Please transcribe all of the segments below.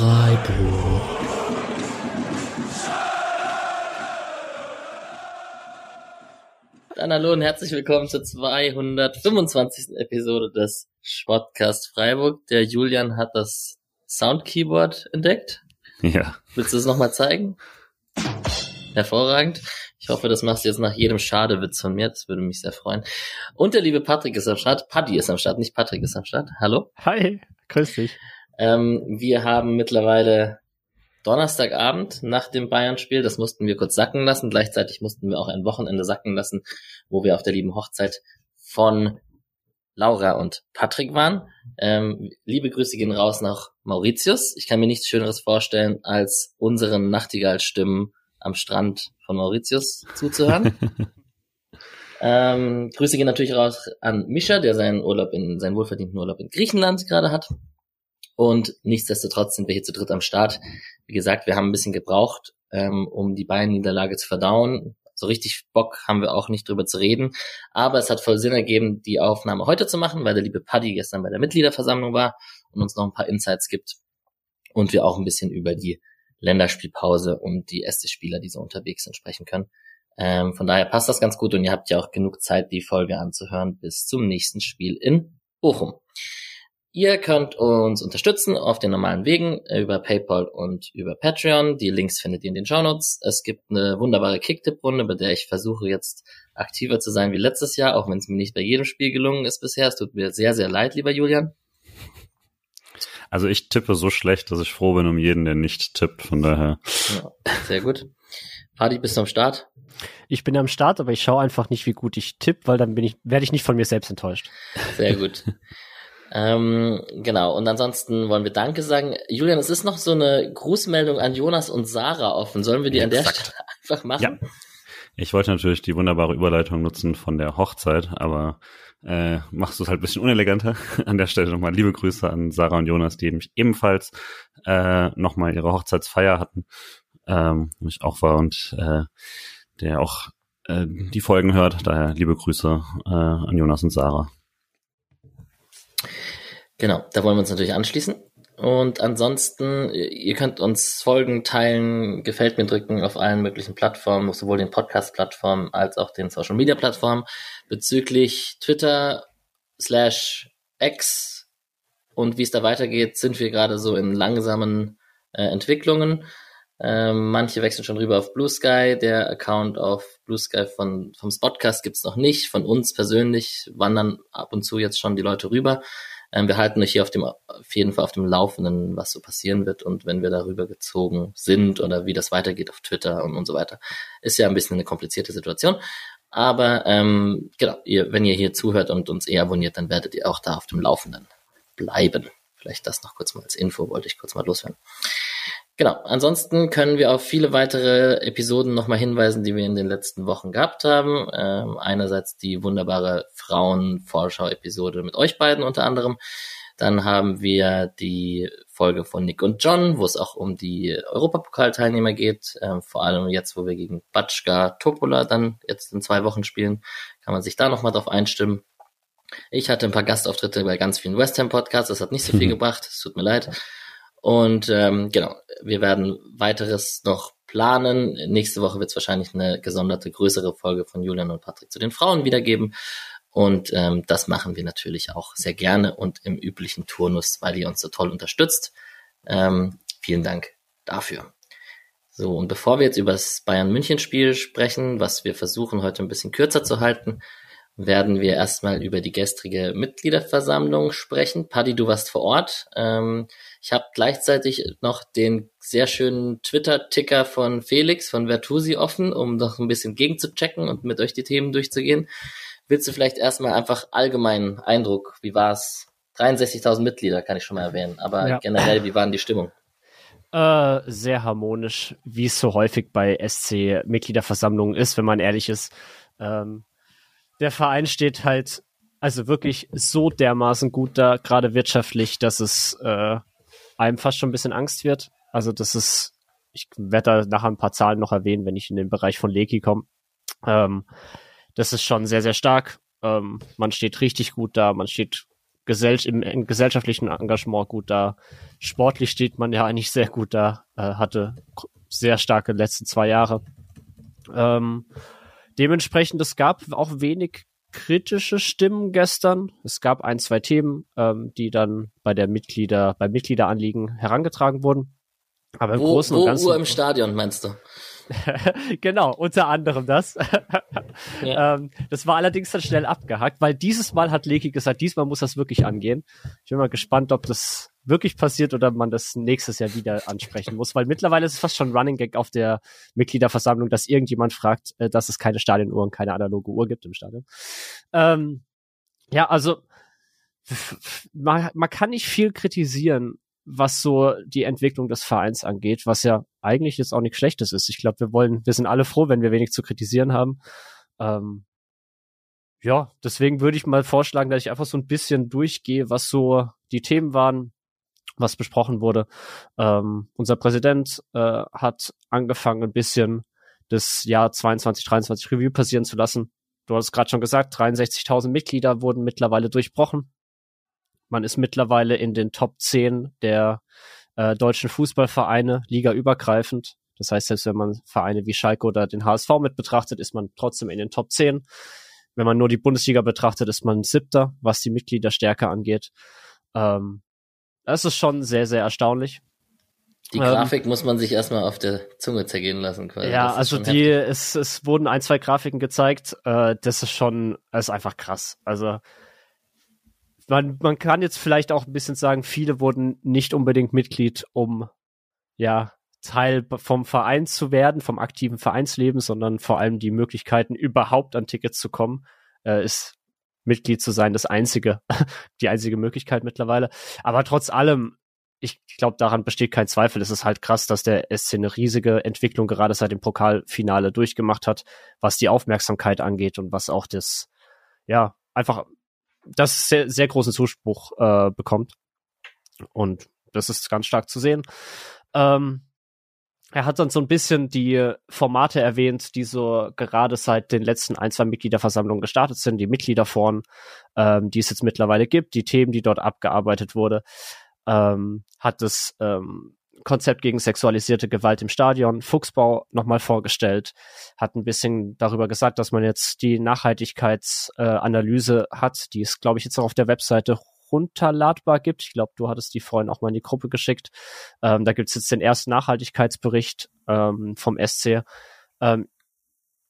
Freiburg. Dann hallo und herzlich willkommen zur 225. Episode des Sportcast Freiburg. Der Julian hat das Soundkeyboard entdeckt. Ja. Willst du es nochmal zeigen? Hervorragend. Ich hoffe, das machst du jetzt nach jedem Schadewitz von mir. Das würde mich sehr freuen. Und der liebe Patrick ist am Start. Paddy ist am Start, nicht Patrick ist am Start. Hallo. Hi, grüß dich. Ähm, wir haben mittlerweile Donnerstagabend nach dem Bayern-Spiel. Das mussten wir kurz sacken lassen. Gleichzeitig mussten wir auch ein Wochenende sacken lassen, wo wir auf der lieben Hochzeit von Laura und Patrick waren. Ähm, liebe Grüße gehen raus nach Mauritius. Ich kann mir nichts Schöneres vorstellen, als unseren Nachtigallstimmen am Strand von Mauritius zuzuhören. ähm, Grüße gehen natürlich raus an Mischa, der seinen Urlaub in, seinen wohlverdienten Urlaub in Griechenland gerade hat. Und nichtsdestotrotz sind wir hier zu dritt am Start. Wie gesagt, wir haben ein bisschen gebraucht, ähm, um die Bayern-Niederlage zu verdauen. So richtig Bock haben wir auch nicht drüber zu reden. Aber es hat voll Sinn ergeben, die Aufnahme heute zu machen, weil der liebe Paddy gestern bei der Mitgliederversammlung war und uns noch ein paar Insights gibt. Und wir auch ein bisschen über die Länderspielpause und die SC-Spieler, die so unterwegs sind, sprechen können. Ähm, von daher passt das ganz gut und ihr habt ja auch genug Zeit, die Folge anzuhören bis zum nächsten Spiel in Bochum. Ihr könnt uns unterstützen auf den normalen Wegen äh, über PayPal und über Patreon. Die Links findet ihr in den Show Notes. Es gibt eine wunderbare Kicktipp-Runde, bei der ich versuche jetzt aktiver zu sein wie letztes Jahr, auch wenn es mir nicht bei jedem Spiel gelungen ist bisher. Es tut mir sehr, sehr leid, lieber Julian. Also ich tippe so schlecht, dass ich froh bin um jeden, der nicht tippt. Von daher. Ja, sehr gut. Party, bist du am Start? Ich bin am Start, aber ich schaue einfach nicht, wie gut ich tippe, weil dann bin ich, werde ich nicht von mir selbst enttäuscht. Sehr gut. Ähm, genau, und ansonsten wollen wir Danke sagen. Julian, es ist noch so eine Grußmeldung an Jonas und Sarah offen. Sollen wir die an der Stelle einfach machen? Ja. Ich wollte natürlich die wunderbare Überleitung nutzen von der Hochzeit, aber äh, machst du es halt ein bisschen uneleganter. An der Stelle nochmal liebe Grüße an Sarah und Jonas, die eben ebenfalls äh, nochmal ihre Hochzeitsfeier hatten, ähm, wo ich auch war und äh, der auch äh, die Folgen hört. Daher liebe Grüße äh, an Jonas und Sarah. Genau, da wollen wir uns natürlich anschließen. Und ansonsten, ihr könnt uns folgen, teilen, gefällt mir drücken auf allen möglichen Plattformen, sowohl den Podcast-Plattformen als auch den Social-Media-Plattformen. Bezüglich Twitter slash X und wie es da weitergeht, sind wir gerade so in langsamen äh, Entwicklungen. Ähm, manche wechseln schon rüber auf Blue Sky. Der Account auf Blue Sky von, vom Spotcast gibt's noch nicht. Von uns persönlich wandern ab und zu jetzt schon die Leute rüber. Ähm, wir halten euch hier auf dem, auf jeden Fall auf dem Laufenden, was so passieren wird und wenn wir darüber gezogen sind oder wie das weitergeht auf Twitter und, und so weiter. Ist ja ein bisschen eine komplizierte Situation. Aber ähm, genau, ihr, wenn ihr hier zuhört und uns eh abonniert, dann werdet ihr auch da auf dem Laufenden bleiben. Vielleicht das noch kurz mal als Info, wollte ich kurz mal loswerden. Genau, ansonsten können wir auf viele weitere Episoden nochmal hinweisen, die wir in den letzten Wochen gehabt haben. Ähm, einerseits die wunderbare Frauen-Vorschau-Episode mit euch beiden unter anderem. Dann haben wir die Folge von Nick und John, wo es auch um die Europapokalteilnehmer geht. Ähm, vor allem jetzt, wo wir gegen Batschka Topola dann jetzt in zwei Wochen spielen, kann man sich da nochmal drauf einstimmen. Ich hatte ein paar Gastauftritte bei ganz vielen West Ham Podcasts, das hat nicht so viel mhm. gebracht, es tut mir leid. Und ähm, genau, wir werden weiteres noch planen. Nächste Woche wird es wahrscheinlich eine gesonderte, größere Folge von Julian und Patrick zu den Frauen wiedergeben. Und ähm, das machen wir natürlich auch sehr gerne und im üblichen Turnus, weil ihr uns so toll unterstützt. Ähm, vielen Dank dafür. So, und bevor wir jetzt über das Bayern-München-Spiel sprechen, was wir versuchen heute ein bisschen kürzer zu halten, werden wir erstmal über die gestrige Mitgliederversammlung sprechen. Paddy, du warst vor Ort. Ähm, ich habe gleichzeitig noch den sehr schönen Twitter-Ticker von Felix von Vertusi offen, um noch ein bisschen gegenzuchecken und mit euch die Themen durchzugehen. Willst du vielleicht erstmal einfach allgemeinen Eindruck, wie war's? 63.000 Mitglieder kann ich schon mal erwähnen, aber ja. generell, wie waren die Stimmung? Äh, sehr harmonisch, wie es so häufig bei SC-Mitgliederversammlungen ist, wenn man ehrlich ist. Ähm, der Verein steht halt also wirklich so dermaßen gut da, gerade wirtschaftlich, dass es äh, einem fast schon ein bisschen Angst wird. Also das ist, ich werde da nachher ein paar Zahlen noch erwähnen, wenn ich in den Bereich von Leki komme. Ähm, das ist schon sehr, sehr stark. Ähm, man steht richtig gut da, man steht gesell im, im, gesellschaftlichen Engagement gut da. Sportlich steht man ja eigentlich sehr gut da, äh, hatte sehr starke letzten zwei Jahre. Ähm, dementsprechend, es gab auch wenig kritische Stimmen gestern. Es gab ein, zwei Themen, ähm, die dann bei der Mitglieder, bei Mitgliederanliegen herangetragen wurden. Aber im wo, Großen und Ganzen. Uhr im Stadion, meinst du? genau, unter anderem das. ja. ähm, das war allerdings dann schnell abgehakt, weil dieses Mal hat Leki gesagt, diesmal muss das wirklich angehen. Ich bin mal gespannt, ob das wirklich passiert oder man das nächstes Jahr wieder ansprechen muss, weil mittlerweile ist es fast schon Running Gag auf der Mitgliederversammlung, dass irgendjemand fragt, äh, dass es keine Stadionuhr und keine analoge Uhr gibt im Stadion. Ähm, ja, also man, man kann nicht viel kritisieren, was so die Entwicklung des Vereins angeht, was ja eigentlich jetzt auch nichts Schlechtes ist. Ich glaube, wir wollen, wir sind alle froh, wenn wir wenig zu kritisieren haben. Ähm, ja, deswegen würde ich mal vorschlagen, dass ich einfach so ein bisschen durchgehe, was so die Themen waren, was besprochen wurde. Ähm, unser Präsident äh, hat angefangen, ein bisschen das Jahr 22, 23 Review passieren zu lassen. Du hast gerade schon gesagt, 63.000 Mitglieder wurden mittlerweile durchbrochen. Man ist mittlerweile in den Top 10 der äh, deutschen Fußballvereine, ligaübergreifend. Das heißt, selbst wenn man Vereine wie Schalke oder den HSV mit betrachtet, ist man trotzdem in den Top 10. Wenn man nur die Bundesliga betrachtet, ist man siebter, was die Mitgliederstärke angeht. Ähm, das ist schon sehr, sehr erstaunlich. Die ähm, Grafik muss man sich erstmal auf der Zunge zergehen lassen. Quasi. Ja, also die, es, es wurden ein, zwei Grafiken gezeigt. Äh, das ist schon, das ist einfach krass. Also man, man kann jetzt vielleicht auch ein bisschen sagen, viele wurden nicht unbedingt Mitglied, um ja Teil vom Verein zu werden, vom aktiven Vereinsleben, sondern vor allem die Möglichkeiten, überhaupt an Tickets zu kommen, äh, ist Mitglied zu sein das einzige, die einzige Möglichkeit mittlerweile. Aber trotz allem, ich glaube, daran besteht kein Zweifel. Es ist halt krass, dass der SC eine riesige Entwicklung gerade seit dem Pokalfinale durchgemacht hat, was die Aufmerksamkeit angeht und was auch das, ja, einfach das sehr, sehr großen Zuspruch äh, bekommt. Und das ist ganz stark zu sehen. Ähm, er hat dann so ein bisschen die Formate erwähnt, die so gerade seit den letzten ein, zwei Mitgliederversammlungen gestartet sind, die Mitgliederforen, ähm, die es jetzt mittlerweile gibt, die Themen, die dort abgearbeitet wurde, ähm, hat das ähm, Konzept gegen sexualisierte Gewalt im Stadion, Fuchsbau, nochmal vorgestellt, hat ein bisschen darüber gesagt, dass man jetzt die Nachhaltigkeitsanalyse äh, hat, die ist, glaube ich, jetzt auch auf der Webseite runterladbar gibt. Ich glaube, du hattest die vorhin auch mal in die Gruppe geschickt. Ähm, da gibt's jetzt den ersten Nachhaltigkeitsbericht ähm, vom SC. Ähm,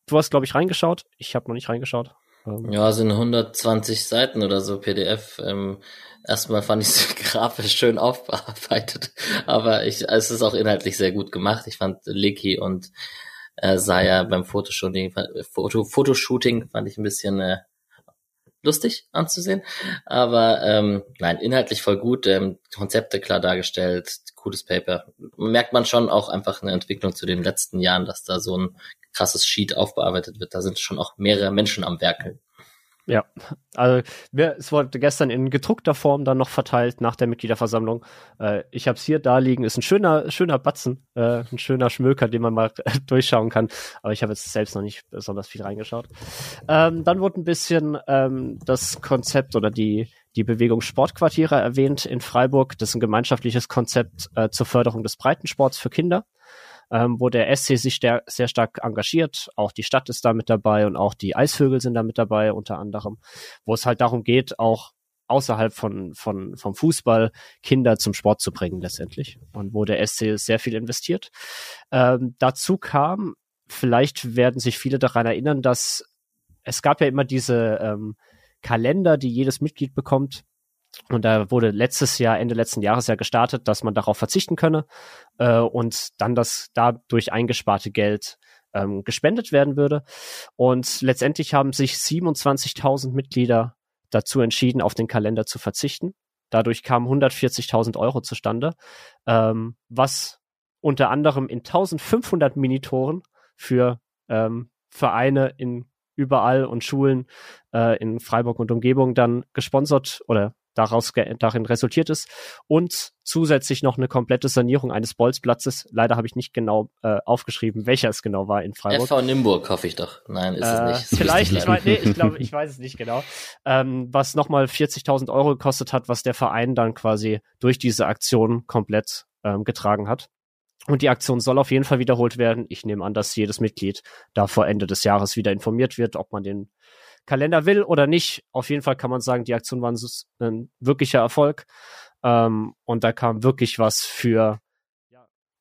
du hast, glaube ich, reingeschaut. Ich habe noch nicht reingeschaut. Ähm, ja, sind 120 Seiten oder so PDF. Ähm, erstmal fand ich es grafisch schön aufbearbeitet, aber ich, es ist auch inhaltlich sehr gut gemacht. Ich fand Licky und äh, Saya beim Fotoshooting, Foto, Fotoshooting fand ich ein bisschen äh, lustig anzusehen. Aber ähm, nein, inhaltlich voll gut, ähm, Konzepte klar dargestellt, cooles Paper. Merkt man schon auch einfach eine Entwicklung zu den letzten Jahren, dass da so ein krasses Sheet aufbearbeitet wird. Da sind schon auch mehrere Menschen am Werkeln. Ja, also es wurde gestern in gedruckter Form dann noch verteilt nach der Mitgliederversammlung. Äh, ich habe es hier da liegen, ist ein schöner, schöner Batzen, äh, ein schöner Schmöker, den man mal durchschauen kann. Aber ich habe jetzt selbst noch nicht besonders viel reingeschaut. Ähm, dann wurde ein bisschen ähm, das Konzept oder die die Bewegung Sportquartiere erwähnt in Freiburg. Das ist ein gemeinschaftliches Konzept äh, zur Förderung des Breitensports für Kinder ähm, wo der SC sich der, sehr stark engagiert. Auch die Stadt ist da mit dabei und auch die Eisvögel sind da mit dabei unter anderem, wo es halt darum geht, auch außerhalb von, von, vom Fußball Kinder zum Sport zu bringen letztendlich und wo der SC sehr viel investiert. Ähm, dazu kam, vielleicht werden sich viele daran erinnern, dass es gab ja immer diese ähm, Kalender, die jedes Mitglied bekommt, und da wurde letztes Jahr, Ende letzten Jahres ja gestartet, dass man darauf verzichten könne äh, und dann das dadurch eingesparte Geld ähm, gespendet werden würde. Und letztendlich haben sich 27.000 Mitglieder dazu entschieden, auf den Kalender zu verzichten. Dadurch kamen 140.000 Euro zustande, ähm, was unter anderem in 1500 Minitoren für ähm, Vereine in überall und Schulen äh, in Freiburg und Umgebung dann gesponsert oder daraus darin resultiert ist und zusätzlich noch eine komplette Sanierung eines Bolzplatzes. Leider habe ich nicht genau äh, aufgeschrieben, welcher es genau war in Freiburg. FV Nimburg hoffe ich doch. Nein, ist äh, es nicht. vielleicht, ich, weiß, nee, ich glaube, ich weiß es nicht genau. Ähm, was nochmal 40.000 Euro gekostet hat, was der Verein dann quasi durch diese Aktion komplett ähm, getragen hat. Und die Aktion soll auf jeden Fall wiederholt werden. Ich nehme an, dass jedes Mitglied da vor Ende des Jahres wieder informiert wird, ob man den Kalender will oder nicht. Auf jeden Fall kann man sagen, die Aktion war ein, wirklicher Erfolg. Ähm, und da kam wirklich was für,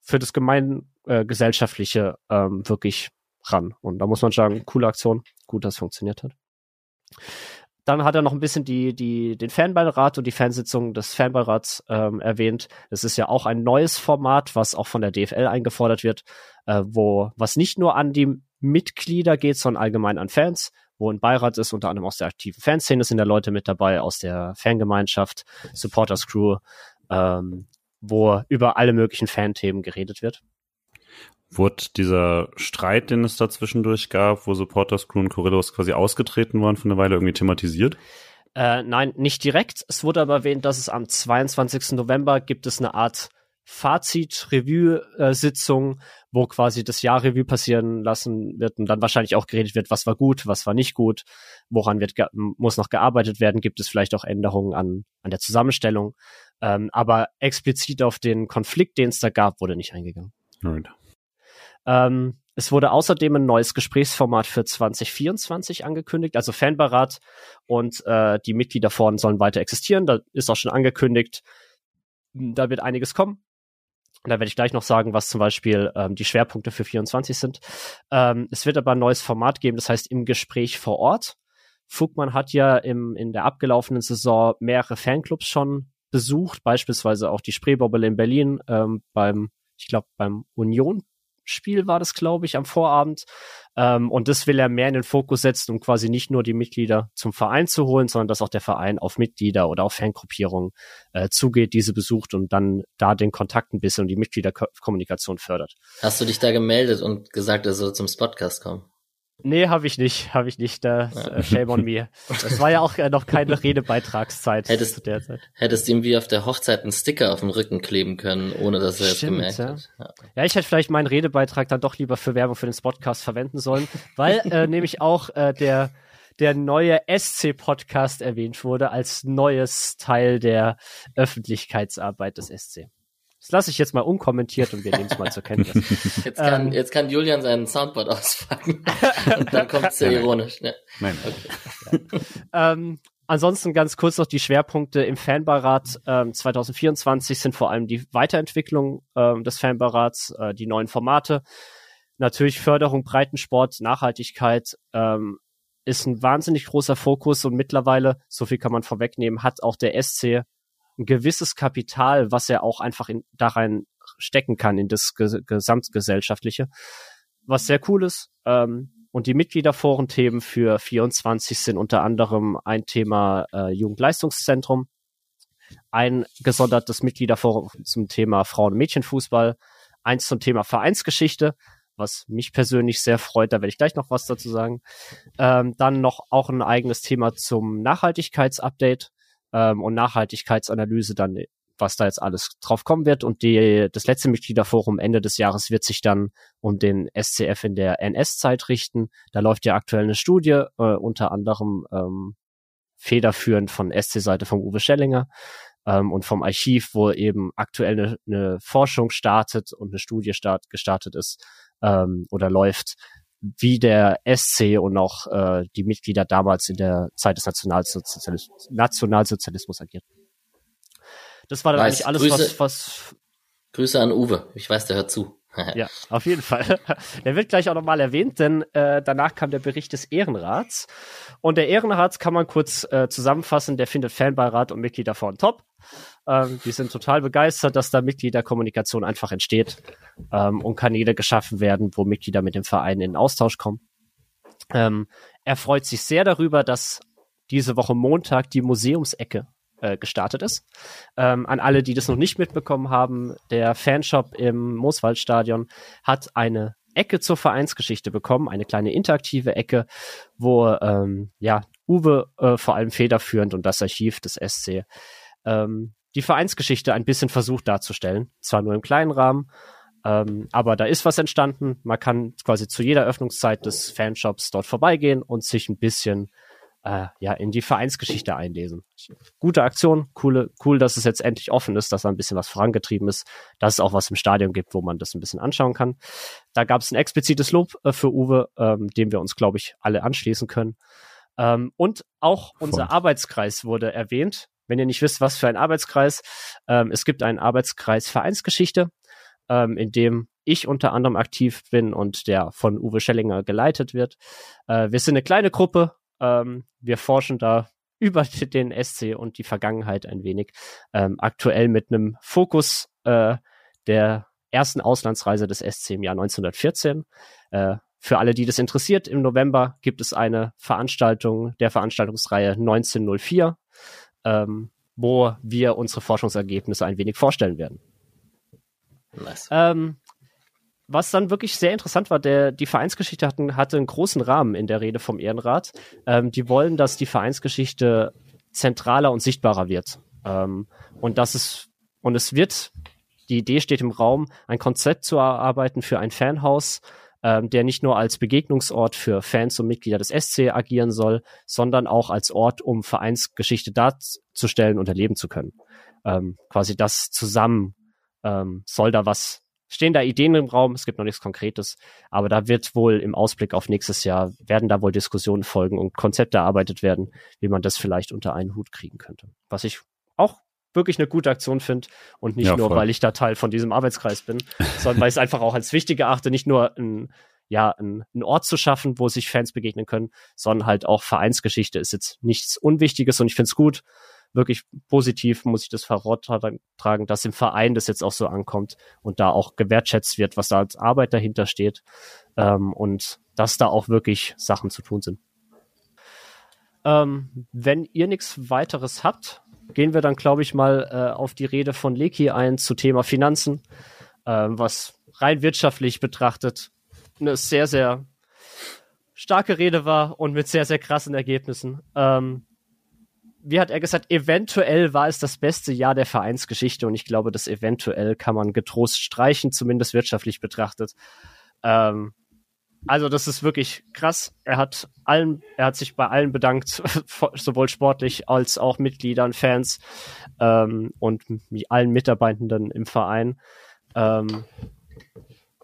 für das Gemeingesellschaftliche äh, ähm, wirklich ran. Und da muss man sagen, coole Aktion, gut, dass es funktioniert hat. Dann hat er noch ein bisschen die, die, den Fanbeirat und die Fansitzung des Fanbeirats ähm, erwähnt. Es ist ja auch ein neues Format, was auch von der DFL eingefordert wird, äh, wo was nicht nur an die Mitglieder geht, sondern allgemein an Fans, wo ein Beirat ist, unter anderem aus der aktiven Fanszene sind da Leute mit dabei, aus der Fangemeinschaft, Supporters Crew, ähm, wo über alle möglichen Fanthemen geredet wird. Wurde dieser Streit, den es da zwischendurch gab, wo Supporters Crew und Corellos quasi ausgetreten waren, von der Weile irgendwie thematisiert? Äh, nein, nicht direkt. Es wurde aber erwähnt, dass es am 22. November gibt es eine Art Fazit-Review-Sitzung, wo quasi das Jahr Review passieren lassen wird und dann wahrscheinlich auch geredet wird, was war gut, was war nicht gut, woran wird muss noch gearbeitet werden, gibt es vielleicht auch Änderungen an, an der Zusammenstellung. Ähm, aber explizit auf den Konflikt, den es da gab, wurde nicht eingegangen. Right. Ähm, es wurde außerdem ein neues Gesprächsformat für 2024 angekündigt, also Fanberat und äh, die Mitglieder vorn sollen weiter existieren. Da ist auch schon angekündigt, da wird einiges kommen. Da werde ich gleich noch sagen, was zum Beispiel ähm, die Schwerpunkte für 24 sind. Ähm, es wird aber ein neues Format geben, das heißt im Gespräch vor Ort. Fugmann hat ja im, in der abgelaufenen Saison mehrere Fanclubs schon besucht, beispielsweise auch die Spreebobbel in Berlin ähm, beim, ich glaube, beim Union Spiel war das, glaube ich, am Vorabend. Ähm, und das will er mehr in den Fokus setzen, um quasi nicht nur die Mitglieder zum Verein zu holen, sondern dass auch der Verein auf Mitglieder oder auf Fangruppierungen äh, zugeht, diese besucht und dann da den Kontakt ein bisschen und die Mitgliederkommunikation fördert. Hast du dich da gemeldet und gesagt, er soll zum Spotcast kommen? Nee, habe ich nicht, habe ich nicht. Das, ja. äh, shame on me. Das war ja auch äh, noch keine Redebeitragszeit hättest, zu der Zeit. Hättest ihm wie auf der Hochzeit einen Sticker auf dem Rücken kleben können, ohne dass er es gemerkt ja. hat. Ja. ja. ich hätte vielleicht meinen Redebeitrag dann doch lieber für Werbung für den Podcast verwenden sollen, weil äh, nämlich auch äh, der der neue SC-Podcast erwähnt wurde als neues Teil der Öffentlichkeitsarbeit des SC. Das lasse ich jetzt mal unkommentiert und wir nehmen es mal zur Kenntnis. Jetzt kann, ähm, jetzt kann Julian seinen Soundboard auspacken und dann kommt es sehr ironisch. Ne? Nein. Okay. Ja. ähm, ansonsten ganz kurz noch die Schwerpunkte im Fanbeirat ähm, 2024 sind vor allem die Weiterentwicklung ähm, des Fanbeirats, äh, die neuen Formate, natürlich Förderung Breitensport, Nachhaltigkeit ähm, ist ein wahnsinnig großer Fokus und mittlerweile, so viel kann man vorwegnehmen, hat auch der SC ein gewisses Kapital, was er auch einfach in, da rein stecken kann in das Ge Gesamtgesellschaftliche. Was sehr cool ist. Ähm, und die Mitgliederforenthemen für 24 sind unter anderem ein Thema äh, Jugendleistungszentrum, ein gesondertes Mitgliederforum zum Thema Frauen- und Mädchenfußball, eins zum Thema Vereinsgeschichte, was mich persönlich sehr freut, da werde ich gleich noch was dazu sagen. Ähm, dann noch auch ein eigenes Thema zum Nachhaltigkeitsupdate, ähm, und Nachhaltigkeitsanalyse dann, was da jetzt alles drauf kommen wird. Und die, das letzte Mitgliederforum Ende des Jahres wird sich dann um den SCF in der NS-Zeit richten. Da läuft ja aktuell eine Studie, äh, unter anderem ähm, federführend von SC-Seite von Uwe Schellinger ähm, und vom Archiv, wo eben aktuell eine, eine Forschung startet und eine Studie start, gestartet ist ähm, oder läuft, wie der SC und auch äh, die Mitglieder damals in der Zeit des Nationalsozialismus, Nationalsozialismus agierten. Das war dann weiß, eigentlich alles, Grüße, was, was. Grüße an Uwe. Ich weiß, der hört zu. ja, auf jeden Fall. Der wird gleich auch nochmal erwähnt, denn äh, danach kam der Bericht des Ehrenrats. Und der Ehrenrat kann man kurz äh, zusammenfassen, der findet Fanbeirat und Mitglieder von top. Ähm, die sind total begeistert, dass da Mitgliederkommunikation einfach entsteht ähm, und Kanäle geschaffen werden, wo Mitglieder mit dem Verein in Austausch kommen. Ähm, er freut sich sehr darüber, dass diese Woche Montag die Museumsecke äh, gestartet ist. Ähm, an alle, die das noch nicht mitbekommen haben, der Fanshop im Mooswaldstadion hat eine Ecke zur Vereinsgeschichte bekommen, eine kleine interaktive Ecke, wo ähm, ja Uwe äh, vor allem federführend und das Archiv des SC ähm, die Vereinsgeschichte ein bisschen versucht darzustellen. Zwar nur im kleinen Rahmen, ähm, aber da ist was entstanden. Man kann quasi zu jeder Öffnungszeit des Fanshops dort vorbeigehen und sich ein bisschen äh, ja in die Vereinsgeschichte einlesen. Gute Aktion, coole, cool, dass es jetzt endlich offen ist, dass da ein bisschen was vorangetrieben ist, dass es auch was im Stadion gibt, wo man das ein bisschen anschauen kann. Da gab es ein explizites Lob äh, für Uwe, ähm, dem wir uns, glaube ich, alle anschließen können. Ähm, und auch unser Voll. Arbeitskreis wurde erwähnt. Wenn ihr nicht wisst, was für ein Arbeitskreis, ähm, es gibt einen Arbeitskreis Vereinsgeschichte ähm, in dem ich unter anderem aktiv bin und der von Uwe Schellinger geleitet wird. Äh, wir sind eine kleine Gruppe. Ähm, wir forschen da über den SC und die Vergangenheit ein wenig. Ähm, aktuell mit einem Fokus äh, der ersten Auslandsreise des SC im Jahr 1914. Äh, für alle, die das interessiert, im November gibt es eine Veranstaltung der Veranstaltungsreihe 1904, ähm, wo wir unsere Forschungsergebnisse ein wenig vorstellen werden. Nice. Ähm, was dann wirklich sehr interessant war, der, die Vereinsgeschichte hatten, hatte einen großen Rahmen in der Rede vom Ehrenrat. Ähm, die wollen, dass die Vereinsgeschichte zentraler und sichtbarer wird. Ähm, und das ist, und es wird, die Idee steht im Raum, ein Konzept zu erarbeiten für ein Fanhaus, ähm, der nicht nur als Begegnungsort für Fans und Mitglieder des SC agieren soll, sondern auch als Ort, um Vereinsgeschichte darzustellen und erleben zu können. Ähm, quasi das zusammen ähm, soll da was, stehen da Ideen im Raum, es gibt noch nichts Konkretes, aber da wird wohl im Ausblick auf nächstes Jahr, werden da wohl Diskussionen folgen und Konzepte erarbeitet werden, wie man das vielleicht unter einen Hut kriegen könnte. Was ich auch wirklich eine gute Aktion finde und nicht ja, nur, weil ich da Teil von diesem Arbeitskreis bin, sondern weil ich es einfach auch als wichtig erachte, nicht nur ein, ja, ein, ein Ort zu schaffen, wo sich Fans begegnen können, sondern halt auch Vereinsgeschichte ist jetzt nichts Unwichtiges und ich finde es gut, wirklich positiv muss ich das tragen, dass im Verein das jetzt auch so ankommt und da auch gewertschätzt wird, was da als Arbeit dahinter steht ähm, und dass da auch wirklich Sachen zu tun sind. Ähm, wenn ihr nichts weiteres habt, gehen wir dann, glaube ich, mal äh, auf die Rede von Leki ein zu Thema Finanzen, äh, was rein wirtschaftlich betrachtet eine sehr, sehr starke Rede war und mit sehr, sehr krassen Ergebnissen. Ähm, wie hat er gesagt, eventuell war es das beste Jahr der Vereinsgeschichte und ich glaube, das eventuell kann man getrost streichen, zumindest wirtschaftlich betrachtet. Ähm, also das ist wirklich krass. Er hat allen, er hat sich bei allen bedankt, sowohl sportlich als auch Mitgliedern, Fans ähm, und allen Mitarbeitenden im Verein. Ähm,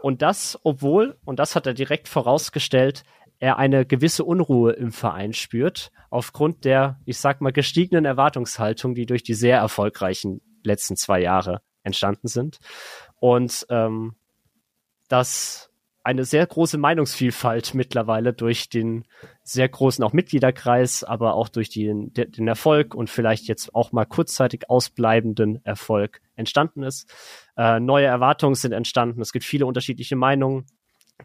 und das, obwohl, und das hat er direkt vorausgestellt, er eine gewisse Unruhe im Verein spürt, aufgrund der, ich sag mal, gestiegenen Erwartungshaltung, die durch die sehr erfolgreichen letzten zwei Jahre entstanden sind. Und ähm, dass eine sehr große Meinungsvielfalt mittlerweile durch den sehr großen auch Mitgliederkreis, aber auch durch den, den Erfolg und vielleicht jetzt auch mal kurzzeitig ausbleibenden Erfolg entstanden ist. Äh, neue Erwartungen sind entstanden. Es gibt viele unterschiedliche Meinungen,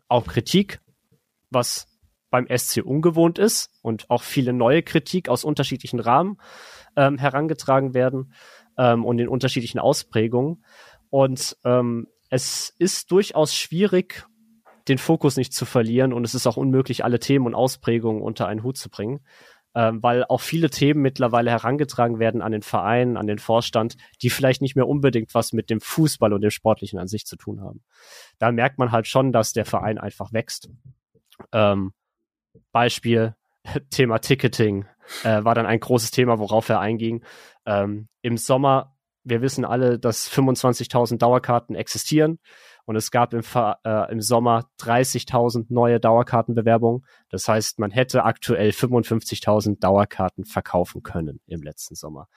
auch Kritik, was beim SC ungewohnt ist und auch viele neue Kritik aus unterschiedlichen Rahmen ähm, herangetragen werden ähm, und in unterschiedlichen Ausprägungen. Und ähm, es ist durchaus schwierig, den Fokus nicht zu verlieren und es ist auch unmöglich, alle Themen und Ausprägungen unter einen Hut zu bringen, ähm, weil auch viele Themen mittlerweile herangetragen werden an den Verein, an den Vorstand, die vielleicht nicht mehr unbedingt was mit dem Fußball und dem Sportlichen an sich zu tun haben. Da merkt man halt schon, dass der Verein einfach wächst. Ähm, Beispiel Thema Ticketing äh, war dann ein großes Thema, worauf er einging. Ähm, Im Sommer, wir wissen alle, dass 25.000 Dauerkarten existieren und es gab im, äh, im Sommer 30.000 neue Dauerkartenbewerbungen. Das heißt, man hätte aktuell 55.000 Dauerkarten verkaufen können im letzten Sommer.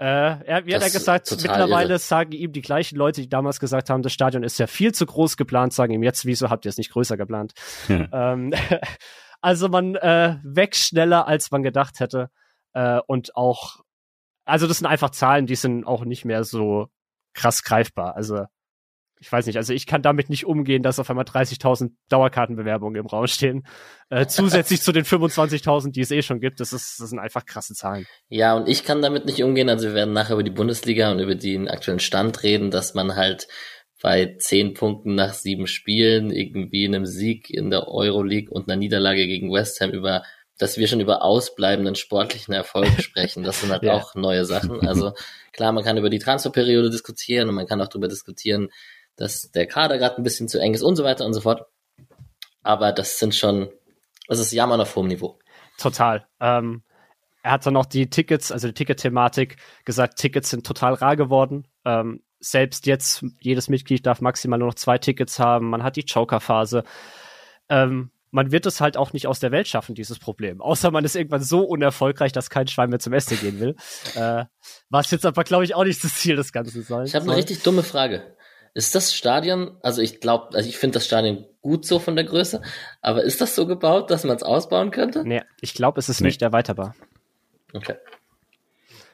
Äh, er, wie hat er gesagt, mittlerweile irre. sagen ihm die gleichen Leute, die damals gesagt haben, das Stadion ist ja viel zu groß geplant, sagen ihm jetzt, wieso habt ihr es nicht größer geplant? ähm, also man äh, wächst schneller, als man gedacht hätte. Äh, und auch, also das sind einfach Zahlen, die sind auch nicht mehr so krass greifbar. Also ich weiß nicht, also ich kann damit nicht umgehen, dass auf einmal 30.000 Dauerkartenbewerbungen im Raum stehen. Äh, zusätzlich zu den 25.000, die es eh schon gibt. Das, ist, das sind einfach krasse Zahlen. Ja, und ich kann damit nicht umgehen. Also wir werden nachher über die Bundesliga und über den aktuellen Stand reden, dass man halt bei zehn Punkten nach sieben Spielen irgendwie einem Sieg in der Euroleague und einer Niederlage gegen West Ham über dass wir schon über ausbleibenden sportlichen Erfolg sprechen. Das sind halt ja. auch neue Sachen. Also klar, man kann über die Transferperiode diskutieren und man kann auch darüber diskutieren, dass der Kader gerade ein bisschen zu eng ist und so weiter und so fort. Aber das sind schon, das ist Jammern auf hohem Niveau. Total. Ähm, er hat dann noch die Tickets, also die Ticket-Thematik gesagt, Tickets sind total rar geworden. Ähm, selbst jetzt, jedes Mitglied darf maximal nur noch zwei Tickets haben. Man hat die Joker-Phase. Ähm, man wird es halt auch nicht aus der Welt schaffen, dieses Problem. Außer man ist irgendwann so unerfolgreich, dass kein Schwein mehr zum Essen gehen will. Äh, was jetzt aber, glaube ich, auch nicht das Ziel des Ganzen soll. Ich habe eine richtig dumme Frage. Ist das Stadion, also ich glaube, also ich finde das Stadion gut so von der Größe, aber ist das so gebaut, dass man es ausbauen könnte? Nee, ich glaube, es ist nee. nicht erweiterbar. Okay.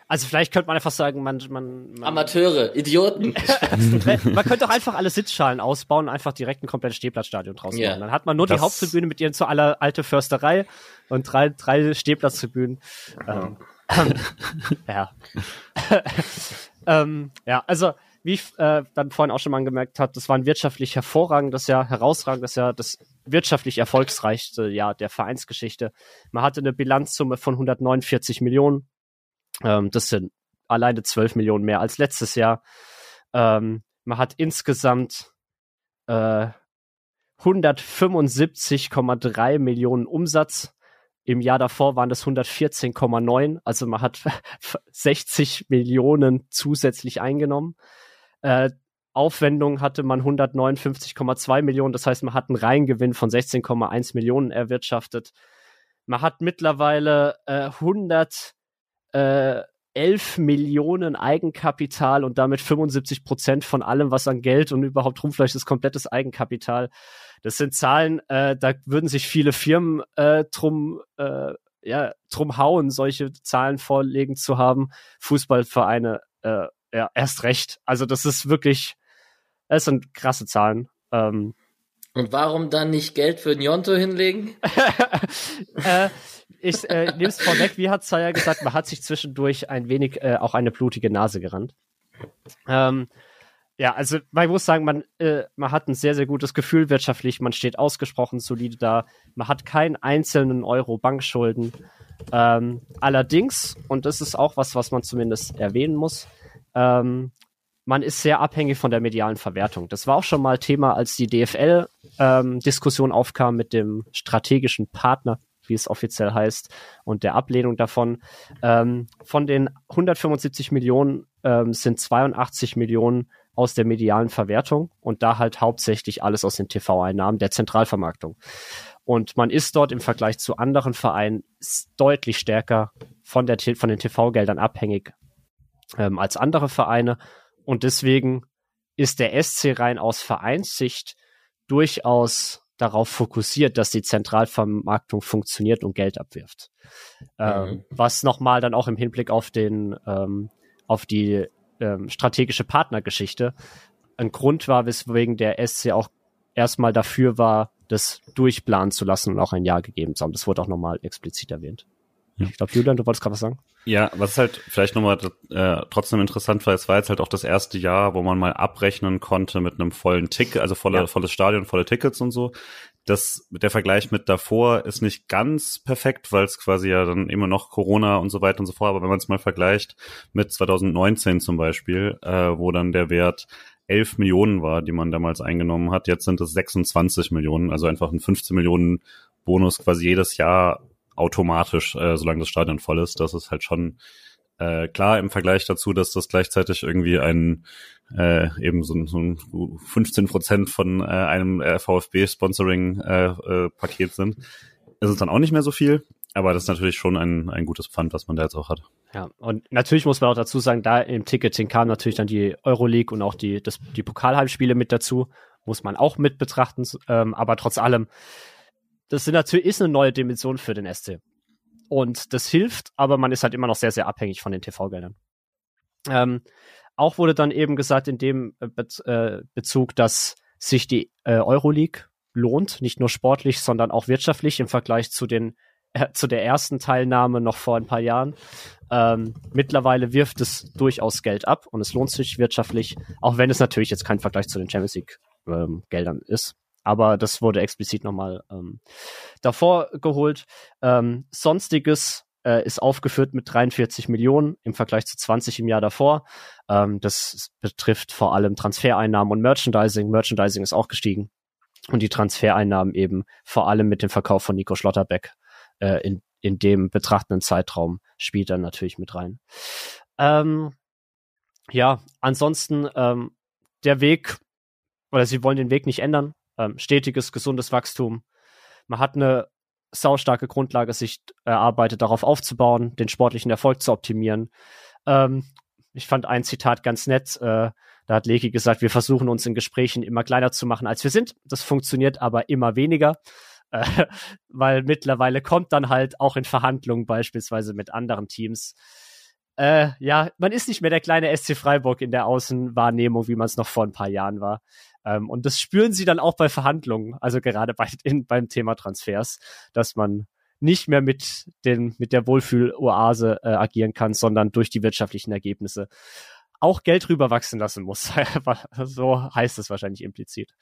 Also vielleicht könnte man einfach sagen, man, man, man Amateure, Idioten. man könnte auch einfach alle Sitzschalen ausbauen und einfach direkt ein komplettes Stehplatzstadion draus yeah. machen. Dann hat man nur das die Haupttribüne mit ihren zu aller alte Försterei und drei, drei Stehplatztribünen. Ähm, ja. ähm, ja, also wie ich äh, dann vorhin auch schon mal angemerkt habe, das war ein wirtschaftlich hervorragendes Jahr, herausragendes Jahr, das wirtschaftlich erfolgsreichste Jahr der Vereinsgeschichte. Man hatte eine Bilanzsumme von 149 Millionen ähm, das sind alleine 12 Millionen mehr als letztes Jahr. Ähm, man hat insgesamt äh, 175,3 Millionen Umsatz. Im Jahr davor waren das 114,9. Also man hat 60 Millionen zusätzlich eingenommen. Äh, Aufwendung hatte man 159,2 Millionen. Das heißt, man hat einen Reingewinn von 16,1 Millionen erwirtschaftet. Man hat mittlerweile äh, 100 äh, 11 Millionen Eigenkapital und damit 75 Prozent von allem, was an Geld und überhaupt rumfleisch ist, komplettes Eigenkapital. Das sind Zahlen, äh, da würden sich viele Firmen äh, drum, äh, ja, drum hauen, solche Zahlen vorlegen zu haben. Fußballvereine, äh, ja, erst recht. Also das ist wirklich, das sind krasse Zahlen. Ähm, und warum dann nicht Geld für Njonto hinlegen? äh, ich äh, nehme es vorweg, wie hat Zaya gesagt, man hat sich zwischendurch ein wenig äh, auch eine blutige Nase gerannt. Ähm, ja, also man muss sagen, man, äh, man hat ein sehr, sehr gutes Gefühl wirtschaftlich, man steht ausgesprochen solide da, man hat keinen einzelnen Euro Bankschulden. Ähm, allerdings, und das ist auch was, was man zumindest erwähnen muss, ähm, man ist sehr abhängig von der medialen Verwertung. Das war auch schon mal Thema, als die DFL-Diskussion ähm, aufkam mit dem strategischen Partner wie es offiziell heißt, und der Ablehnung davon. Ähm, von den 175 Millionen ähm, sind 82 Millionen aus der medialen Verwertung und da halt hauptsächlich alles aus den TV-Einnahmen der Zentralvermarktung. Und man ist dort im Vergleich zu anderen Vereinen deutlich stärker von, der, von den TV-Geldern abhängig ähm, als andere Vereine. Und deswegen ist der SC rein aus Vereinssicht durchaus darauf fokussiert, dass die Zentralvermarktung funktioniert und Geld abwirft. Ähm, mhm. Was nochmal dann auch im Hinblick auf den, ähm, auf die ähm, strategische Partnergeschichte ein Grund war, weswegen der SC auch erstmal dafür war, das durchplanen zu lassen und auch ein Ja gegeben zu haben. Das wurde auch nochmal explizit erwähnt. Ja. Ich glaube, Julian, du wolltest gerade was sagen? Ja, was halt vielleicht nochmal äh, trotzdem interessant war, es war jetzt halt auch das erste Jahr, wo man mal abrechnen konnte mit einem vollen Tick, also volle, ja. volles Stadion, volle Tickets und so. Das, der Vergleich mit davor ist nicht ganz perfekt, weil es quasi ja dann immer noch Corona und so weiter und so fort, aber wenn man es mal vergleicht mit 2019 zum Beispiel, äh, wo dann der Wert 11 Millionen war, die man damals eingenommen hat, jetzt sind es 26 Millionen, also einfach ein 15 Millionen Bonus quasi jedes Jahr automatisch, äh, solange das Stadion voll ist. Das ist halt schon äh, klar im Vergleich dazu, dass das gleichzeitig irgendwie ein äh, eben so, so ein 15 Prozent von äh, einem äh, VfB-Sponsoring-Paket äh, äh, sind. Ist es dann auch nicht mehr so viel, aber das ist natürlich schon ein, ein gutes Pfand, was man da jetzt auch hat. Ja, und natürlich muss man auch dazu sagen, da im Ticketing kam natürlich dann die Euroleague und auch die, das, die Pokalheimspiele mit dazu, muss man auch mit betrachten, ähm, aber trotz allem das natürlich, ist eine neue Dimension für den SC. Und das hilft, aber man ist halt immer noch sehr, sehr abhängig von den TV-Geldern. Ähm, auch wurde dann eben gesagt in dem äh, äh, Bezug, dass sich die äh, Euroleague lohnt, nicht nur sportlich, sondern auch wirtschaftlich im Vergleich zu den zu der ersten Teilnahme noch vor ein paar Jahren. Ähm, mittlerweile wirft es durchaus Geld ab und es lohnt sich wirtschaftlich, auch wenn es natürlich jetzt kein Vergleich zu den Champions League ähm, Geldern ist. Aber das wurde explizit nochmal ähm, davor geholt. Ähm, Sonstiges äh, ist aufgeführt mit 43 Millionen im Vergleich zu 20 im Jahr davor. Ähm, das betrifft vor allem Transfereinnahmen und Merchandising. Merchandising ist auch gestiegen. Und die Transfereinnahmen eben vor allem mit dem Verkauf von Nico Schlotterbeck äh, in, in dem betrachtenden Zeitraum spielt dann natürlich mit rein. Ähm, ja, ansonsten ähm, der Weg, oder sie wollen den Weg nicht ändern. Ähm, stetiges, gesundes Wachstum. Man hat eine saustarke Grundlage sich erarbeitet, darauf aufzubauen, den sportlichen Erfolg zu optimieren. Ähm, ich fand ein Zitat ganz nett. Äh, da hat Leki gesagt, wir versuchen uns in Gesprächen immer kleiner zu machen, als wir sind. Das funktioniert aber immer weniger, äh, weil mittlerweile kommt dann halt auch in Verhandlungen beispielsweise mit anderen Teams äh, ja, man ist nicht mehr der kleine SC Freiburg in der Außenwahrnehmung, wie man es noch vor ein paar Jahren war. Ähm, und das spüren sie dann auch bei Verhandlungen, also gerade bei, in, beim Thema Transfers, dass man nicht mehr mit den mit der Wohlfühl-Oase äh, agieren kann, sondern durch die wirtschaftlichen Ergebnisse auch Geld rüberwachsen lassen muss. so heißt es wahrscheinlich implizit.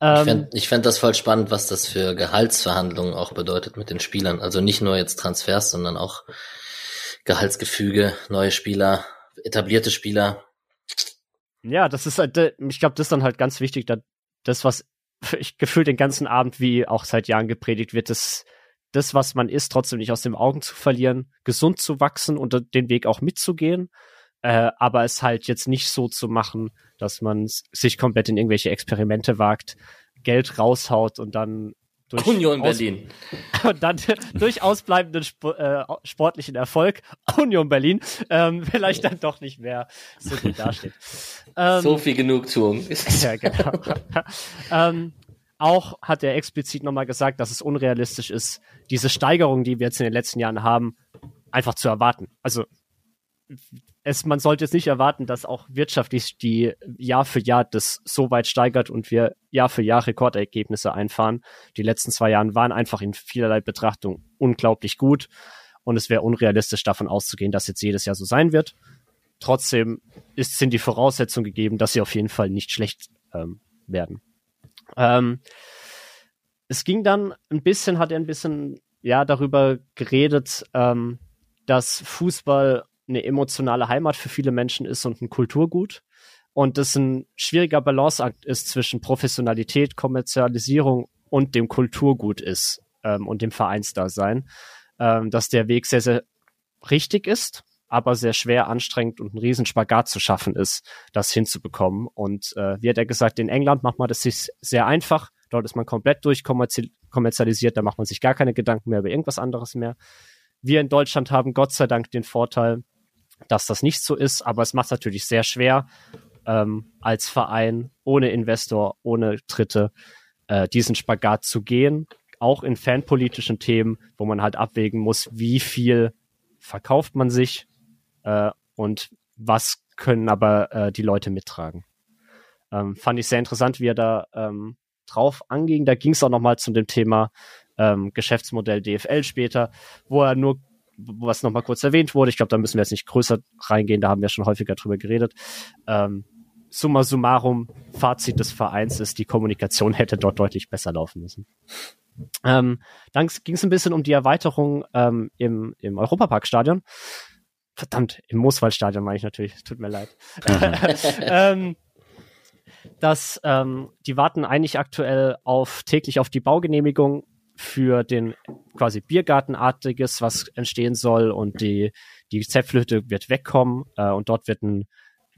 Ähm, ich fände das voll spannend, was das für Gehaltsverhandlungen auch bedeutet mit den Spielern. Also nicht nur jetzt Transfers, sondern auch Gehaltsgefüge, neue Spieler, etablierte Spieler. Ja, das ist halt, ich glaube, das ist dann halt ganz wichtig, dass das, was ich gefühlt den ganzen Abend, wie auch seit Jahren gepredigt wird, das, das, was man ist, trotzdem nicht aus den Augen zu verlieren, gesund zu wachsen und den Weg auch mitzugehen, äh, aber es halt jetzt nicht so zu machen, dass man sich komplett in irgendwelche Experimente wagt, Geld raushaut und dann durch Union Berlin. Und dann durch ausbleibenden Sp äh, sportlichen Erfolg Union Berlin ähm, vielleicht dann doch nicht mehr so gut dasteht. Ähm, so viel Genugtuung. ja, genau. ähm, auch hat er explizit nochmal gesagt, dass es unrealistisch ist, diese Steigerung, die wir jetzt in den letzten Jahren haben, einfach zu erwarten. Also es, man sollte jetzt nicht erwarten, dass auch wirtschaftlich die Jahr für Jahr das so weit steigert und wir Jahr für Jahr Rekordergebnisse einfahren. Die letzten zwei Jahren waren einfach in vielerlei Betrachtung unglaublich gut und es wäre unrealistisch davon auszugehen, dass jetzt jedes Jahr so sein wird. Trotzdem ist, sind die Voraussetzungen gegeben, dass sie auf jeden Fall nicht schlecht ähm, werden. Ähm, es ging dann ein bisschen, hat er ein bisschen ja darüber geredet, ähm, dass Fußball eine emotionale Heimat für viele Menschen ist und ein Kulturgut. Und das ein schwieriger Balanceakt ist zwischen Professionalität, Kommerzialisierung und dem Kulturgut ist ähm, und dem Vereinsdasein. Ähm, dass der Weg sehr, sehr richtig ist, aber sehr schwer, anstrengend und ein Riesenspagat zu schaffen ist, das hinzubekommen. Und äh, wie hat er gesagt, in England macht man das sich sehr einfach. Dort ist man komplett durchkommerzialisiert, da macht man sich gar keine Gedanken mehr über irgendwas anderes mehr. Wir in Deutschland haben Gott sei Dank den Vorteil, dass das nicht so ist, aber es macht natürlich sehr schwer, ähm, als Verein ohne Investor, ohne Dritte äh, diesen Spagat zu gehen, auch in fanpolitischen Themen, wo man halt abwägen muss, wie viel verkauft man sich äh, und was können aber äh, die Leute mittragen. Ähm, fand ich sehr interessant, wie er da ähm, drauf anging. Da ging es auch nochmal zu dem Thema ähm, Geschäftsmodell DFL später, wo er nur was nochmal kurz erwähnt wurde. Ich glaube, da müssen wir jetzt nicht größer reingehen, da haben wir schon häufiger drüber geredet. Ähm, summa summarum, Fazit des Vereins ist, die Kommunikation hätte dort deutlich besser laufen müssen. Ähm, dann ging es ein bisschen um die Erweiterung ähm, im, im Europaparkstadion. Verdammt, im Mooswaldstadion meine ich natürlich, tut mir leid. ähm, dass ähm, die warten eigentlich aktuell auf täglich auf die Baugenehmigung für den quasi Biergartenartiges, was entstehen soll und die, die Zäpflehütte wird wegkommen äh, und dort wird ein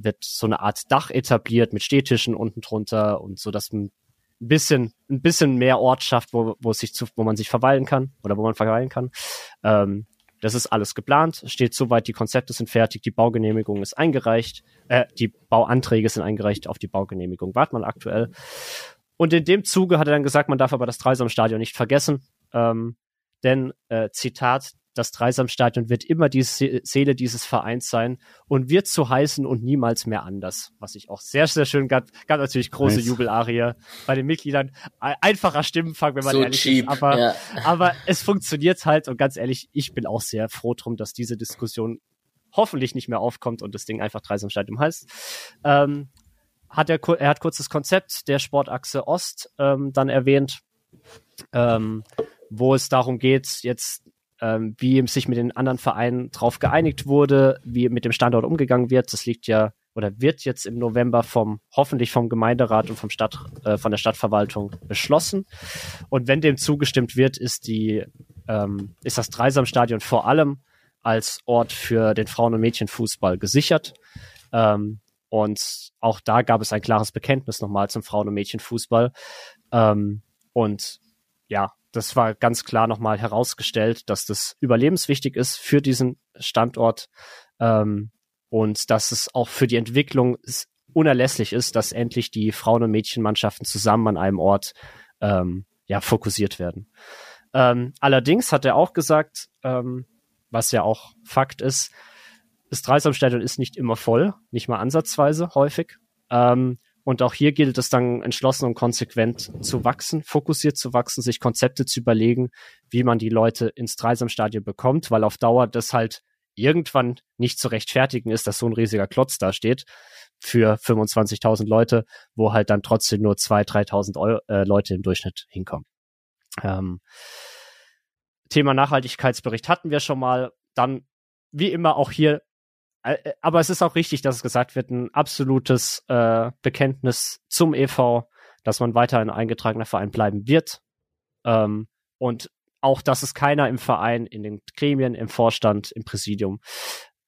wird so eine Art Dach etabliert mit Stehtischen unten drunter und so, dass ein bisschen, ein bisschen mehr Ortschaft, wo, wo sich zu, wo man sich verweilen kann oder wo man verweilen kann. Ähm, das ist alles geplant, steht soweit, die Konzepte sind fertig, die Baugenehmigung ist eingereicht, äh, die Bauanträge sind eingereicht, auf die Baugenehmigung wartet man aktuell. Und in dem Zuge hat er dann gesagt, man darf aber das Dreisamstadion nicht vergessen. Ähm, denn, äh, Zitat, das Dreisamstadion wird immer die Seele dieses Vereins sein und wird so heißen und niemals mehr anders. Was ich auch sehr, sehr schön gab. Gab natürlich große nice. Jubelarie bei den Mitgliedern. Einfacher Stimmenfang, wenn man so ehrlich cheap, ist. Aber, ja. aber es funktioniert halt und ganz ehrlich, ich bin auch sehr froh drum, dass diese Diskussion hoffentlich nicht mehr aufkommt und das Ding einfach Dreisamstadion heißt. Ähm, hat er, er hat kurz das Konzept der Sportachse Ost ähm, dann erwähnt, ähm, wo es darum geht, jetzt ähm, wie sich mit den anderen Vereinen drauf geeinigt wurde, wie mit dem Standort umgegangen wird. Das liegt ja oder wird jetzt im November vom hoffentlich vom Gemeinderat und vom Stadt äh, von der Stadtverwaltung beschlossen. Und wenn dem zugestimmt wird, ist die ähm, ist das Dreisamstadion vor allem als Ort für den Frauen- und Mädchenfußball gesichert. Ähm, und auch da gab es ein klares Bekenntnis nochmal zum Frauen- und Mädchenfußball. Ähm, und ja, das war ganz klar nochmal herausgestellt, dass das überlebenswichtig ist für diesen Standort ähm, und dass es auch für die Entwicklung unerlässlich ist, dass endlich die Frauen- und Mädchenmannschaften zusammen an einem Ort ähm, ja, fokussiert werden. Ähm, allerdings hat er auch gesagt, ähm, was ja auch Fakt ist, das Dreisamstadion ist nicht immer voll, nicht mal ansatzweise häufig. Ähm, und auch hier gilt es dann entschlossen und konsequent zu wachsen, fokussiert zu wachsen, sich Konzepte zu überlegen, wie man die Leute ins Dreisamstadion bekommt, weil auf Dauer das halt irgendwann nicht zu rechtfertigen ist, dass so ein riesiger Klotz da steht für 25.000 Leute, wo halt dann trotzdem nur 2.000, 3.000 äh, Leute im Durchschnitt hinkommen. Ähm, Thema Nachhaltigkeitsbericht hatten wir schon mal. Dann, wie immer, auch hier aber es ist auch richtig, dass es gesagt wird, ein absolutes äh, Bekenntnis zum EV, dass man weiter ein eingetragener Verein bleiben wird. Ähm, und auch, dass es keiner im Verein, in den Gremien, im Vorstand, im Präsidium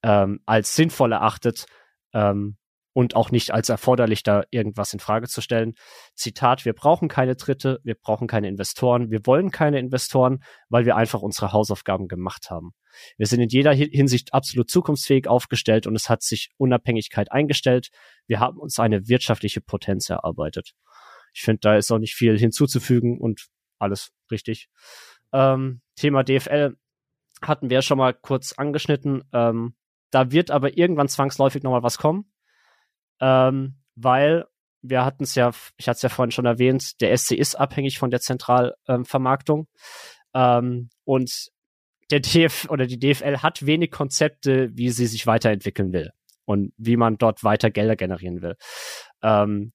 ähm, als sinnvoll erachtet, ähm, und auch nicht als erforderlich, da irgendwas in Frage zu stellen. Zitat, wir brauchen keine Dritte, wir brauchen keine Investoren, wir wollen keine Investoren, weil wir einfach unsere Hausaufgaben gemacht haben. Wir sind in jeder Hinsicht absolut zukunftsfähig aufgestellt und es hat sich Unabhängigkeit eingestellt. Wir haben uns eine wirtschaftliche Potenz erarbeitet. Ich finde, da ist auch nicht viel hinzuzufügen und alles richtig. Ähm, Thema DFL hatten wir schon mal kurz angeschnitten. Ähm, da wird aber irgendwann zwangsläufig nochmal was kommen ähm, weil wir hatten es ja, ich hatte es ja vorhin schon erwähnt, der SC ist abhängig von der Zentralvermarktung ähm, und der DF oder die DFL hat wenig Konzepte, wie sie sich weiterentwickeln will und wie man dort weiter Gelder generieren will. Ähm,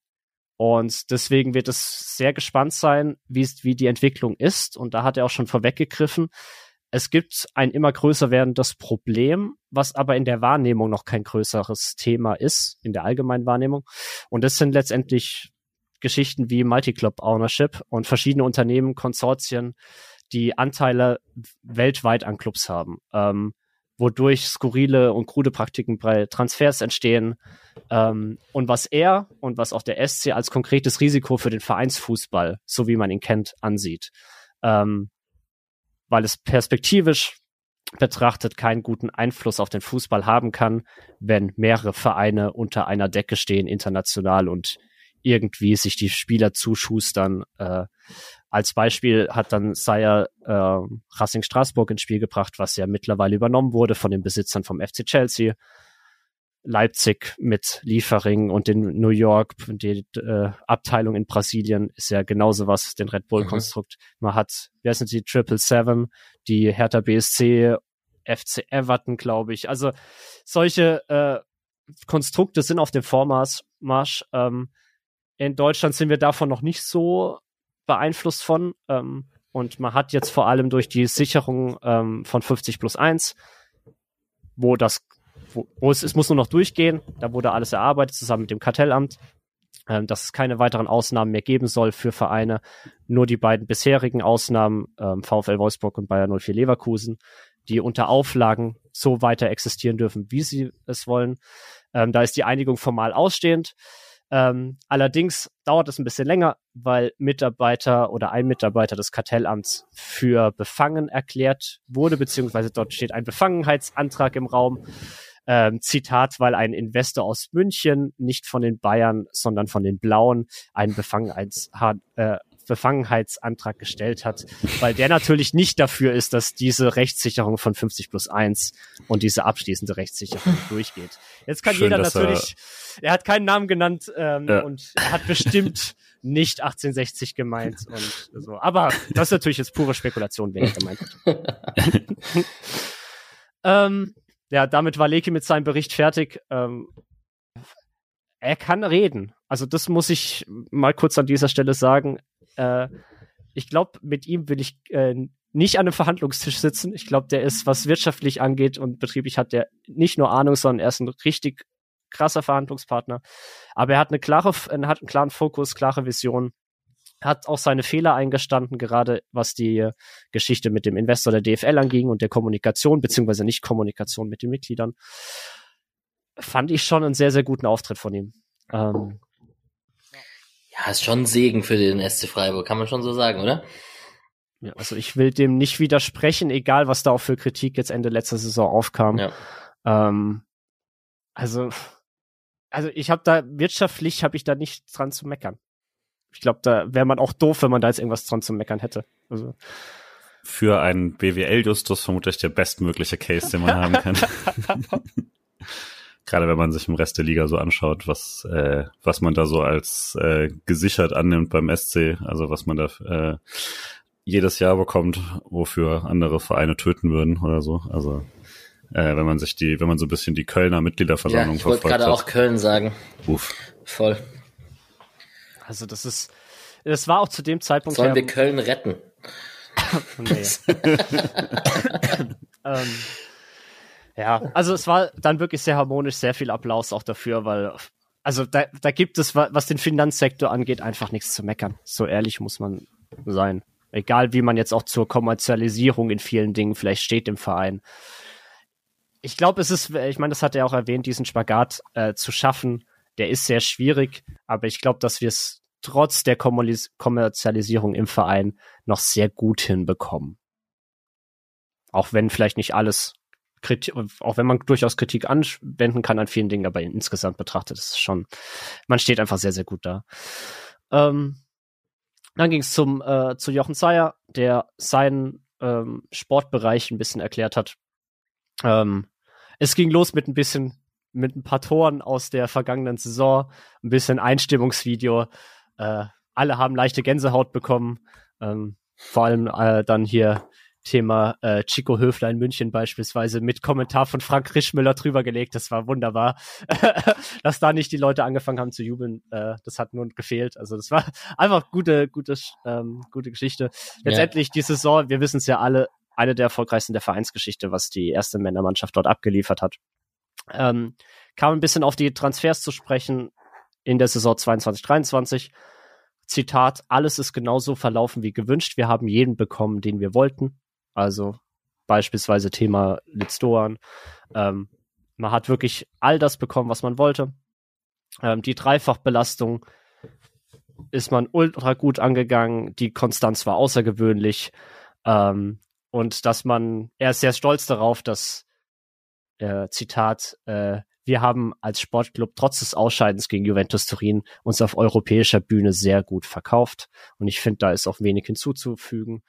und deswegen wird es sehr gespannt sein, wie, wie die Entwicklung ist. Und da hat er auch schon vorweggegriffen, es gibt ein immer größer werdendes Problem, was aber in der Wahrnehmung noch kein größeres Thema ist, in der allgemeinen Wahrnehmung. Und das sind letztendlich Geschichten wie Multiclub Ownership und verschiedene Unternehmen, Konsortien, die Anteile weltweit an Clubs haben, ähm, wodurch skurrile und krude Praktiken bei Transfers entstehen. Ähm, und was er und was auch der SC als konkretes Risiko für den Vereinsfußball, so wie man ihn kennt, ansieht. Ähm, weil es perspektivisch betrachtet keinen guten Einfluss auf den Fußball haben kann, wenn mehrere Vereine unter einer Decke stehen, international und irgendwie sich die Spieler zuschustern. Äh, als Beispiel hat dann Sayer äh, Racing Straßburg ins Spiel gebracht, was ja mittlerweile übernommen wurde von den Besitzern vom FC Chelsea. Leipzig mit Liefering und den New York, die äh, Abteilung in Brasilien ist ja genauso was, den Red Bull-Konstrukt. Mhm. Man hat, wie heißen die, Triple Seven, die Hertha BSC, FC Everton, glaube ich. Also solche äh, Konstrukte sind auf dem Vormarsch. Marsch. Ähm, in Deutschland sind wir davon noch nicht so beeinflusst von. Ähm, und man hat jetzt vor allem durch die Sicherung ähm, von 50 plus 1, wo das wo, wo es, es muss nur noch durchgehen. Da wurde alles erarbeitet zusammen mit dem Kartellamt, ähm, dass es keine weiteren Ausnahmen mehr geben soll für Vereine. Nur die beiden bisherigen Ausnahmen, ähm, VfL Wolfsburg und Bayer 04 Leverkusen, die unter Auflagen so weiter existieren dürfen, wie sie es wollen. Ähm, da ist die Einigung formal ausstehend. Ähm, allerdings dauert es ein bisschen länger, weil Mitarbeiter oder ein Mitarbeiter des Kartellamts für befangen erklärt wurde, beziehungsweise dort steht ein Befangenheitsantrag im Raum. Ähm, Zitat, weil ein Investor aus München, nicht von den Bayern, sondern von den Blauen, einen Befangenheits äh, Befangenheitsantrag gestellt hat, weil der natürlich nicht dafür ist, dass diese Rechtssicherung von 50 plus 1 und diese abschließende Rechtssicherung durchgeht. Jetzt kann Schön, jeder natürlich, er, er, hat keinen Namen genannt ähm, ja. und hat bestimmt nicht 1860 gemeint und so. Aber das ist natürlich jetzt pure Spekulation, wen er gemeint hat. ähm, ja, damit war Leki mit seinem Bericht fertig. Ähm, er kann reden. Also das muss ich mal kurz an dieser Stelle sagen. Äh, ich glaube, mit ihm will ich äh, nicht an einem Verhandlungstisch sitzen. Ich glaube, der ist, was wirtschaftlich angeht und betrieblich hat der nicht nur Ahnung, sondern er ist ein richtig krasser Verhandlungspartner. Aber er hat eine klare, er hat einen klaren Fokus, klare Vision, hat auch seine Fehler eingestanden, gerade was die Geschichte mit dem Investor der DFL anging und der Kommunikation, beziehungsweise nicht Kommunikation mit den Mitgliedern. Fand ich schon einen sehr, sehr guten Auftritt von ihm. Ähm, ja, ist schon ein Segen für den SC Freiburg, kann man schon so sagen, oder? Ja, also ich will dem nicht widersprechen, egal was da auch für Kritik jetzt Ende letzter Saison aufkam. Ja. Ähm, also, also ich habe da wirtschaftlich habe ich da nicht dran zu meckern. Ich glaube, da wäre man auch doof, wenn man da jetzt irgendwas dran zu meckern hätte. Also für einen BWL-Justus vermutlich der bestmögliche Case, den man haben kann. Gerade wenn man sich im Rest der Liga so anschaut, was, äh, was man da so als äh, gesichert annimmt beim SC, also was man da äh, jedes Jahr bekommt, wofür andere Vereine töten würden oder so. Also äh, wenn man sich die, wenn man so ein bisschen die Kölner Mitgliederversammlung ja, ich wollte gerade auch Köln sagen. Uff. Voll. Also das ist, das war auch zu dem Zeitpunkt. Sollen wir Köln retten? ähm, ja, also es war dann wirklich sehr harmonisch, sehr viel Applaus auch dafür, weil also da, da gibt es, was den Finanzsektor angeht, einfach nichts zu meckern. So ehrlich muss man sein. Egal wie man jetzt auch zur Kommerzialisierung in vielen Dingen vielleicht steht im Verein. Ich glaube, es ist, ich meine, das hat er auch erwähnt, diesen Spagat äh, zu schaffen, der ist sehr schwierig, aber ich glaube, dass wir es trotz der Kommerzialisierung im Verein noch sehr gut hinbekommen. Auch wenn vielleicht nicht alles Kritik, auch wenn man durchaus Kritik anwenden kann an vielen Dingen, aber insgesamt betrachtet ist es schon, man steht einfach sehr, sehr gut da. Ähm, dann ging es zum äh, zu Jochen Zeyer, der seinen ähm, Sportbereich ein bisschen erklärt hat. Ähm, es ging los mit ein bisschen mit ein paar Toren aus der vergangenen Saison, ein bisschen Einstimmungsvideo. Äh, alle haben leichte Gänsehaut bekommen. Ähm, vor allem äh, dann hier Thema äh, Chico Höfler in München beispielsweise mit Kommentar von Frank Rischmüller drüber gelegt. Das war wunderbar. Dass da nicht die Leute angefangen haben zu jubeln, äh, das hat nun gefehlt. Also das war einfach gute, gute, ähm, gute Geschichte. Letztendlich ja. die Saison, wir wissen es ja alle, eine der erfolgreichsten der Vereinsgeschichte, was die erste Männermannschaft dort abgeliefert hat. Ähm, kam ein bisschen auf die Transfers zu sprechen in der Saison 22, 23. Zitat, alles ist genauso verlaufen wie gewünscht. Wir haben jeden bekommen, den wir wollten. Also beispielsweise Thema Litzdoan. Ähm, man hat wirklich all das bekommen, was man wollte. Ähm, die Dreifachbelastung ist man ultra gut angegangen. Die Konstanz war außergewöhnlich. Ähm, und dass man, er ist sehr stolz darauf, dass, äh, Zitat, äh, wir haben als Sportclub trotz des Ausscheidens gegen Juventus Turin uns auf europäischer Bühne sehr gut verkauft. Und ich finde, da ist auch wenig hinzuzufügen.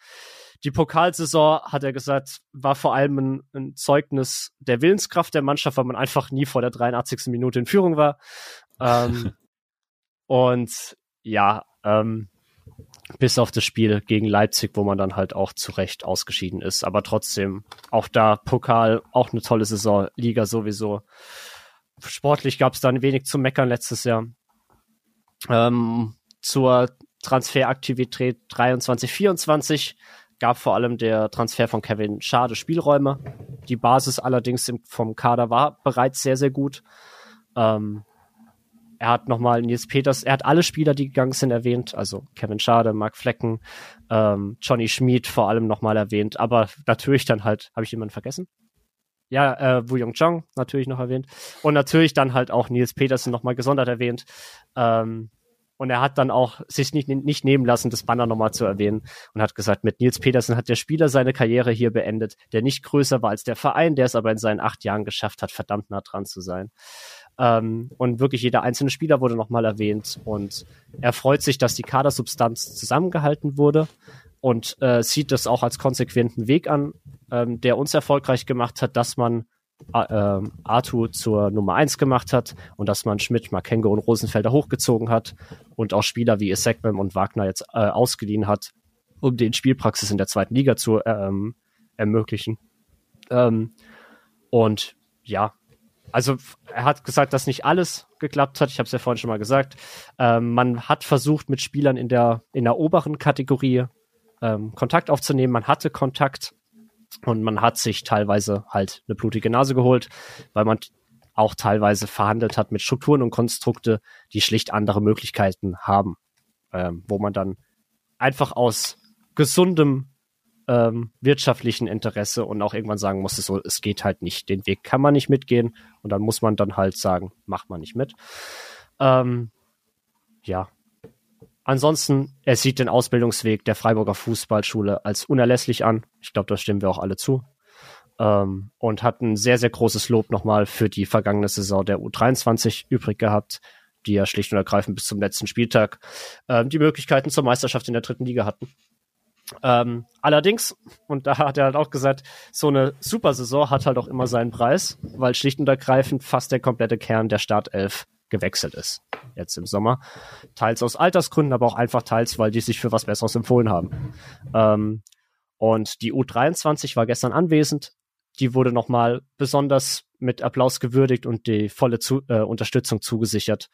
Die Pokalsaison, hat er gesagt, war vor allem ein, ein, Zeugnis der Willenskraft der Mannschaft, weil man einfach nie vor der 83. Minute in Führung war. Ähm, und ja, ähm, bis auf das Spiel gegen Leipzig, wo man dann halt auch zu Recht ausgeschieden ist. Aber trotzdem, auch da Pokal, auch eine tolle Saison, Liga sowieso. Sportlich gab es dann wenig zu meckern letztes Jahr. Ähm, zur Transferaktivität 23, 24 gab vor allem der Transfer von Kevin Schade Spielräume. Die Basis allerdings vom Kader war bereits sehr, sehr gut. Ähm, er hat nochmal Nils Peters, er hat alle Spieler, die gegangen sind, erwähnt. Also Kevin Schade, Mark Flecken, ähm, Johnny Schmid vor allem nochmal erwähnt. Aber natürlich dann halt, habe ich jemanden vergessen? Ja, äh, Wu Yong Chong natürlich noch erwähnt. Und natürlich dann halt auch Nils Petersen nochmal gesondert erwähnt. Ähm, und er hat dann auch sich nicht, nicht nehmen lassen, das Banner nochmal zu erwähnen und hat gesagt, mit Nils Petersen hat der Spieler seine Karriere hier beendet, der nicht größer war als der Verein, der es aber in seinen acht Jahren geschafft hat, verdammt nah dran zu sein. Ähm, und wirklich jeder einzelne Spieler wurde nochmal erwähnt und er freut sich, dass die Kadersubstanz zusammengehalten wurde und äh, sieht das auch als konsequenten Weg an, ähm, der uns erfolgreich gemacht hat, dass man äh, Artu zur Nummer eins gemacht hat und dass man Schmidt, Makengo und Rosenfelder hochgezogen hat und auch Spieler wie Esekbem und Wagner jetzt äh, ausgeliehen hat, um den Spielpraxis in der zweiten Liga zu ähm, ermöglichen. Ähm, und ja, also er hat gesagt, dass nicht alles geklappt hat. Ich habe es ja vorhin schon mal gesagt. Ähm, man hat versucht, mit Spielern in der, in der oberen Kategorie ähm, Kontakt aufzunehmen. Man hatte Kontakt und man hat sich teilweise halt eine blutige Nase geholt, weil man auch teilweise verhandelt hat mit Strukturen und Konstrukte, die schlicht andere Möglichkeiten haben, ähm, wo man dann einfach aus gesundem ähm, wirtschaftlichen Interesse und auch irgendwann sagen musste, so, es geht halt nicht, den Weg kann man nicht mitgehen und dann muss man dann halt sagen, macht man nicht mit. Ähm, ja. Ansonsten, er sieht den Ausbildungsweg der Freiburger Fußballschule als unerlässlich an. Ich glaube, da stimmen wir auch alle zu. Ähm, und hat ein sehr, sehr großes Lob nochmal für die vergangene Saison der U23 übrig gehabt, die ja schlicht und ergreifend bis zum letzten Spieltag ähm, die Möglichkeiten zur Meisterschaft in der dritten Liga hatten. Ähm, allerdings, und da hat er halt auch gesagt, so eine Supersaison hat halt auch immer seinen Preis, weil schlicht und ergreifend fast der komplette Kern der Startelf gewechselt ist. Jetzt im Sommer. Teils aus Altersgründen, aber auch einfach teils, weil die sich für was Besseres empfohlen haben. Ähm, und die U23 war gestern anwesend. Die wurde nochmal besonders mit Applaus gewürdigt und die volle zu äh, Unterstützung zugesichert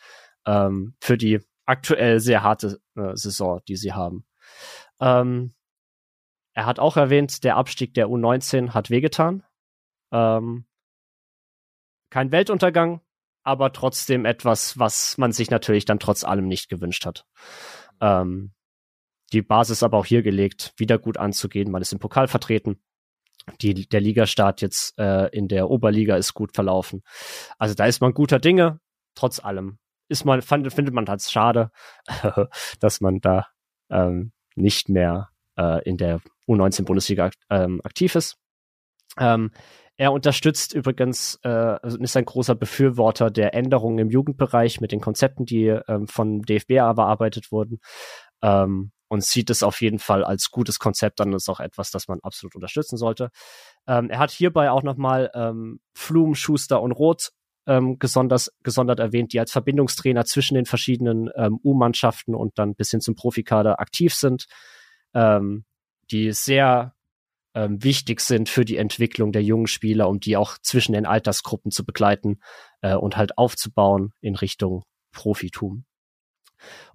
ähm, für die aktuell sehr harte äh, Saison, die sie haben. Ähm, er hat auch erwähnt, der Abstieg der U19 hat wehgetan. Ähm, kein Weltuntergang, aber trotzdem etwas, was man sich natürlich dann trotz allem nicht gewünscht hat. Ähm, die Basis aber auch hier gelegt, wieder gut anzugehen. Man ist im Pokal vertreten. Die, der Ligastart jetzt äh, in der Oberliga ist gut verlaufen. Also da ist man guter Dinge. Trotz allem ist man, fand, findet man es schade, dass man da ähm, nicht mehr äh, in der U19-Bundesliga ähm, aktiv ist. Ähm, er unterstützt übrigens, äh, also ist ein großer Befürworter der Änderungen im Jugendbereich mit den Konzepten, die ähm, von DFB bearbeitet wurden. Ähm, und sieht es auf jeden Fall als gutes Konzept an. Das ist auch etwas, das man absolut unterstützen sollte. Ähm, er hat hierbei auch nochmal ähm, Flum, Schuster und Roth ähm, gesonders, gesondert erwähnt, die als Verbindungstrainer zwischen den verschiedenen ähm, U-Mannschaften und dann bis hin zum Profikader aktiv sind ähm, die sehr ähm, wichtig sind für die Entwicklung der jungen Spieler, um die auch zwischen den Altersgruppen zu begleiten äh, und halt aufzubauen in Richtung Profitum.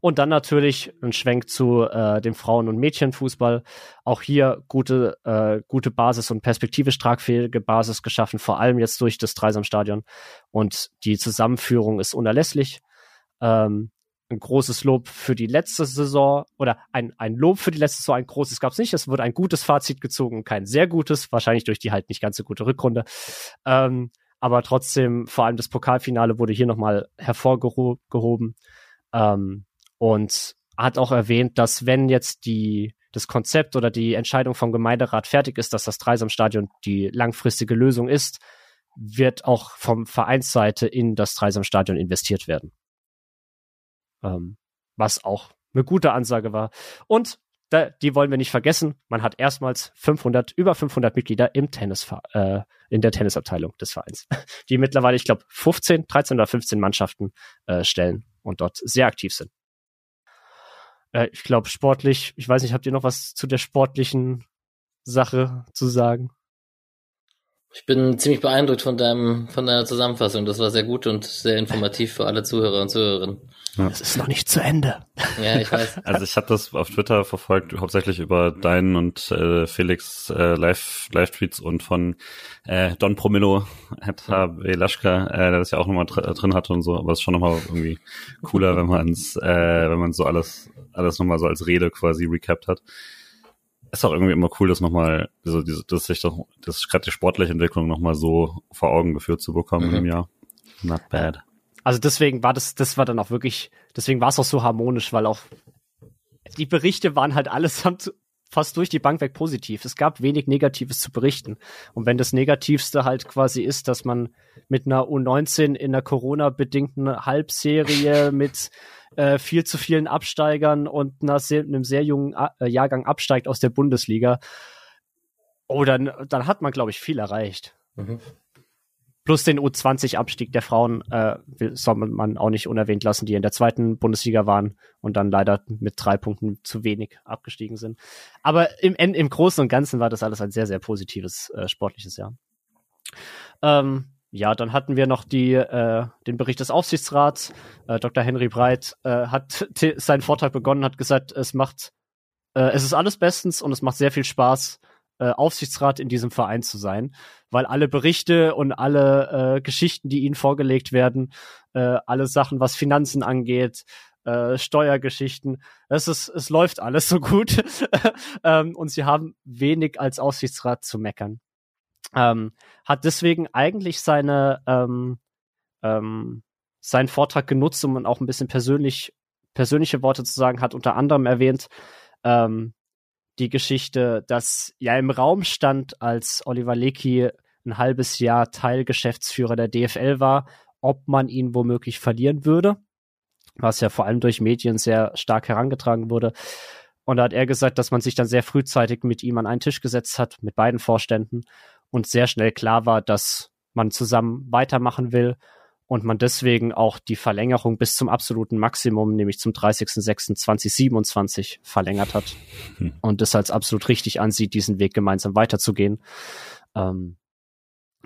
Und dann natürlich ein Schwenk zu äh, dem Frauen- und Mädchenfußball. Auch hier gute, äh, gute Basis und perspektivisch tragfähige Basis geschaffen, vor allem jetzt durch das Dreisamstadion. Und die Zusammenführung ist unerlässlich. Ähm, ein großes Lob für die letzte Saison oder ein, ein Lob für die letzte Saison, ein großes gab es nicht. Es wurde ein gutes Fazit gezogen, kein sehr gutes, wahrscheinlich durch die halt nicht ganz so gute Rückrunde. Ähm, aber trotzdem, vor allem das Pokalfinale wurde hier nochmal hervorgehoben ähm, und hat auch erwähnt, dass wenn jetzt die das Konzept oder die Entscheidung vom Gemeinderat fertig ist, dass das Dreisamstadion die langfristige Lösung ist, wird auch vom Vereinsseite in das Dreisamstadion investiert werden ähm, was auch eine gute Ansage war. Und da, die wollen wir nicht vergessen. Man hat erstmals 500, über 500 Mitglieder im Tennis, äh, in der Tennisabteilung des Vereins, die mittlerweile, ich glaube, 15, 13 oder 15 Mannschaften äh, stellen und dort sehr aktiv sind. Äh, ich glaube, sportlich, ich weiß nicht, habt ihr noch was zu der sportlichen Sache zu sagen? Ich bin ziemlich beeindruckt von deinem, von deiner Zusammenfassung. Das war sehr gut und sehr informativ für alle Zuhörer und Zuhörerinnen. Ja. Es ist noch nicht zu Ende. Ja, ich weiß. Also ich habe das auf Twitter verfolgt, hauptsächlich über deinen und äh, Felix äh, Live Live Tweets und von äh, Don Promillo, HB Laschka, äh, der das ja auch nochmal dr drin hatte und so. Aber es ist schon nochmal irgendwie cooler, wenn man es, äh, wenn man so alles alles nochmal so als Rede quasi recapped hat ist auch irgendwie immer cool, das nochmal, also diese, dass sich doch, das gerade die sportliche Entwicklung nochmal so vor Augen geführt zu bekommen mhm. im Jahr. Not bad. Also deswegen war das, das war dann auch wirklich, deswegen war es auch so harmonisch, weil auch die Berichte waren halt allesamt fast durch die Bank weg positiv. Es gab wenig Negatives zu berichten. Und wenn das Negativste halt quasi ist, dass man mit einer U19 in einer Corona-bedingten Halbserie mit äh, viel zu vielen Absteigern und einer sehr, einem sehr jungen äh, Jahrgang absteigt aus der Bundesliga, oh, dann, dann hat man, glaube ich, viel erreicht. Mhm. Plus den U20-Abstieg der Frauen äh, soll man auch nicht unerwähnt lassen, die in der zweiten Bundesliga waren und dann leider mit drei Punkten zu wenig abgestiegen sind. Aber im, im Großen und Ganzen war das alles ein sehr, sehr positives äh, sportliches Jahr. Ähm, ja, dann hatten wir noch die, äh, den Bericht des Aufsichtsrats. Äh, Dr. Henry Breit äh, hat seinen Vortrag begonnen, hat gesagt, es macht, äh, es ist alles bestens und es macht sehr viel Spaß, äh, Aufsichtsrat in diesem Verein zu sein, weil alle Berichte und alle äh, Geschichten, die ihnen vorgelegt werden, äh, alle Sachen, was Finanzen angeht, äh, Steuergeschichten, es ist, es läuft alles so gut ähm, und sie haben wenig als Aufsichtsrat zu meckern. Ähm, hat deswegen eigentlich seine ähm, ähm, seinen Vortrag genutzt, um auch ein bisschen persönlich persönliche Worte zu sagen, hat unter anderem erwähnt ähm, die Geschichte, dass ja im Raum stand, als Oliver Lecky ein halbes Jahr Teilgeschäftsführer der DFL war, ob man ihn womöglich verlieren würde, was ja vor allem durch Medien sehr stark herangetragen wurde. Und da hat er gesagt, dass man sich dann sehr frühzeitig mit ihm an einen Tisch gesetzt hat, mit beiden Vorständen und sehr schnell klar war, dass man zusammen weitermachen will und man deswegen auch die Verlängerung bis zum absoluten Maximum, nämlich zum 30.06.2027 verlängert hat hm. und das als absolut richtig ansieht, diesen Weg gemeinsam weiterzugehen. Ähm,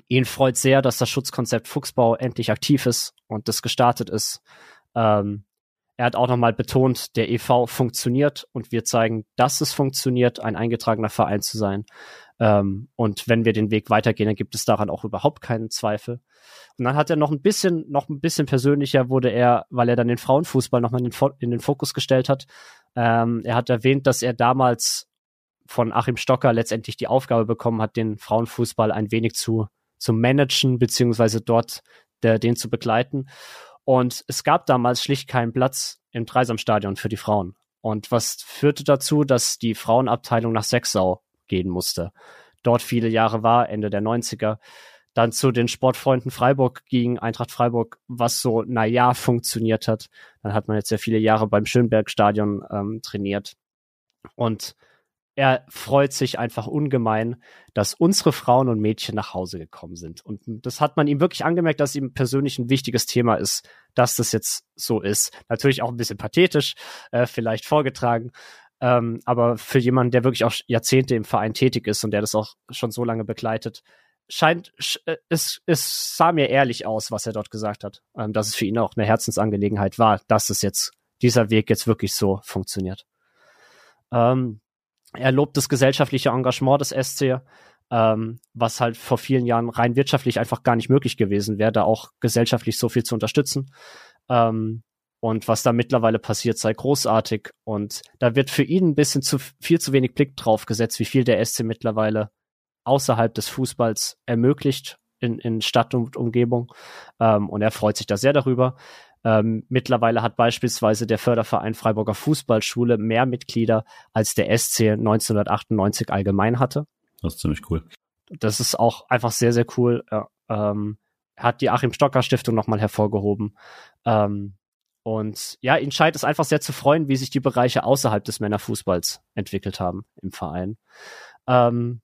ihn freut sehr, dass das Schutzkonzept Fuchsbau endlich aktiv ist und das gestartet ist. Ähm, er hat auch nochmal betont, der EV funktioniert und wir zeigen, dass es funktioniert, ein eingetragener Verein zu sein. Ähm, und wenn wir den Weg weitergehen, dann gibt es daran auch überhaupt keinen Zweifel. Und dann hat er noch ein bisschen, noch ein bisschen persönlicher wurde er, weil er dann den Frauenfußball nochmal in, den, in den Fokus gestellt hat. Ähm, er hat erwähnt, dass er damals von Achim Stocker letztendlich die Aufgabe bekommen hat, den Frauenfußball ein wenig zu, zu managen, beziehungsweise dort der, den zu begleiten. Und es gab damals schlicht keinen Platz im Dreisamstadion für die Frauen. Und was führte dazu, dass die Frauenabteilung nach Sechsau gehen musste. Dort viele Jahre war, Ende der 90er. Dann zu den Sportfreunden Freiburg ging, Eintracht Freiburg, was so, naja, funktioniert hat. Dann hat man jetzt sehr viele Jahre beim Schönberg-Stadion ähm, trainiert. Und er freut sich einfach ungemein, dass unsere Frauen und Mädchen nach Hause gekommen sind. Und das hat man ihm wirklich angemerkt, dass ihm persönlich ein wichtiges Thema ist, dass das jetzt so ist. Natürlich auch ein bisschen pathetisch, äh, vielleicht vorgetragen, ähm, aber für jemanden, der wirklich auch Jahrzehnte im Verein tätig ist und der das auch schon so lange begleitet, scheint, äh, es, es sah mir ehrlich aus, was er dort gesagt hat, ähm, dass es für ihn auch eine Herzensangelegenheit war, dass es jetzt, dieser Weg jetzt wirklich so funktioniert. Ähm, er lobt das gesellschaftliche Engagement des SC, ähm, was halt vor vielen Jahren rein wirtschaftlich einfach gar nicht möglich gewesen wäre, da auch gesellschaftlich so viel zu unterstützen. Ähm, und was da mittlerweile passiert, sei großartig. Und da wird für ihn ein bisschen zu viel zu wenig Blick drauf gesetzt, wie viel der SC mittlerweile außerhalb des Fußballs ermöglicht in, in Stadt und Umgebung. Ähm, und er freut sich da sehr darüber. Ähm, mittlerweile hat beispielsweise der Förderverein Freiburger Fußballschule mehr Mitglieder als der SC 1998 allgemein hatte. Das ist ziemlich cool. Das ist auch einfach sehr, sehr cool. Ja, ähm, hat die Achim Stocker Stiftung nochmal hervorgehoben. Ähm, und ja, ihn scheint es einfach sehr zu freuen, wie sich die Bereiche außerhalb des Männerfußballs entwickelt haben im Verein. Ähm,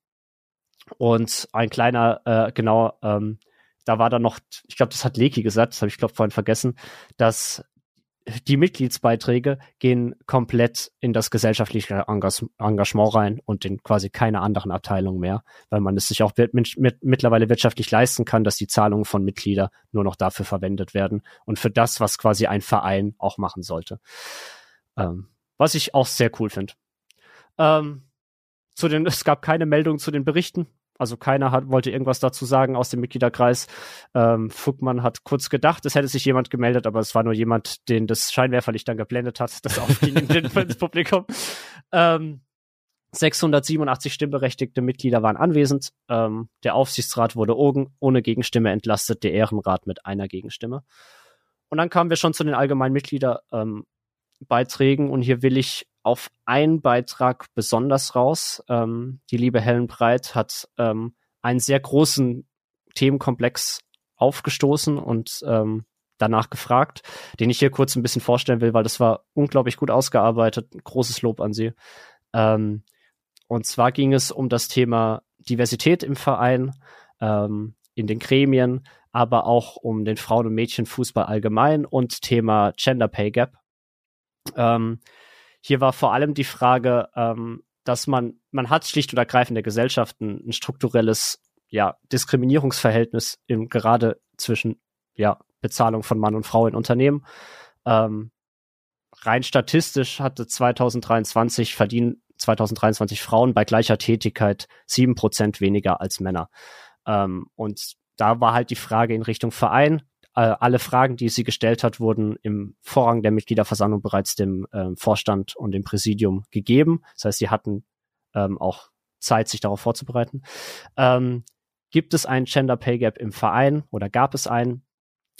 und ein kleiner, äh, genau, ähm, da war dann noch, ich glaube, das hat Leki gesagt, das habe ich glaube vorhin vergessen, dass die Mitgliedsbeiträge gehen komplett in das gesellschaftliche Engagement rein und in quasi keine anderen Abteilungen mehr, weil man es sich auch mit, mit, mittlerweile wirtschaftlich leisten kann, dass die Zahlungen von Mitgliedern nur noch dafür verwendet werden und für das, was quasi ein Verein auch machen sollte. Ähm, was ich auch sehr cool finde. Ähm, zu den, es gab keine Meldung zu den Berichten. Also keiner hat, wollte irgendwas dazu sagen aus dem Mitgliederkreis. Ähm, Fuckmann hat kurz gedacht, es hätte sich jemand gemeldet, aber es war nur jemand, den das Scheinwerferlicht dann geblendet hat, das aufging ins Publikum. Ähm, 687 stimmberechtigte Mitglieder waren anwesend. Ähm, der Aufsichtsrat wurde ohne Gegenstimme entlastet, der Ehrenrat mit einer Gegenstimme. Und dann kamen wir schon zu den allgemeinen Mitgliederbeiträgen ähm, und hier will ich auf einen Beitrag besonders raus. Ähm, die liebe Helen Breit hat ähm, einen sehr großen Themenkomplex aufgestoßen und ähm, danach gefragt, den ich hier kurz ein bisschen vorstellen will, weil das war unglaublich gut ausgearbeitet. Großes Lob an sie. Ähm, und zwar ging es um das Thema Diversität im Verein, ähm, in den Gremien, aber auch um den Frauen- und Mädchenfußball allgemein und Thema Gender Pay Gap. Ähm, hier war vor allem die Frage, ähm, dass man, man hat schlicht und ergreifend der Gesellschaft ein, strukturelles ja, Diskriminierungsverhältnis im, gerade zwischen ja, Bezahlung von Mann und Frau in Unternehmen. Ähm, rein statistisch hatte 2023 verdienen 2023 Frauen bei gleicher Tätigkeit sieben Prozent weniger als Männer. Ähm, und da war halt die Frage in Richtung Verein. Äh, alle Fragen, die sie gestellt hat, wurden im Vorrang der Mitgliederversammlung bereits dem äh, Vorstand und dem Präsidium gegeben. Das heißt, sie hatten ähm, auch Zeit, sich darauf vorzubereiten. Ähm, gibt es einen Gender Pay Gap im Verein oder gab es einen?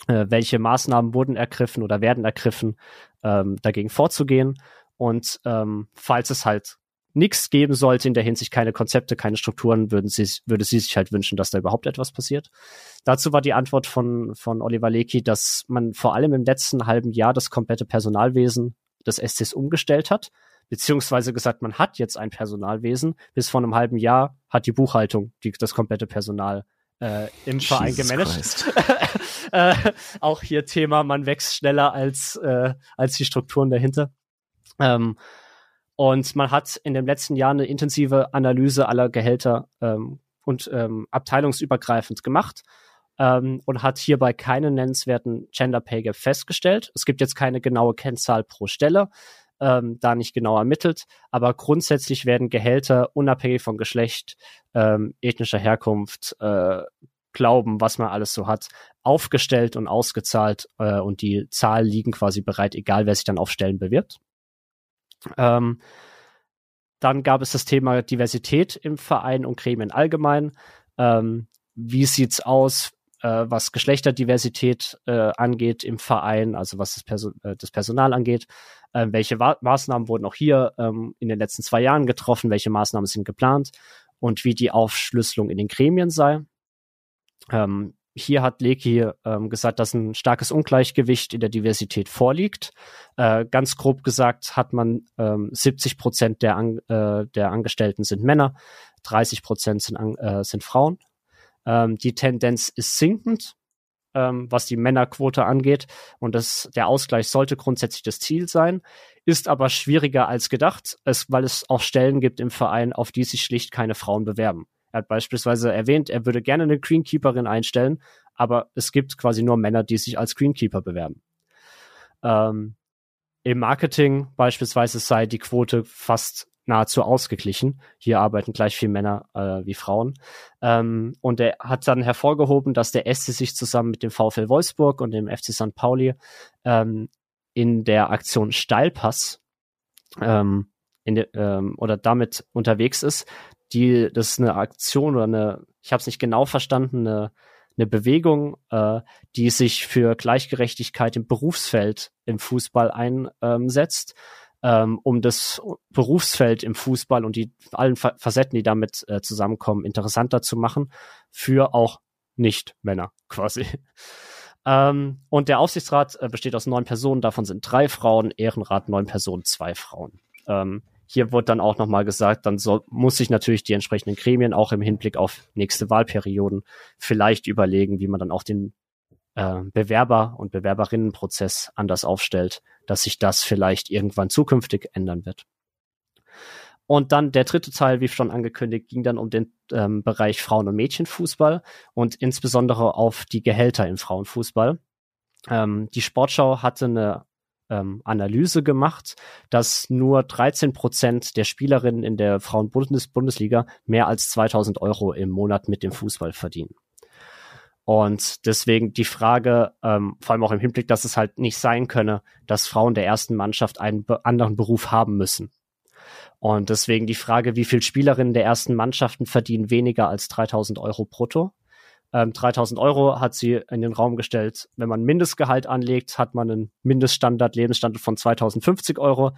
Äh, welche Maßnahmen wurden ergriffen oder werden ergriffen, ähm, dagegen vorzugehen? Und ähm, falls es halt nichts geben sollte in der Hinsicht, keine Konzepte, keine Strukturen, würden sie, würde sie sich halt wünschen, dass da überhaupt etwas passiert. Dazu war die Antwort von, von Oliver Lecky, dass man vor allem im letzten halben Jahr das komplette Personalwesen des SCs umgestellt hat beziehungsweise gesagt, man hat jetzt ein Personalwesen. Bis vor einem halben Jahr hat die Buchhaltung die, das komplette Personal äh, im Jesus Verein gemanagt. äh, auch hier Thema, man wächst schneller als, äh, als die Strukturen dahinter. Ähm, und man hat in dem letzten Jahr eine intensive Analyse aller Gehälter ähm, und ähm, abteilungsübergreifend gemacht ähm, und hat hierbei keinen nennenswerten Gender Pay Gap festgestellt. Es gibt jetzt keine genaue Kennzahl pro Stelle, ähm, da nicht genau ermittelt. Aber grundsätzlich werden Gehälter unabhängig von Geschlecht, ähm, ethnischer Herkunft, äh, Glauben, was man alles so hat, aufgestellt und ausgezahlt äh, und die Zahlen liegen quasi bereit, egal wer sich dann auf Stellen bewirbt. Ähm, dann gab es das Thema Diversität im Verein und Gremien allgemein. Ähm, wie sieht's aus? äh, was Geschlechterdiversität äh, angeht im Verein, also was das, Perso äh, das Personal angeht. Äh, welche Wa Maßnahmen wurden auch hier ähm, in den letzten zwei Jahren getroffen? Welche Maßnahmen sind geplant? Und wie die Aufschlüsselung in den Gremien sei. Ähm, hier hat Leki ähm, gesagt, dass ein starkes Ungleichgewicht in der Diversität vorliegt. Äh, ganz grob gesagt hat man ähm, 70 Prozent der, An äh, der Angestellten sind Männer, 30 Prozent sind, äh, sind Frauen. Ähm, die Tendenz ist sinkend, ähm, was die Männerquote angeht. Und das, der Ausgleich sollte grundsätzlich das Ziel sein, ist aber schwieriger als gedacht, es, weil es auch Stellen gibt im Verein, auf die sich schlicht keine Frauen bewerben. Er hat beispielsweise erwähnt, er würde gerne eine Greenkeeperin einstellen, aber es gibt quasi nur Männer, die sich als Greenkeeper bewerben. Ähm, Im Marketing beispielsweise sei die Quote fast nahezu ausgeglichen. Hier arbeiten gleich viel Männer äh, wie Frauen. Ähm, und er hat dann hervorgehoben, dass der SC sich zusammen mit dem VfL Wolfsburg und dem FC St. Pauli ähm, in der Aktion Steilpass ähm, in de, ähm, oder damit unterwegs ist. Die, das ist eine Aktion oder eine, ich habe es nicht genau verstanden, eine, eine Bewegung, äh, die sich für Gleichgerechtigkeit im Berufsfeld im Fußball einsetzt ähm, um das Berufsfeld im Fußball und die allen Fa Facetten, die damit äh, zusammenkommen, interessanter zu machen für auch Nicht-Männer quasi. Ähm, und der Aufsichtsrat äh, besteht aus neun Personen, davon sind drei Frauen, Ehrenrat neun Personen, zwei Frauen. Ähm, hier wird dann auch nochmal gesagt, dann soll, muss sich natürlich die entsprechenden Gremien auch im Hinblick auf nächste Wahlperioden vielleicht überlegen, wie man dann auch den äh, Bewerber- und Bewerberinnenprozess anders aufstellt, dass sich das vielleicht irgendwann zukünftig ändern wird. Und dann der dritte Teil, wie schon angekündigt, ging dann um den ähm, Bereich Frauen- und Mädchenfußball und insbesondere auf die Gehälter im Frauenfußball. Ähm, die Sportschau hatte eine ähm, Analyse gemacht, dass nur 13 Prozent der Spielerinnen in der Frauen-Bundesliga mehr als 2000 Euro im Monat mit dem Fußball verdienen. Und deswegen die Frage, ähm, vor allem auch im Hinblick, dass es halt nicht sein könne, dass Frauen der ersten Mannschaft einen anderen Beruf haben müssen. Und deswegen die Frage, wie viele Spielerinnen der ersten Mannschaften verdienen weniger als 3000 Euro brutto? Ähm, 3000 Euro hat sie in den Raum gestellt. Wenn man Mindestgehalt anlegt, hat man einen Mindeststandard, Lebensstandard von 2050 Euro.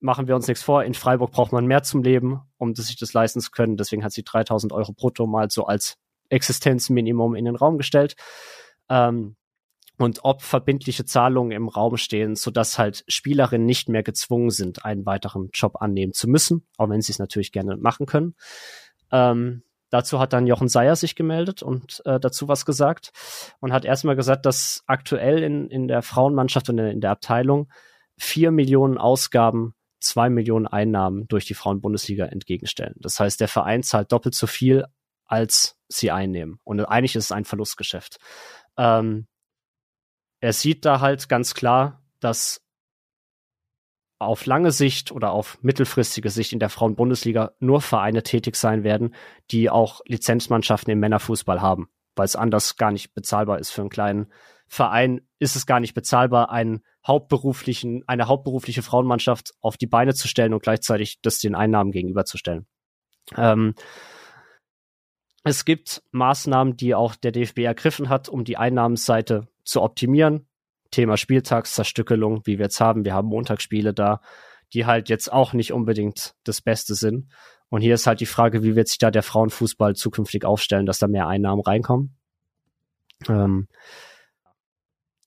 Machen wir uns nichts vor. In Freiburg braucht man mehr zum Leben, um sich das leisten zu können. Deswegen hat sie 3000 Euro brutto mal so als Existenzminimum in den Raum gestellt. Ähm, und ob verbindliche Zahlungen im Raum stehen, sodass halt Spielerinnen nicht mehr gezwungen sind, einen weiteren Job annehmen zu müssen, auch wenn sie es natürlich gerne machen können. Ähm, dazu hat dann Jochen Seyer sich gemeldet und äh, dazu was gesagt und hat erstmal gesagt, dass aktuell in, in der Frauenmannschaft und in der Abteilung vier Millionen Ausgaben zwei Millionen Einnahmen durch die Frauenbundesliga entgegenstellen. Das heißt, der Verein zahlt doppelt so viel als sie einnehmen. Und eigentlich ist es ein Verlustgeschäft. Ähm, er sieht da halt ganz klar, dass auf lange Sicht oder auf mittelfristige Sicht in der Frauenbundesliga nur Vereine tätig sein werden, die auch Lizenzmannschaften im Männerfußball haben, weil es anders gar nicht bezahlbar ist für einen kleinen Verein. Ist es gar nicht bezahlbar, einen hauptberuflichen, eine hauptberufliche Frauenmannschaft auf die Beine zu stellen und gleichzeitig das den Einnahmen gegenüberzustellen. Ähm, es gibt Maßnahmen, die auch der DFB ergriffen hat, um die Einnahmenseite zu optimieren. Thema Spieltagszerstückelung, wie wir jetzt haben. Wir haben Montagsspiele da, die halt jetzt auch nicht unbedingt das Beste sind. Und hier ist halt die Frage, wie wird sich da der Frauenfußball zukünftig aufstellen, dass da mehr Einnahmen reinkommen. Ähm,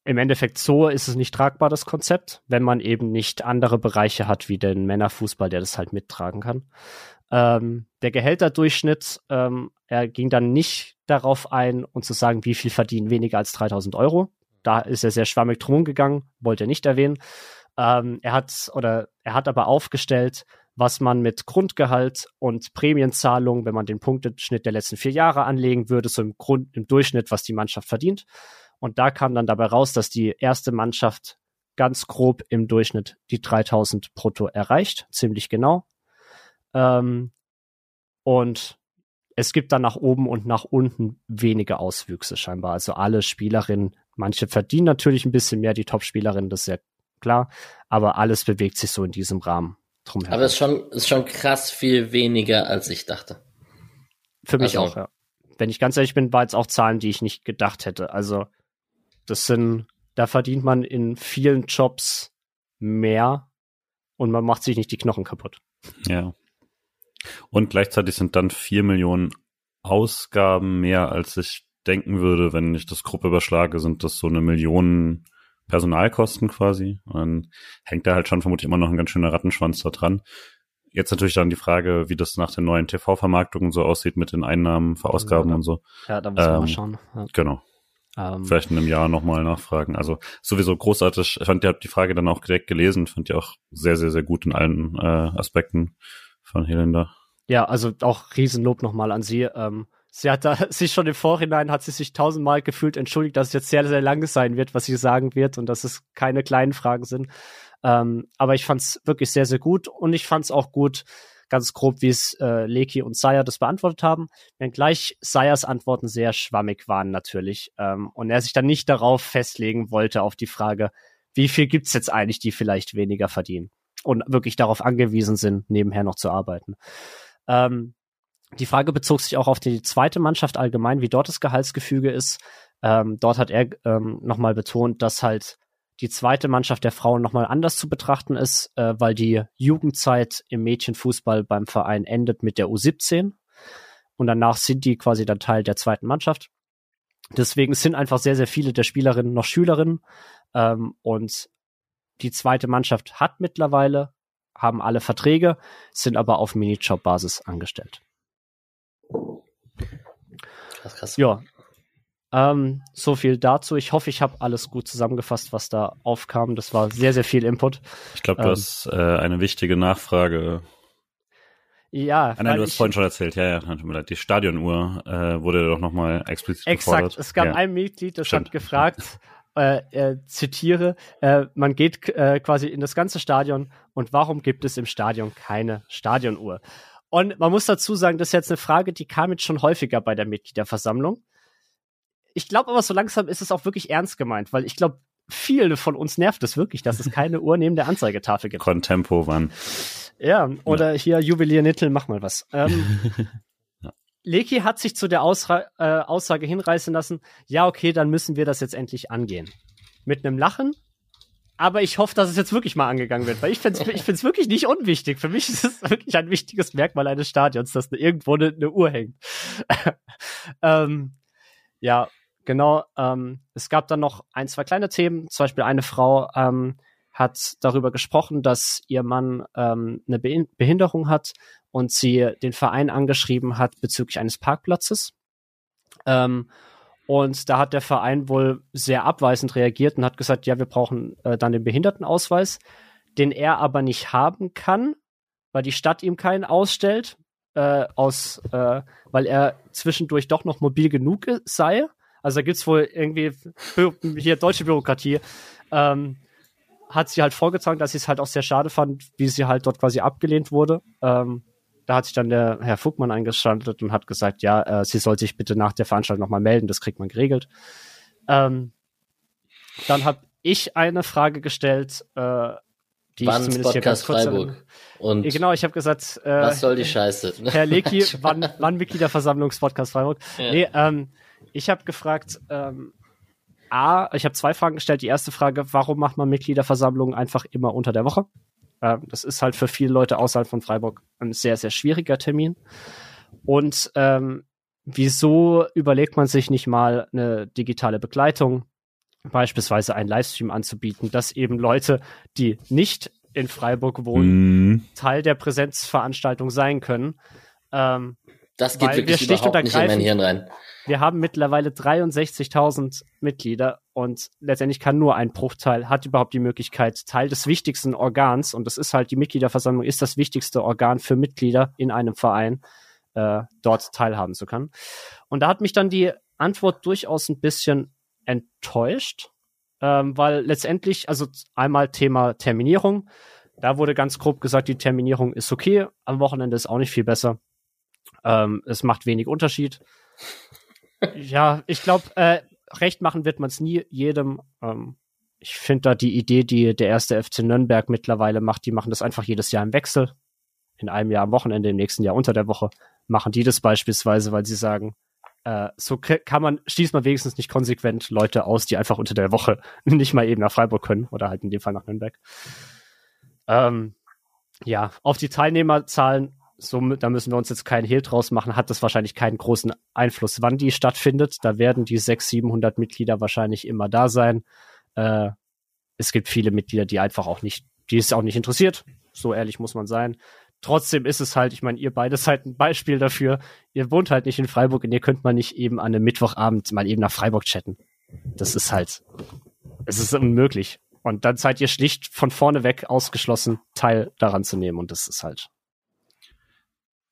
Im Endeffekt so ist es nicht tragbar, das Konzept, wenn man eben nicht andere Bereiche hat, wie den Männerfußball, der das halt mittragen kann. Ähm, der Gehälterdurchschnitt, ähm, er ging dann nicht darauf ein, und zu sagen, wie viel verdienen weniger als 3000 Euro. Da ist er sehr schwammig drum gegangen, wollte er nicht erwähnen. Ähm, er hat oder er hat aber aufgestellt, was man mit Grundgehalt und Prämienzahlung, wenn man den Punkteschnitt der letzten vier Jahre anlegen würde, so im Grund, im Durchschnitt, was die Mannschaft verdient. Und da kam dann dabei raus, dass die erste Mannschaft ganz grob im Durchschnitt die 3000 brutto erreicht, ziemlich genau. Ähm, und es gibt dann nach oben und nach unten wenige Auswüchse scheinbar. Also alle Spielerinnen Manche verdienen natürlich ein bisschen mehr, die Top-Spielerinnen, das ist ja klar, aber alles bewegt sich so in diesem Rahmen drumherum. Aber es ist schon, ist schon krass viel weniger, als ich dachte. Für mich also, auch, ja. Wenn ich ganz ehrlich bin, war jetzt auch Zahlen, die ich nicht gedacht hätte. Also, das sind, da verdient man in vielen Jobs mehr und man macht sich nicht die Knochen kaputt. Ja. Und gleichzeitig sind dann vier Millionen Ausgaben mehr, als ich denken würde, wenn ich das Gruppe überschlage, sind das so eine Million Personalkosten quasi. Und dann hängt da halt schon vermutlich immer noch ein ganz schöner Rattenschwanz da dran. Jetzt natürlich dann die Frage, wie das nach der neuen TV-Vermarktung so aussieht mit den Einnahmen, Verausgaben ja, und so. Ja, da muss man ähm, mal schauen. Ja. Genau. Ähm, Vielleicht in einem Jahr nochmal nachfragen. Also sowieso großartig. Ich fand, ihr habt die Frage dann auch direkt gelesen. Fand ihr auch sehr, sehr, sehr gut in allen äh, Aspekten von Helenda. Ja, also auch Riesenlob nochmal an Sie. Ähm, Sie hat da sich schon im Vorhinein hat sie sich tausendmal gefühlt entschuldigt, dass es jetzt sehr, sehr lang sein wird, was sie sagen wird und dass es keine kleinen Fragen sind. Ähm, aber ich fand es wirklich sehr, sehr gut und ich fand es auch gut, ganz grob, wie es äh, Leki und Saya das beantwortet haben, wenngleich Sayas Antworten sehr schwammig waren natürlich ähm, und er sich dann nicht darauf festlegen wollte auf die Frage, wie viel gibt's jetzt eigentlich, die vielleicht weniger verdienen und wirklich darauf angewiesen sind, nebenher noch zu arbeiten. Ähm, die Frage bezog sich auch auf die zweite Mannschaft allgemein, wie dort das Gehaltsgefüge ist. Ähm, dort hat er ähm, nochmal betont, dass halt die zweite Mannschaft der Frauen nochmal anders zu betrachten ist, äh, weil die Jugendzeit im Mädchenfußball beim Verein endet mit der U17 und danach sind die quasi dann Teil der zweiten Mannschaft. Deswegen sind einfach sehr, sehr viele der Spielerinnen noch Schülerinnen ähm, und die zweite Mannschaft hat mittlerweile, haben alle Verträge, sind aber auf Minijob-Basis angestellt. Krass, krass. Ja. Ähm, so viel dazu. Ich hoffe, ich habe alles gut zusammengefasst, was da aufkam. Das war sehr, sehr viel Input. Ich glaube, du ähm, hast äh, eine wichtige Nachfrage. Ja. Ah, nein, du hast vorhin schon erzählt. Ja, ja, tut mir leid. Die Stadionuhr äh, wurde doch nochmal explizit Exakt. Gefordert. Es gab ja. ein Mitglied, das Stimmt. hat gefragt, äh, äh, zitiere, äh, man geht äh, quasi in das ganze Stadion und warum gibt es im Stadion keine Stadionuhr? Und man muss dazu sagen, das ist jetzt eine Frage, die kam jetzt schon häufiger bei der Mitgliederversammlung. Ich glaube aber, so langsam ist es auch wirklich ernst gemeint, weil ich glaube, viele von uns nervt es wirklich, dass es keine Uhr neben der Anzeigetafel gibt. Contempo wann? Ja, oder ja. hier Juwelier Nittel, mach mal was. Ähm, ja. Leki hat sich zu der Ausra äh, Aussage hinreißen lassen, ja, okay, dann müssen wir das jetzt endlich angehen. Mit einem Lachen aber ich hoffe, dass es jetzt wirklich mal angegangen wird, weil ich finde es ich wirklich nicht unwichtig. Für mich ist es wirklich ein wichtiges Merkmal eines Stadions, dass da irgendwo eine, eine Uhr hängt. ähm, ja, genau. Ähm, es gab dann noch ein, zwei kleine Themen. Zum Beispiel eine Frau ähm, hat darüber gesprochen, dass ihr Mann ähm, eine Behinderung hat und sie den Verein angeschrieben hat bezüglich eines Parkplatzes. Ähm, und da hat der Verein wohl sehr abweisend reagiert und hat gesagt, ja, wir brauchen äh, dann den Behindertenausweis, den er aber nicht haben kann, weil die Stadt ihm keinen ausstellt. äh, aus, äh, weil er zwischendurch doch noch mobil genug sei. Also da gibt's wohl irgendwie hier deutsche Bürokratie. Ähm, hat sie halt vorgetragen, dass sie es halt auch sehr schade fand, wie sie halt dort quasi abgelehnt wurde. Ähm, da hat sich dann der Herr Fugmann eingeschaltet und hat gesagt, ja, äh, sie soll sich bitte nach der Veranstaltung nochmal melden, das kriegt man geregelt. Ähm, dann habe ich eine Frage gestellt, äh, die wann ich zumindest hier ganz kurz Freiburg. Und genau, ich habe gesagt, äh, was soll die Scheiße? Herr Leki, wann, wann Mitgliederversammlungspodcast Freiburg? Ja. Nee, ähm, ich habe gefragt, ähm, A, ich habe zwei Fragen gestellt. Die erste Frage, warum macht man Mitgliederversammlungen einfach immer unter der Woche? Ähm, das ist halt für viele Leute außerhalb von Freiburg ein sehr, sehr schwieriger Termin. Und ähm, wieso überlegt man sich nicht mal eine digitale Begleitung, beispielsweise einen Livestream anzubieten, dass eben Leute, die nicht in Freiburg wohnen, Mhm. Teil der Präsenzveranstaltung sein können. Ähm, Das geht Weil wir wirklich schlicht überhaupt nicht in mein Hirn rein. wir haben mittlerweile 63.000 Mitglieder und letztendlich kann nur ein Bruchteil, hat überhaupt die Möglichkeit, Teil des wichtigsten Organs, und das ist halt die Mitgliederversammlung, ist das wichtigste Organ für Mitglieder in einem Verein, äh, dort teilhaben zu können. Und da hat mich dann die Antwort durchaus ein bisschen enttäuscht, ähm, weil letztendlich, also einmal Thema Terminierung, da wurde ganz grob gesagt, die Terminierung ist okay, am Wochenende ist auch nicht viel besser. Ähm, es macht wenig Unterschied. ja, ich glaube, äh, recht machen wird man es nie jedem. Ähm, ich finde da die Idee, die der erste FC Nürnberg mittlerweile macht, die machen das einfach jedes Jahr im Wechsel. In einem Jahr am Wochenende, im nächsten Jahr unter der Woche. Machen die das beispielsweise, weil sie sagen, äh, so kann man, schließt man wenigstens nicht konsequent Leute aus, die einfach unter der Woche nicht mal eben nach Freiburg können oder halt in dem Fall nach Nürnberg. Ähm, ja, auf die Teilnehmerzahlen, so, da müssen wir uns jetzt keinen Hehl draus machen, hat das wahrscheinlich keinen großen Einfluss, wann die stattfindet. Da werden die 600, 700 Mitglieder wahrscheinlich immer da sein. Äh, es gibt viele Mitglieder, die einfach auch nicht, die es auch nicht interessiert. So ehrlich muss man sein. Trotzdem ist es halt, ich meine, ihr beide seid ein Beispiel dafür. Ihr wohnt halt nicht in Freiburg und ihr könnt mal nicht eben an einem Mittwochabend mal eben nach Freiburg chatten. Das ist halt, es ist unmöglich. Und dann seid ihr schlicht von vorne weg ausgeschlossen, Teil daran zu nehmen. Und das ist halt,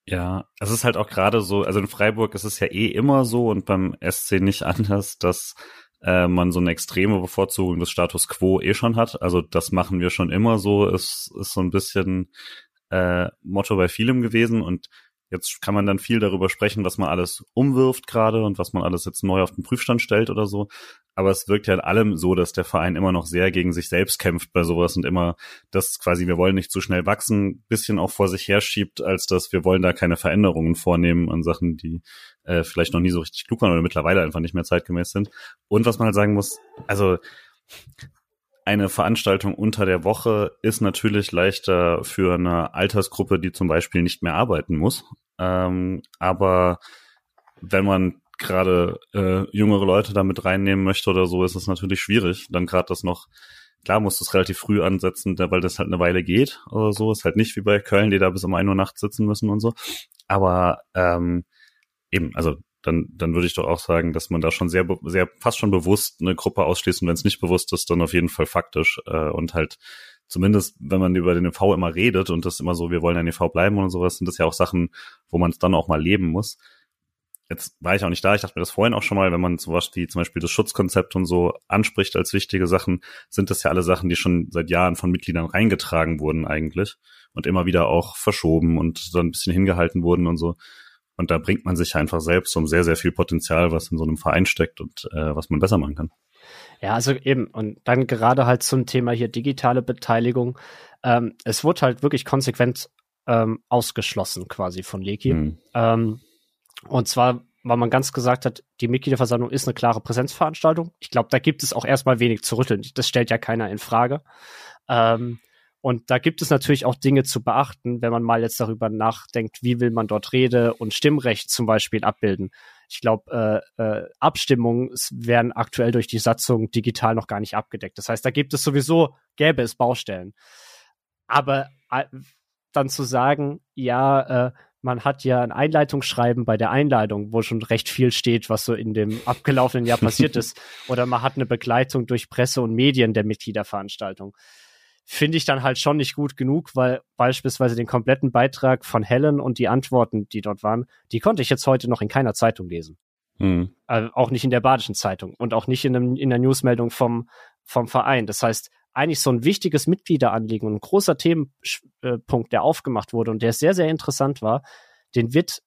Ja, es ist halt auch gerade so, also in Freiburg ist es ja eh immer so und beim SC nicht anders, dass äh, man so eine extreme Bevorzugung des Status quo eh schon hat. Also das machen wir schon immer so, ist, ist so ein bisschen äh, Motto bei vielem gewesen und jetzt kann man dann viel darüber sprechen, was man alles umwirft gerade und was man alles jetzt neu auf den Prüfstand stellt oder so. Aber es wirkt ja in allem so, dass der Verein immer noch sehr gegen sich selbst kämpft bei sowas und immer das quasi, wir wollen nicht zu schnell wachsen, bisschen auch vor sich herschiebt, als dass wir wollen da keine Veränderungen vornehmen an Sachen, die äh, vielleicht noch nie so richtig klug waren oder mittlerweile einfach nicht mehr zeitgemäß sind. Und was man halt sagen muss, also eine Veranstaltung unter der Woche ist natürlich leichter für eine Altersgruppe, die zum Beispiel nicht mehr arbeiten muss. Ähm, aber wenn man gerade äh, jüngere Leute damit reinnehmen möchte oder so, ist es natürlich schwierig. Dann gerade das noch, klar muss das relativ früh ansetzen, weil das halt eine Weile geht oder so. Ist halt nicht wie bei Köln, die da bis um ein Uhr nachts sitzen müssen und so. Aber ähm, eben, also dann, dann würde ich doch auch sagen, dass man da schon sehr, sehr fast schon bewusst eine Gruppe ausschließt und wenn es nicht bewusst ist, dann auf jeden Fall faktisch äh, und halt zumindest, wenn man über den EV immer redet und das immer so, wir wollen ein EV bleiben und sowas, sind das ja auch Sachen, wo man es dann auch mal leben muss. Jetzt war ich auch nicht da, ich dachte mir das vorhin auch schon mal, wenn man sowas wie zum Beispiel das Schutzkonzept und so anspricht als wichtige Sachen, sind das ja alle Sachen, die schon seit Jahren von Mitgliedern reingetragen wurden eigentlich und immer wieder auch verschoben und dann ein bisschen hingehalten wurden und so. Und da bringt man sich einfach selbst um sehr, sehr viel Potenzial, was in so einem Verein steckt und äh, was man besser machen kann. Ja, also eben, und dann gerade halt zum Thema hier digitale Beteiligung. Ähm, es wurde halt wirklich konsequent ähm, ausgeschlossen quasi von Leki. Hm. Ähm, und zwar, weil man ganz gesagt hat, die Mitgliederversammlung ist eine klare Präsenzveranstaltung. Ich glaube, da gibt es auch erstmal wenig zu rütteln. Das stellt ja keiner in Frage. Ähm, und da gibt es natürlich auch Dinge zu beachten, wenn man mal jetzt darüber nachdenkt, wie will man dort Rede und Stimmrecht zum Beispiel abbilden. Ich glaube, äh, äh, Abstimmungen werden aktuell durch die Satzung digital noch gar nicht abgedeckt. Das heißt, da gibt es sowieso, gäbe es Baustellen. Aber äh, dann zu sagen, ja, äh, man hat ja ein Einleitungsschreiben bei der Einladung, wo schon recht viel steht, was so in dem abgelaufenen Jahr passiert ist. Oder man hat eine Begleitung durch Presse und Medien der Mitgliederveranstaltung. finde ich dann halt schon nicht gut genug, weil beispielsweise den kompletten Beitrag von Helen und die Antworten, die dort waren, die konnte ich jetzt heute noch in keiner Zeitung lesen. Mhm. Also auch nicht in der Badischen Zeitung und auch nicht in, einem, in der Newsmeldung vom, vom Verein. Das heißt, eigentlich so ein wichtiges Mitgliederanliegen und ein großer Themenpunkt, der aufgemacht wurde und der sehr, sehr interessant war, den wird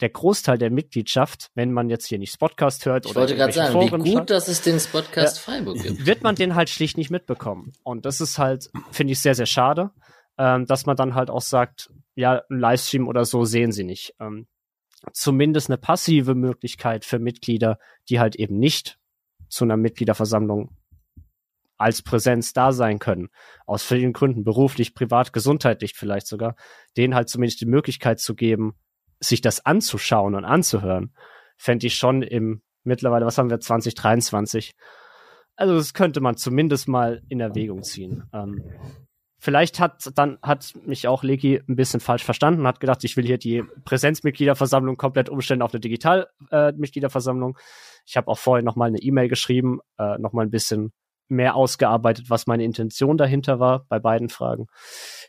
der Großteil der Mitgliedschaft, wenn man jetzt hier nicht Spotcast hört ich oder wollte gerade sagen, Foren wie gut, schaut, dass es den Spotcast Freiburg gibt. Wird man den halt schlicht nicht mitbekommen. Und das ist halt, finde ich, sehr, sehr schade, ähm, dass man dann halt auch sagt, ja, Livestream oder so sehen sie nicht. Ähm, zumindest eine passive Möglichkeit für Mitglieder, die halt eben nicht zu einer Mitgliederversammlung als Präsenz da sein können. Aus vielen Gründen, beruflich, privat, gesundheitlich vielleicht sogar, denen halt zumindest die Möglichkeit zu geben, sich das anzuschauen und anzuhören, fände ich schon im mittlerweile, was haben wir, 2023. Also das könnte man zumindest mal in Erwägung ziehen. Ähm, vielleicht hat dann hat mich auch Leki ein bisschen falsch verstanden, hat gedacht, ich will hier die Präsenzmitgliederversammlung komplett umstellen auf eine Digitalmitgliederversammlung. Äh, ich habe auch vorher noch mal eine E-Mail geschrieben, äh, noch mal ein bisschen mehr ausgearbeitet, was meine Intention dahinter war bei beiden Fragen.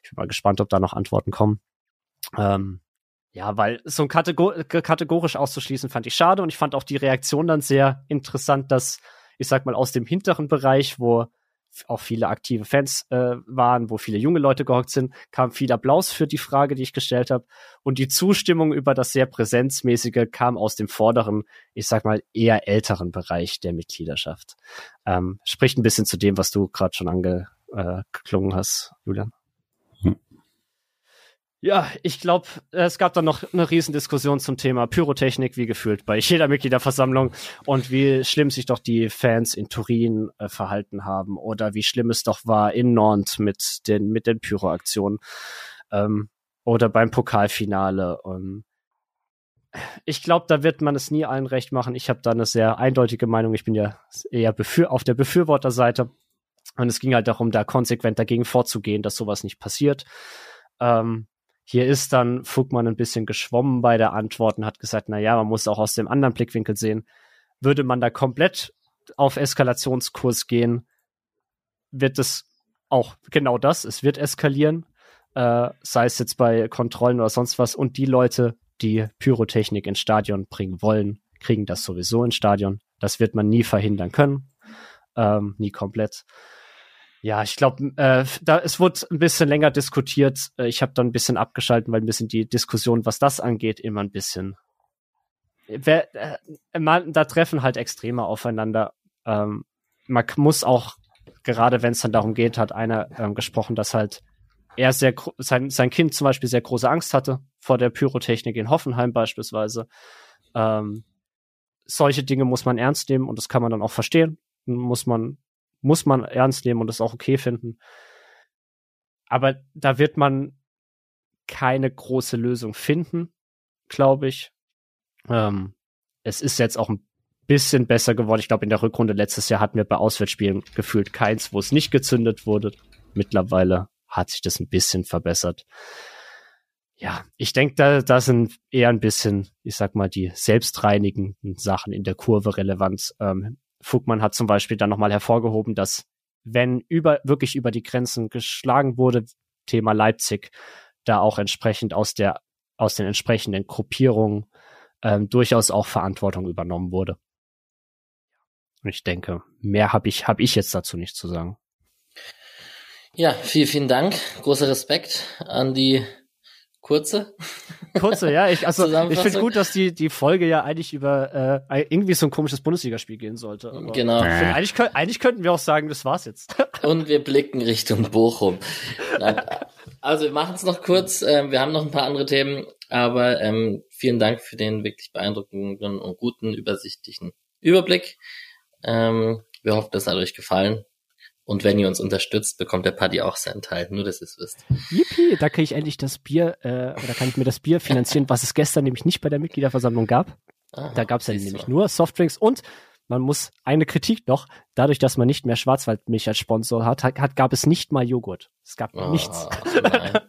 Ich bin mal gespannt, ob da noch Antworten kommen. Ähm, ja, weil so ein Kategor kategorisch auszuschließen fand ich schade und ich fand auch die Reaktion dann sehr interessant, dass ich sag mal aus dem hinteren Bereich, wo auch viele aktive Fans äh, waren, wo viele junge Leute gehockt sind, kam viel Applaus für die Frage, die ich gestellt habe. Und die Zustimmung über das sehr präsenzmäßige kam aus dem vorderen, ich sag mal, eher älteren Bereich der Mitgliedschaft. Ähm, spricht ein bisschen zu dem, was du gerade schon angeklungen äh, hast, Julian. Ja, ich glaube, es gab dann noch eine Riesendiskussion zum Thema Pyrotechnik, wie gefühlt bei jeder Mitgliederversammlung und wie schlimm sich doch die Fans in Turin äh, verhalten haben oder wie schlimm es doch war in Nantes mit den, mit den Pyroaktionen ähm, oder beim Pokalfinale. Und ich glaube, da wird man es nie allen recht machen. Ich habe da eine sehr eindeutige Meinung. Ich bin ja eher befür auf der Befürworterseite. Und es ging halt darum, da konsequent dagegen vorzugehen, dass sowas nicht passiert. Ähm, hier ist dann Fugmann ein bisschen geschwommen bei der Antwort und hat gesagt, na ja, man muss auch aus dem anderen Blickwinkel sehen. Würde man da komplett auf Eskalationskurs gehen, wird es auch genau das, es wird eskalieren, äh, sei es jetzt bei Kontrollen oder sonst was. Und die Leute, die Pyrotechnik ins Stadion bringen wollen, kriegen das sowieso ins Stadion. Das wird man nie verhindern können, ähm, nie komplett. Ja, ich glaube, äh, da es wurde ein bisschen länger diskutiert. Äh, ich habe dann ein bisschen abgeschalten, weil ein bisschen die Diskussion, was das angeht, immer ein bisschen. Wer, äh, man, da treffen halt Extreme aufeinander. Ähm, man muss auch, gerade wenn es dann darum geht, hat einer ähm, gesprochen, dass halt er sehr sein, sein Kind zum Beispiel sehr große Angst hatte vor der Pyrotechnik in Hoffenheim beispielsweise. Ähm, solche Dinge muss man ernst nehmen und das kann man dann auch verstehen. Muss man muss man ernst nehmen und das auch okay finden. Aber da wird man keine große Lösung finden, glaube ich. Ähm, es ist jetzt auch ein bisschen besser geworden. Ich glaube, in der Rückrunde letztes Jahr hatten wir bei Auswärtsspielen gefühlt keins, wo es nicht gezündet wurde. Mittlerweile hat sich das ein bisschen verbessert. Ja, ich denke, da, da sind eher ein bisschen, ich sag mal, die selbstreinigenden Sachen in der Kurve relevant. Ähm, Fugmann hat zum Beispiel dann nochmal hervorgehoben, dass wenn über, wirklich über die Grenzen geschlagen wurde, Thema Leipzig, da auch entsprechend aus der, aus den entsprechenden Gruppierungen ähm, durchaus auch Verantwortung übernommen wurde. Und ich denke, mehr habe ich, habe ich jetzt dazu nicht zu sagen. Ja, vielen, vielen Dank. Großer Respekt an die kurze. Kurze, ja. Ich, also ich finde gut, dass die die Folge ja eigentlich über äh, irgendwie so ein komisches Bundesligaspiel gehen sollte. Genau. Find, eigentlich, eigentlich könnten wir auch sagen, das war's jetzt. Und wir blicken Richtung Bochum. Nein, also wir machen es noch kurz. Ähm, wir haben noch ein paar andere Themen, aber ähm, vielen Dank für den wirklich beeindruckenden und guten übersichtlichen Überblick. Ähm, wir hoffen, das hat euch gefallen. Und wenn ihr uns unterstützt, bekommt der Paddy auch seinen Teil. Nur, dass ihr es wisst. Yippie, da kriege ich endlich das Bier, äh, oder kann ich mir das Bier finanzieren, was es gestern nämlich nicht bei der Mitgliederversammlung gab. Aha, da gab es ja nämlich nur Softdrinks und man muss eine Kritik noch, dadurch, dass man nicht mehr Schwarzwaldmilch als Sponsor hat, hat gab es nicht mal Joghurt. Es gab oh, nichts. Nein.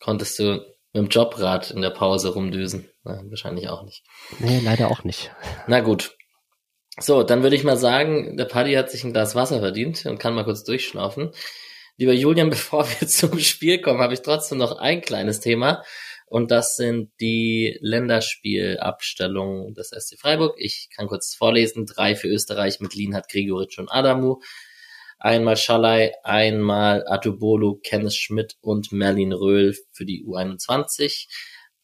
Konntest du mit dem Jobrad in der Pause rumdüsen? Nein, wahrscheinlich auch nicht. Nee, leider auch nicht. Na gut. So, dann würde ich mal sagen, der Paddy hat sich ein Glas Wasser verdient und kann mal kurz durchschnaufen. Lieber Julian, bevor wir zum Spiel kommen, habe ich trotzdem noch ein kleines Thema. Und das sind die Länderspielabstellungen des SC Freiburg. Ich kann kurz vorlesen. Drei für Österreich mit Lienhard, Gregoritsch und Adamu. Einmal Schalay, einmal Atubolu, Kenneth Schmidt und Merlin Röhl für die U21.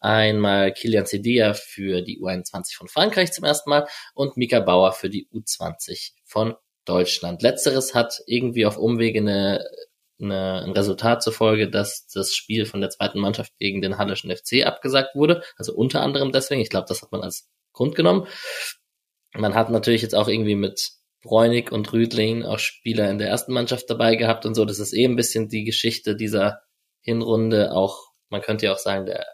Einmal Kilian Cedia für die U21 von Frankreich zum ersten Mal und Mika Bauer für die U20 von Deutschland. Letzteres hat irgendwie auf Umwege eine eine, ein Resultat zur Folge, dass das Spiel von der zweiten Mannschaft gegen den Hallischen FC abgesagt wurde. Also unter anderem deswegen. Ich glaube, das hat man als Grund genommen. Man hat natürlich jetzt auch irgendwie mit Bräunig und Rüdling auch Spieler in der ersten Mannschaft dabei gehabt und so. Das ist eh ein bisschen die Geschichte dieser Hinrunde. Auch, man könnte ja auch sagen, der,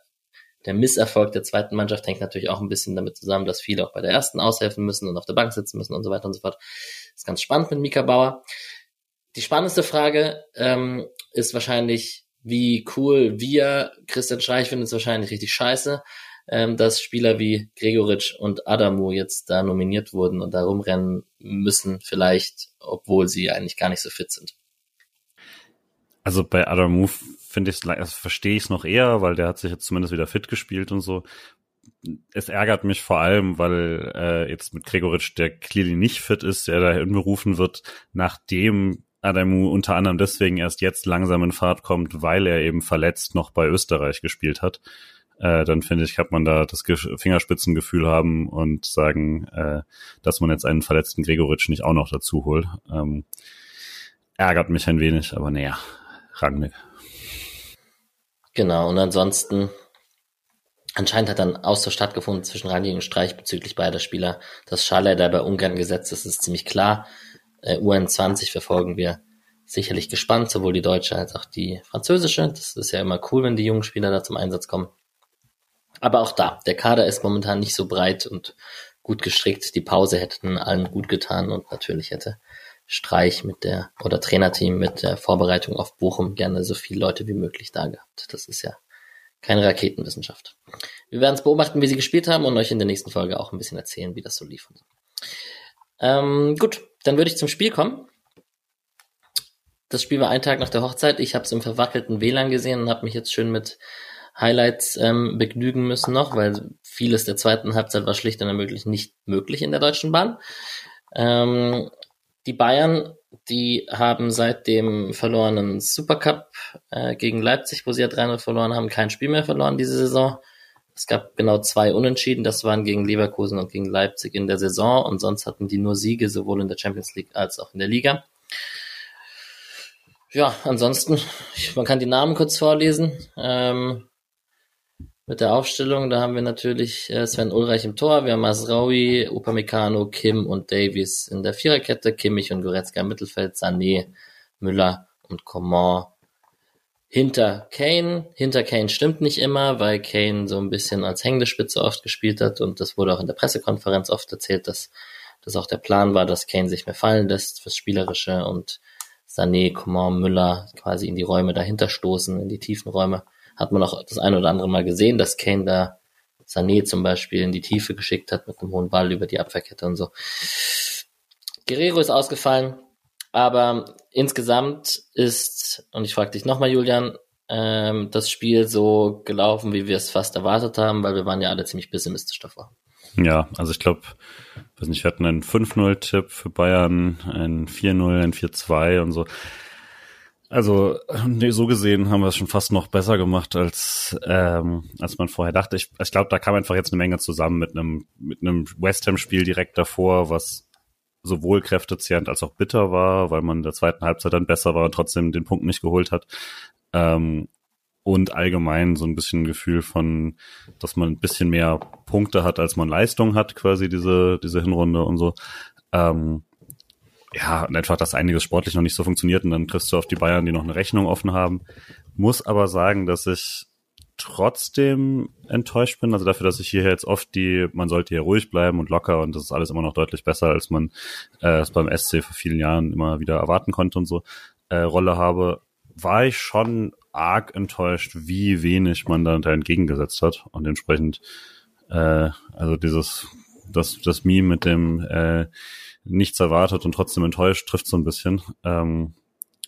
der Misserfolg der zweiten Mannschaft hängt natürlich auch ein bisschen damit zusammen, dass viele auch bei der ersten aushelfen müssen und auf der Bank sitzen müssen und so weiter und so fort. Das ist ganz spannend mit Mika Bauer. Die spannendste Frage ähm, ist wahrscheinlich, wie cool wir, Christian Streich findet es wahrscheinlich richtig scheiße, ähm, dass Spieler wie Gregoritsch und Adamu jetzt da nominiert wurden und da rumrennen müssen, vielleicht, obwohl sie eigentlich gar nicht so fit sind. Also bei Adamu finde ich also verstehe ich es noch eher, weil der hat sich jetzt zumindest wieder fit gespielt und so. Es ärgert mich vor allem, weil äh, jetzt mit Gregoritsch, der clearly nicht fit ist, der da hinberufen wird, nachdem Adamu unter anderem deswegen erst jetzt langsam in Fahrt kommt, weil er eben verletzt noch bei Österreich gespielt hat. Äh, dann finde ich, kann man da das Fingerspitzengefühl haben und sagen, äh, dass man jetzt einen verletzten Gregoritsch nicht auch noch dazu holt. Ähm, ärgert mich ein wenig, aber naja, Rangnick. Genau, und ansonsten anscheinend hat dann Austausch stattgefunden zwischen Rangnick und Streich bezüglich beider Spieler. Dass Schalay da bei Ungarn gesetzt ist, ist ziemlich klar äh, UN20 verfolgen wir sicherlich gespannt, sowohl die deutsche als auch die französische. Das ist ja immer cool, wenn die jungen Spieler da zum Einsatz kommen. Aber auch da, der Kader ist momentan nicht so breit und gut gestrickt. Die Pause hätten allen gut getan und natürlich hätte Streich mit der oder Trainerteam mit der Vorbereitung auf Bochum gerne so viele Leute wie möglich da gehabt. Das ist ja keine Raketenwissenschaft. Wir werden es beobachten, wie sie gespielt haben und euch in der nächsten Folge auch ein bisschen erzählen, wie das so lief. Ähm, gut, dann würde ich zum Spiel kommen. Das Spiel war ein Tag nach der Hochzeit. Ich habe es im verwackelten WLAN gesehen und habe mich jetzt schön mit Highlights ähm, begnügen müssen noch, weil vieles der zweiten Halbzeit war schlicht und ermöglicht nicht möglich in der Deutschen Bahn. Ähm, die Bayern, die haben seit dem verlorenen Supercup äh, gegen Leipzig, wo sie ja 3-0 verloren haben, kein Spiel mehr verloren diese Saison. Es gab genau zwei Unentschieden, das waren gegen Leverkusen und gegen Leipzig in der Saison und sonst hatten die nur Siege, sowohl in der Champions League als auch in der Liga. Ja, ansonsten, man kann die Namen kurz vorlesen. Ähm, mit der Aufstellung, da haben wir natürlich äh, Sven Ulreich im Tor, wir haben Masraui, Upamecano, Kim und Davies in der Viererkette, Kimmich und Goretzka im Mittelfeld, Sané, Müller und Coman hinter Kane. Hinter Kane stimmt nicht immer, weil Kane so ein bisschen als hängende Spitze oft gespielt hat und das wurde auch in der Pressekonferenz oft erzählt, dass das auch der Plan war, dass Kane sich mehr fallen lässt fürs Spielerische und Sané, Coman, Müller quasi in die Räume dahinter stoßen, in die tiefen Räume. Hat man auch das eine oder andere Mal gesehen, dass Kane da Sané zum Beispiel in die Tiefe geschickt hat mit einem hohen Ball über die Abwehrkette und so. Guerrero ist ausgefallen, aber insgesamt ist, und ich frage dich nochmal, Julian, ähm, das Spiel so gelaufen, wie wir es fast erwartet haben, weil wir waren ja alle ziemlich pessimistisch davor. Ja, also ich glaube, weiß nicht, wir hatten einen 5-0-Tipp für Bayern, ein 4-0, ein 4-2 und so. Also nee, so gesehen haben wir es schon fast noch besser gemacht, als ähm, als man vorher dachte. Ich, ich glaube, da kam einfach jetzt eine Menge zusammen mit einem mit einem West Ham-Spiel direkt davor, was sowohl kräftezehrend als auch bitter war, weil man in der zweiten Halbzeit dann besser war und trotzdem den Punkt nicht geholt hat. Ähm, und allgemein so ein bisschen ein Gefühl von, dass man ein bisschen mehr Punkte hat, als man Leistung hat, quasi diese, diese Hinrunde und so. Ähm, ja, und einfach, dass einiges sportlich noch nicht so funktioniert und dann triffst du auf die Bayern, die noch eine Rechnung offen haben. Muss aber sagen, dass ich trotzdem enttäuscht bin. Also dafür, dass ich hier jetzt oft die, man sollte hier ruhig bleiben und locker und das ist alles immer noch deutlich besser, als man äh, es beim SC vor vielen Jahren immer wieder erwarten konnte und so, äh, Rolle habe, war ich schon arg enttäuscht, wie wenig man da entgegengesetzt hat und entsprechend, äh, also dieses, das, das Meme mit dem äh, nichts erwartet und trotzdem enttäuscht trifft so ein bisschen. Ähm,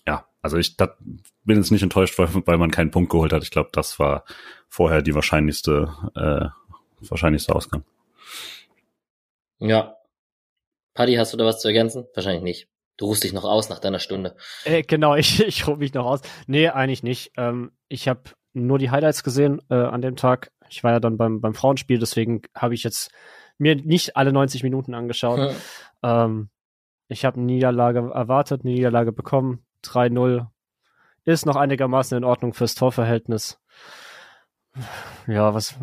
ja, also ich dat, bin jetzt nicht enttäuscht, weil, weil man keinen Punkt geholt hat. Ich glaube, das war vorher die wahrscheinlichste, äh, wahrscheinlichste Ausgang. Ja. Paddy, hast du da was zu ergänzen? Wahrscheinlich nicht. Du rufst dich noch aus nach deiner Stunde. Äh, genau, ich, ich rufe mich noch aus. Nee, eigentlich nicht. Ähm, ich habe nur die Highlights gesehen äh, an dem Tag. Ich war ja dann beim, beim Frauenspiel, deswegen habe ich jetzt mir nicht alle 90 Minuten angeschaut. Hm. Ähm, ich habe eine Niederlage erwartet, eine Niederlage bekommen. 3-0 ist noch einigermaßen in Ordnung fürs Torverhältnis. Ja, was,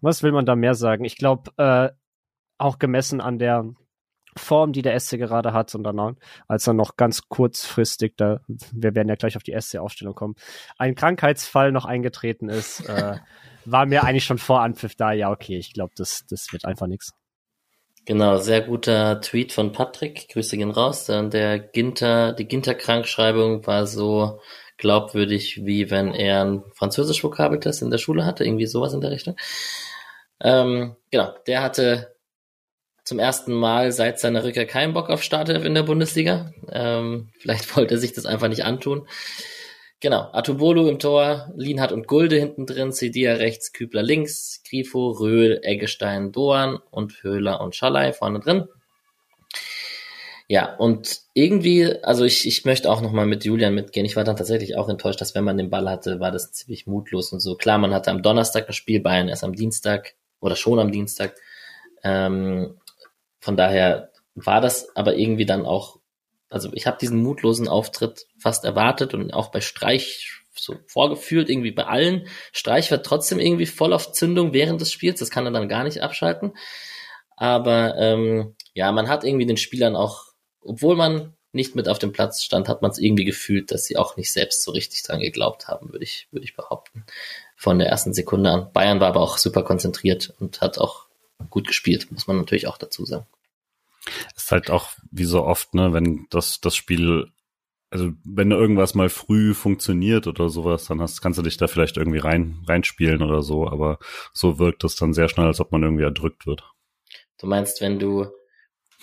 was will man da mehr sagen? Ich glaube, äh, auch gemessen an der Form, die der SC gerade hat, und dann als er noch ganz kurzfristig, da wir werden ja gleich auf die SC-Aufstellung kommen, ein Krankheitsfall noch eingetreten ist, äh, war mir eigentlich schon vor Anpfiff da, ja, okay, ich glaube, das, das wird einfach nichts. Genau, sehr guter Tweet von Patrick. Grüße gehen raus. Der Ginter, die Ginter-Krankschreibung war so glaubwürdig, wie wenn er ein Französisch-Vokabeltest in der Schule hatte, irgendwie sowas in der Richtung. Ähm, genau, der hatte zum ersten Mal seit seiner Rückkehr keinen Bock auf Startelf in der Bundesliga. Ähm, vielleicht wollte er sich das einfach nicht antun. Genau, Atubolu im Tor, Lienhardt und Gulde hinten drin, Cedia rechts, Kübler links, Grifo, Röhl, Eggestein, Doan und Höhler und Schalay vorne drin. Ja, und irgendwie, also ich, ich möchte auch nochmal mit Julian mitgehen. Ich war dann tatsächlich auch enttäuscht, dass wenn man den Ball hatte, war das ziemlich mutlos und so. Klar, man hatte am Donnerstag das Spiel, Bayern erst am Dienstag oder schon am Dienstag. Ähm, von daher war das aber irgendwie dann auch also ich habe diesen mutlosen Auftritt fast erwartet und auch bei Streich so vorgefühlt, irgendwie bei allen. Streich war trotzdem irgendwie voll auf Zündung während des Spiels, das kann er dann gar nicht abschalten. Aber ähm, ja, man hat irgendwie den Spielern auch, obwohl man nicht mit auf dem Platz stand, hat man es irgendwie gefühlt, dass sie auch nicht selbst so richtig dran geglaubt haben, würde ich, würde ich behaupten. Von der ersten Sekunde an. Bayern war aber auch super konzentriert und hat auch gut gespielt, muss man natürlich auch dazu sagen. Ist halt auch wie so oft, ne, wenn das, das Spiel, also wenn irgendwas mal früh funktioniert oder sowas, dann hast, kannst du dich da vielleicht irgendwie rein, reinspielen oder so, aber so wirkt es dann sehr schnell, als ob man irgendwie erdrückt wird. Du meinst, wenn du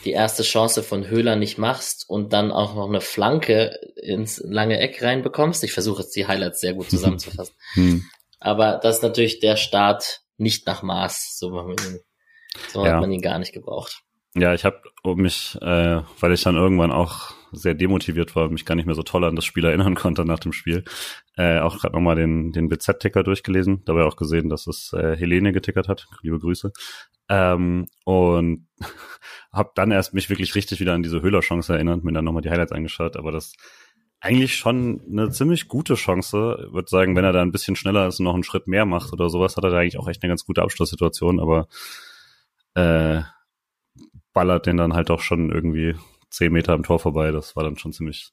die erste Chance von Höhler nicht machst und dann auch noch eine Flanke ins lange Eck reinbekommst. Ich versuche jetzt die Highlights sehr gut zusammenzufassen. hm. Aber das ist natürlich der Start nicht nach Maß. So, so ja. hat man ihn gar nicht gebraucht. Ja, ich habe mich, äh, weil ich dann irgendwann auch sehr demotiviert war mich gar nicht mehr so toll an das Spiel erinnern konnte nach dem Spiel, äh, auch gerade nochmal den, den BZ-Ticker durchgelesen, dabei auch gesehen, dass es äh, Helene getickert hat. Liebe Grüße. Ähm, und habe dann erst mich wirklich richtig wieder an diese Höhler-Chance erinnert, mir dann nochmal die Highlights angeschaut, aber das eigentlich schon eine ziemlich gute Chance. Ich würde sagen, wenn er da ein bisschen schneller ist und noch einen Schritt mehr macht oder sowas, hat er da eigentlich auch echt eine ganz gute Abschlusssituation, aber äh, ballert den dann halt auch schon irgendwie zehn Meter am Tor vorbei. Das war dann schon ziemlich,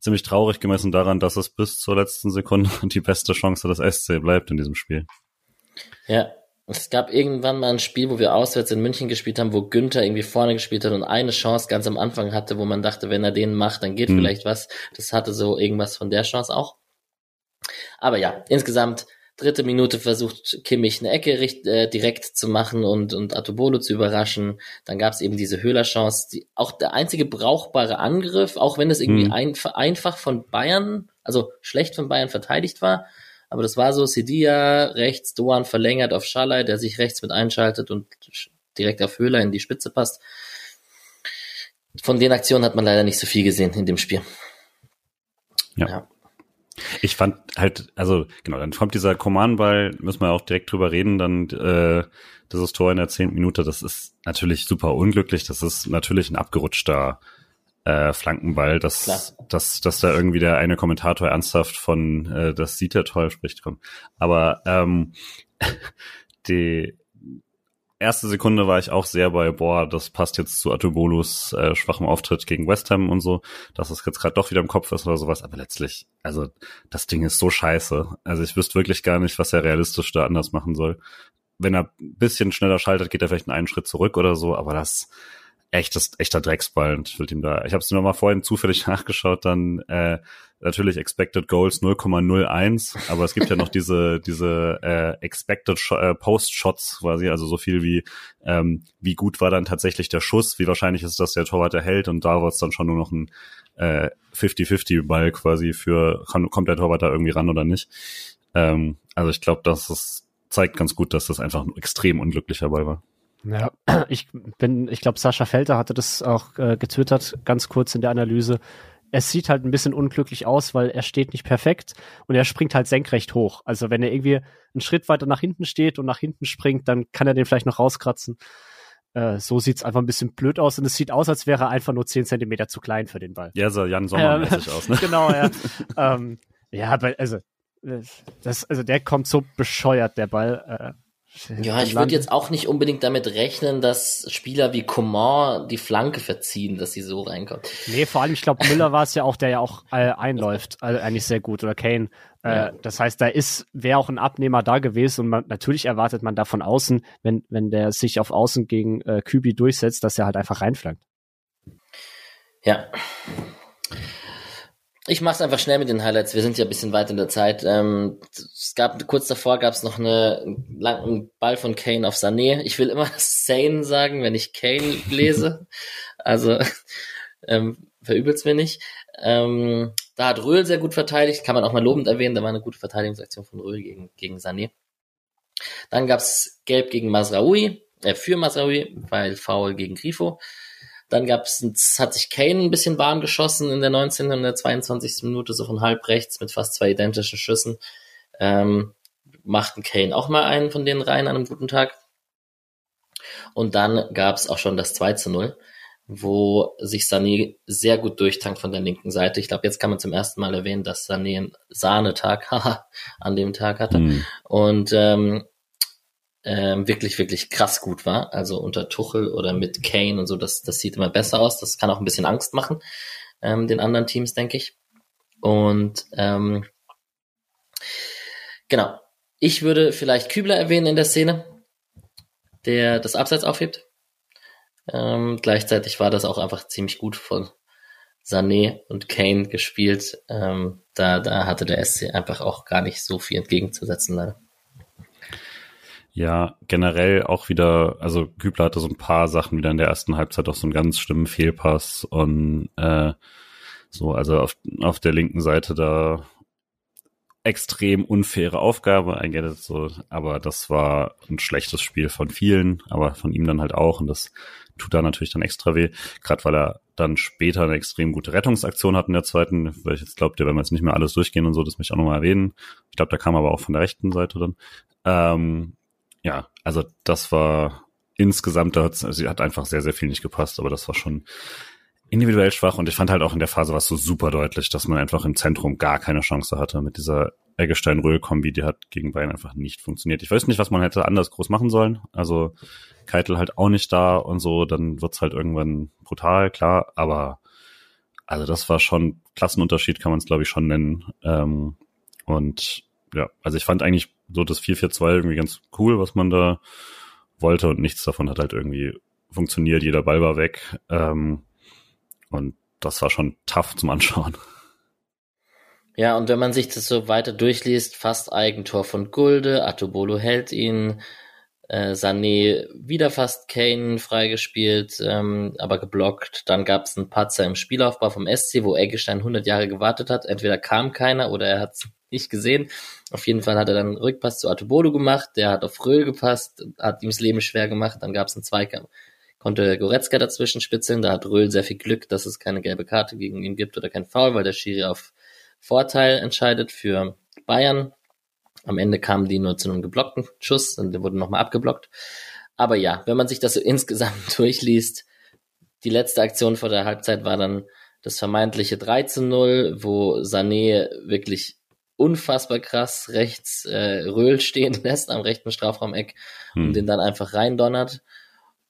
ziemlich traurig gemessen daran, dass es bis zur letzten Sekunde die beste Chance des SC bleibt in diesem Spiel. Ja, es gab irgendwann mal ein Spiel, wo wir auswärts in München gespielt haben, wo Günther irgendwie vorne gespielt hat und eine Chance ganz am Anfang hatte, wo man dachte, wenn er den macht, dann geht hm. vielleicht was. Das hatte so irgendwas von der Chance auch. Aber ja, insgesamt dritte Minute versucht Kimmich eine Ecke richt, äh, direkt zu machen und, und Atobolo zu überraschen. Dann gab es eben diese Höhler-Chance, die, auch der einzige brauchbare Angriff, auch wenn es irgendwie mhm. ein, einfach von Bayern, also schlecht von Bayern verteidigt war. Aber das war so, Sidia rechts, Doan verlängert auf Schalay, der sich rechts mit einschaltet und direkt auf Höhler in die Spitze passt. Von den Aktionen hat man leider nicht so viel gesehen in dem Spiel. ja. ja. Ich fand halt, also genau, dann kommt dieser Command-Ball, müssen wir auch direkt drüber reden, dann äh, dieses Tor in der zehnten Minute, das ist natürlich super unglücklich, das ist natürlich ein abgerutschter äh, Flankenball, dass, dass, dass da irgendwie der eine Kommentator ernsthaft von äh, das sieht er toll spricht, komm. Aber ähm, die, erste Sekunde war ich auch sehr bei, boah, das passt jetzt zu Atubolus äh, schwachem Auftritt gegen West Ham und so, dass es jetzt gerade doch wieder im Kopf ist oder sowas. Aber letztlich, also das Ding ist so scheiße. Also ich wüsste wirklich gar nicht, was er realistisch da anders machen soll. Wenn er ein bisschen schneller schaltet, geht er vielleicht einen Schritt zurück oder so, aber das, echtes, echter Drecksball und ich will ihm da, ich habe es nur mal vorhin zufällig nachgeschaut, dann äh, natürlich Expected Goals 0,01, aber es gibt ja noch diese diese äh, Expected Sh äh, Post Shots quasi, also so viel wie ähm, wie gut war dann tatsächlich der Schuss, wie wahrscheinlich ist, dass der Torwart erhält und da war es dann schon nur noch ein äh, 50-50 Ball quasi für kann, kommt der Torwart da irgendwie ran oder nicht. Ähm, also ich glaube, das ist, zeigt ganz gut, dass das einfach ein extrem unglücklicher Ball war. Ja, ich bin, ich glaube, Sascha Felter hatte das auch äh, getwittert, ganz kurz in der Analyse. Es sieht halt ein bisschen unglücklich aus, weil er steht nicht perfekt und er springt halt senkrecht hoch. Also wenn er irgendwie einen Schritt weiter nach hinten steht und nach hinten springt, dann kann er den vielleicht noch rauskratzen. Äh, so sieht's einfach ein bisschen blöd aus und es sieht aus, als wäre er einfach nur zehn Zentimeter zu klein für den Ball. Ja, so Jan Sommer ähm, aus, ne? Genau, ja. ähm, ja, aber also, das, also der kommt so bescheuert, der Ball. Äh, ja, ich würde jetzt auch nicht unbedingt damit rechnen, dass Spieler wie Coman die Flanke verziehen, dass sie so reinkommen. Nee, vor allem, ich glaube, Müller war es ja auch, der ja auch äh, einläuft, also eigentlich sehr gut, oder Kane. Äh, ja. Das heißt, da ist, wäre auch ein Abnehmer da gewesen und man, natürlich erwartet man da von außen, wenn, wenn der sich auf Außen gegen äh, Kübi durchsetzt, dass er halt einfach reinflankt. Ja. Ich mache es einfach schnell mit den Highlights. Wir sind ja ein bisschen weit in der Zeit. Ähm, es gab kurz davor gab es noch eine, einen Ball von Kane auf Sané. Ich will immer Sane sagen, wenn ich Kane lese. Also ähm, verübelt's mir nicht. Ähm, da hat Röhl sehr gut verteidigt, kann man auch mal lobend erwähnen. Da war eine gute Verteidigungsaktion von Röhl gegen gegen Sané. Dann gab's Gelb gegen Masraoui, äh, für Masraoui, weil Foul gegen Grifo. Dann gab's, hat sich Kane ein bisschen warm geschossen in der 19. und der 22. Minute, so von halb rechts mit fast zwei identischen Schüssen. Ähm, machten Kane auch mal einen von denen rein an einem guten Tag. Und dann gab's auch schon das 2 zu 0, wo sich Sané sehr gut durchtankt von der linken Seite. Ich glaube, jetzt kann man zum ersten Mal erwähnen, dass Sané einen Sahnetag an dem Tag hatte. Mhm. Und ähm, ähm, wirklich, wirklich krass gut war. Also unter Tuchel oder mit Kane und so, das, das sieht immer besser aus. Das kann auch ein bisschen Angst machen, ähm, den anderen Teams, denke ich. Und ähm, genau. Ich würde vielleicht Kübler erwähnen in der Szene, der das Abseits aufhebt. Ähm, gleichzeitig war das auch einfach ziemlich gut von Sané und Kane gespielt. Ähm, da, da hatte der SC einfach auch gar nicht so viel entgegenzusetzen, leider. Ja, generell auch wieder, also Kübler hatte so ein paar Sachen wieder in der ersten Halbzeit auch so einen ganz schlimmen Fehlpass und äh, so, also auf, auf der linken Seite da extrem unfaire Aufgabe, I get so, aber das war ein schlechtes Spiel von vielen, aber von ihm dann halt auch und das tut da natürlich dann extra weh, gerade weil er dann später eine extrem gute Rettungsaktion hat in der zweiten, weil ich jetzt glaube, der werden wir jetzt nicht mehr alles durchgehen und so, das möchte ich auch nochmal erwähnen. Ich glaube, da kam aber auch von der rechten Seite dann. Ähm, ja, also das war insgesamt, da also hat einfach sehr, sehr viel nicht gepasst, aber das war schon individuell schwach und ich fand halt auch in der Phase war es so super deutlich, dass man einfach im Zentrum gar keine Chance hatte mit dieser Eggestein-Röhl-Kombi, die hat gegen Bayern einfach nicht funktioniert. Ich weiß nicht, was man hätte anders groß machen sollen. Also Keitel halt auch nicht da und so, dann wird's halt irgendwann brutal, klar, aber also das war schon Klassenunterschied, kann man es glaube ich schon nennen. Ähm, und ja, also ich fand eigentlich so das 4-4-2 irgendwie ganz cool, was man da wollte und nichts davon hat halt irgendwie funktioniert. Jeder Ball war weg ähm, und das war schon tough zum Anschauen. Ja, und wenn man sich das so weiter durchliest, fast Eigentor von Gulde, Atobolo hält ihn, äh, Sané wieder fast Kane freigespielt, ähm, aber geblockt. Dann gab es einen Patzer im Spielaufbau vom SC, wo Eggestein 100 Jahre gewartet hat. Entweder kam keiner oder er hat nicht gesehen. Auf jeden Fall hat er dann einen Rückpass zu Artubolo gemacht, der hat auf Röhl gepasst, hat ihm das Leben schwer gemacht, dann gab es einen Zweikampf. Konnte Goretzka dazwischen spitzeln, da hat Röhl sehr viel Glück, dass es keine gelbe Karte gegen ihn gibt oder kein Foul, weil der Schiri auf Vorteil entscheidet für Bayern. Am Ende kamen die nur zu einem geblockten Schuss und der wurde nochmal abgeblockt. Aber ja, wenn man sich das so insgesamt durchliest, die letzte Aktion vor der Halbzeit war dann das vermeintliche 3 zu 0, wo Sané wirklich unfassbar krass rechts äh, Röhl stehen lässt am rechten Strafraumeck hm. und den dann einfach reindonnert.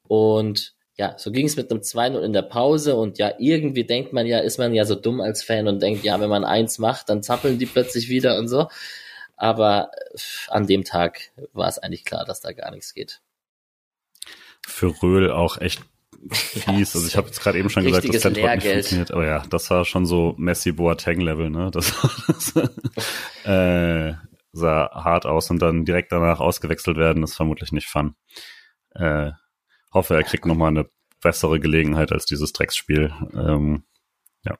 Und ja, so ging es mit einem 2-0 in der Pause und ja, irgendwie denkt man ja, ist man ja so dumm als Fan und denkt, ja, wenn man eins macht, dann zappeln die plötzlich wieder und so. Aber an dem Tag war es eigentlich klar, dass da gar nichts geht. Für Röhl auch echt fies. Also ich habe jetzt gerade eben schon gesagt, das Zentrum nicht funktioniert. Aber ja, das war schon so Messi Boateng Level, ne? Das, das äh, sah hart aus und dann direkt danach ausgewechselt werden, ist vermutlich nicht fun. Äh, hoffe, er kriegt nochmal eine bessere Gelegenheit als dieses Drecksspiel. Ähm, ja.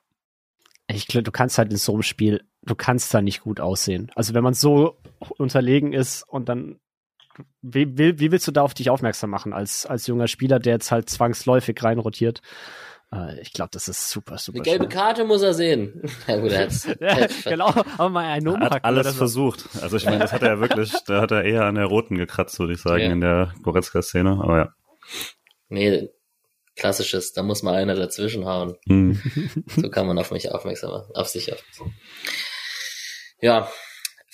Ich glaube, du kannst halt in so einem Spiel, du kannst da nicht gut aussehen. Also wenn man so unterlegen ist und dann wie, wie, wie willst du da auf dich aufmerksam machen als, als junger Spieler, der jetzt halt zwangsläufig reinrotiert? Äh, ich glaube, das ist super, super. Eine gelbe schwer. Karte muss er sehen. ja, gut, er ja, genau, aber mal einen Er hat alles so. versucht. Also ich meine, das hat er ja wirklich, da hat er eher an der roten gekratzt, würde ich sagen, ja. in der Goretzka-Szene, aber ja. Nee, klassisches, da muss mal einer dazwischen hauen. Hm. so kann man auf mich aufmerksam machen, auf sich auf. Ja,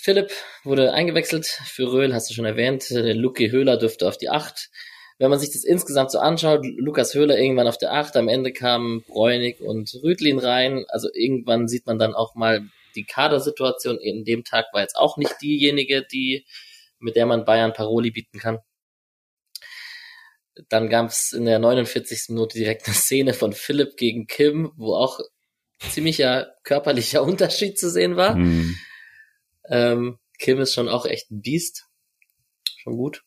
Philipp wurde eingewechselt für Röhl, hast du schon erwähnt. Luki Höhler dürfte auf die 8. Wenn man sich das insgesamt so anschaut, Lukas Höhler irgendwann auf der 8, am Ende kamen Bräunig und Rüdlin rein. Also irgendwann sieht man dann auch mal die Kadersituation. In dem Tag war jetzt auch nicht diejenige, die, mit der man Bayern Paroli bieten kann. Dann gab es in der 49. Minute direkt eine Szene von Philipp gegen Kim, wo auch ziemlicher körperlicher Unterschied zu sehen war. Mhm. Ähm, Kim ist schon auch echt ein Biest. Schon gut.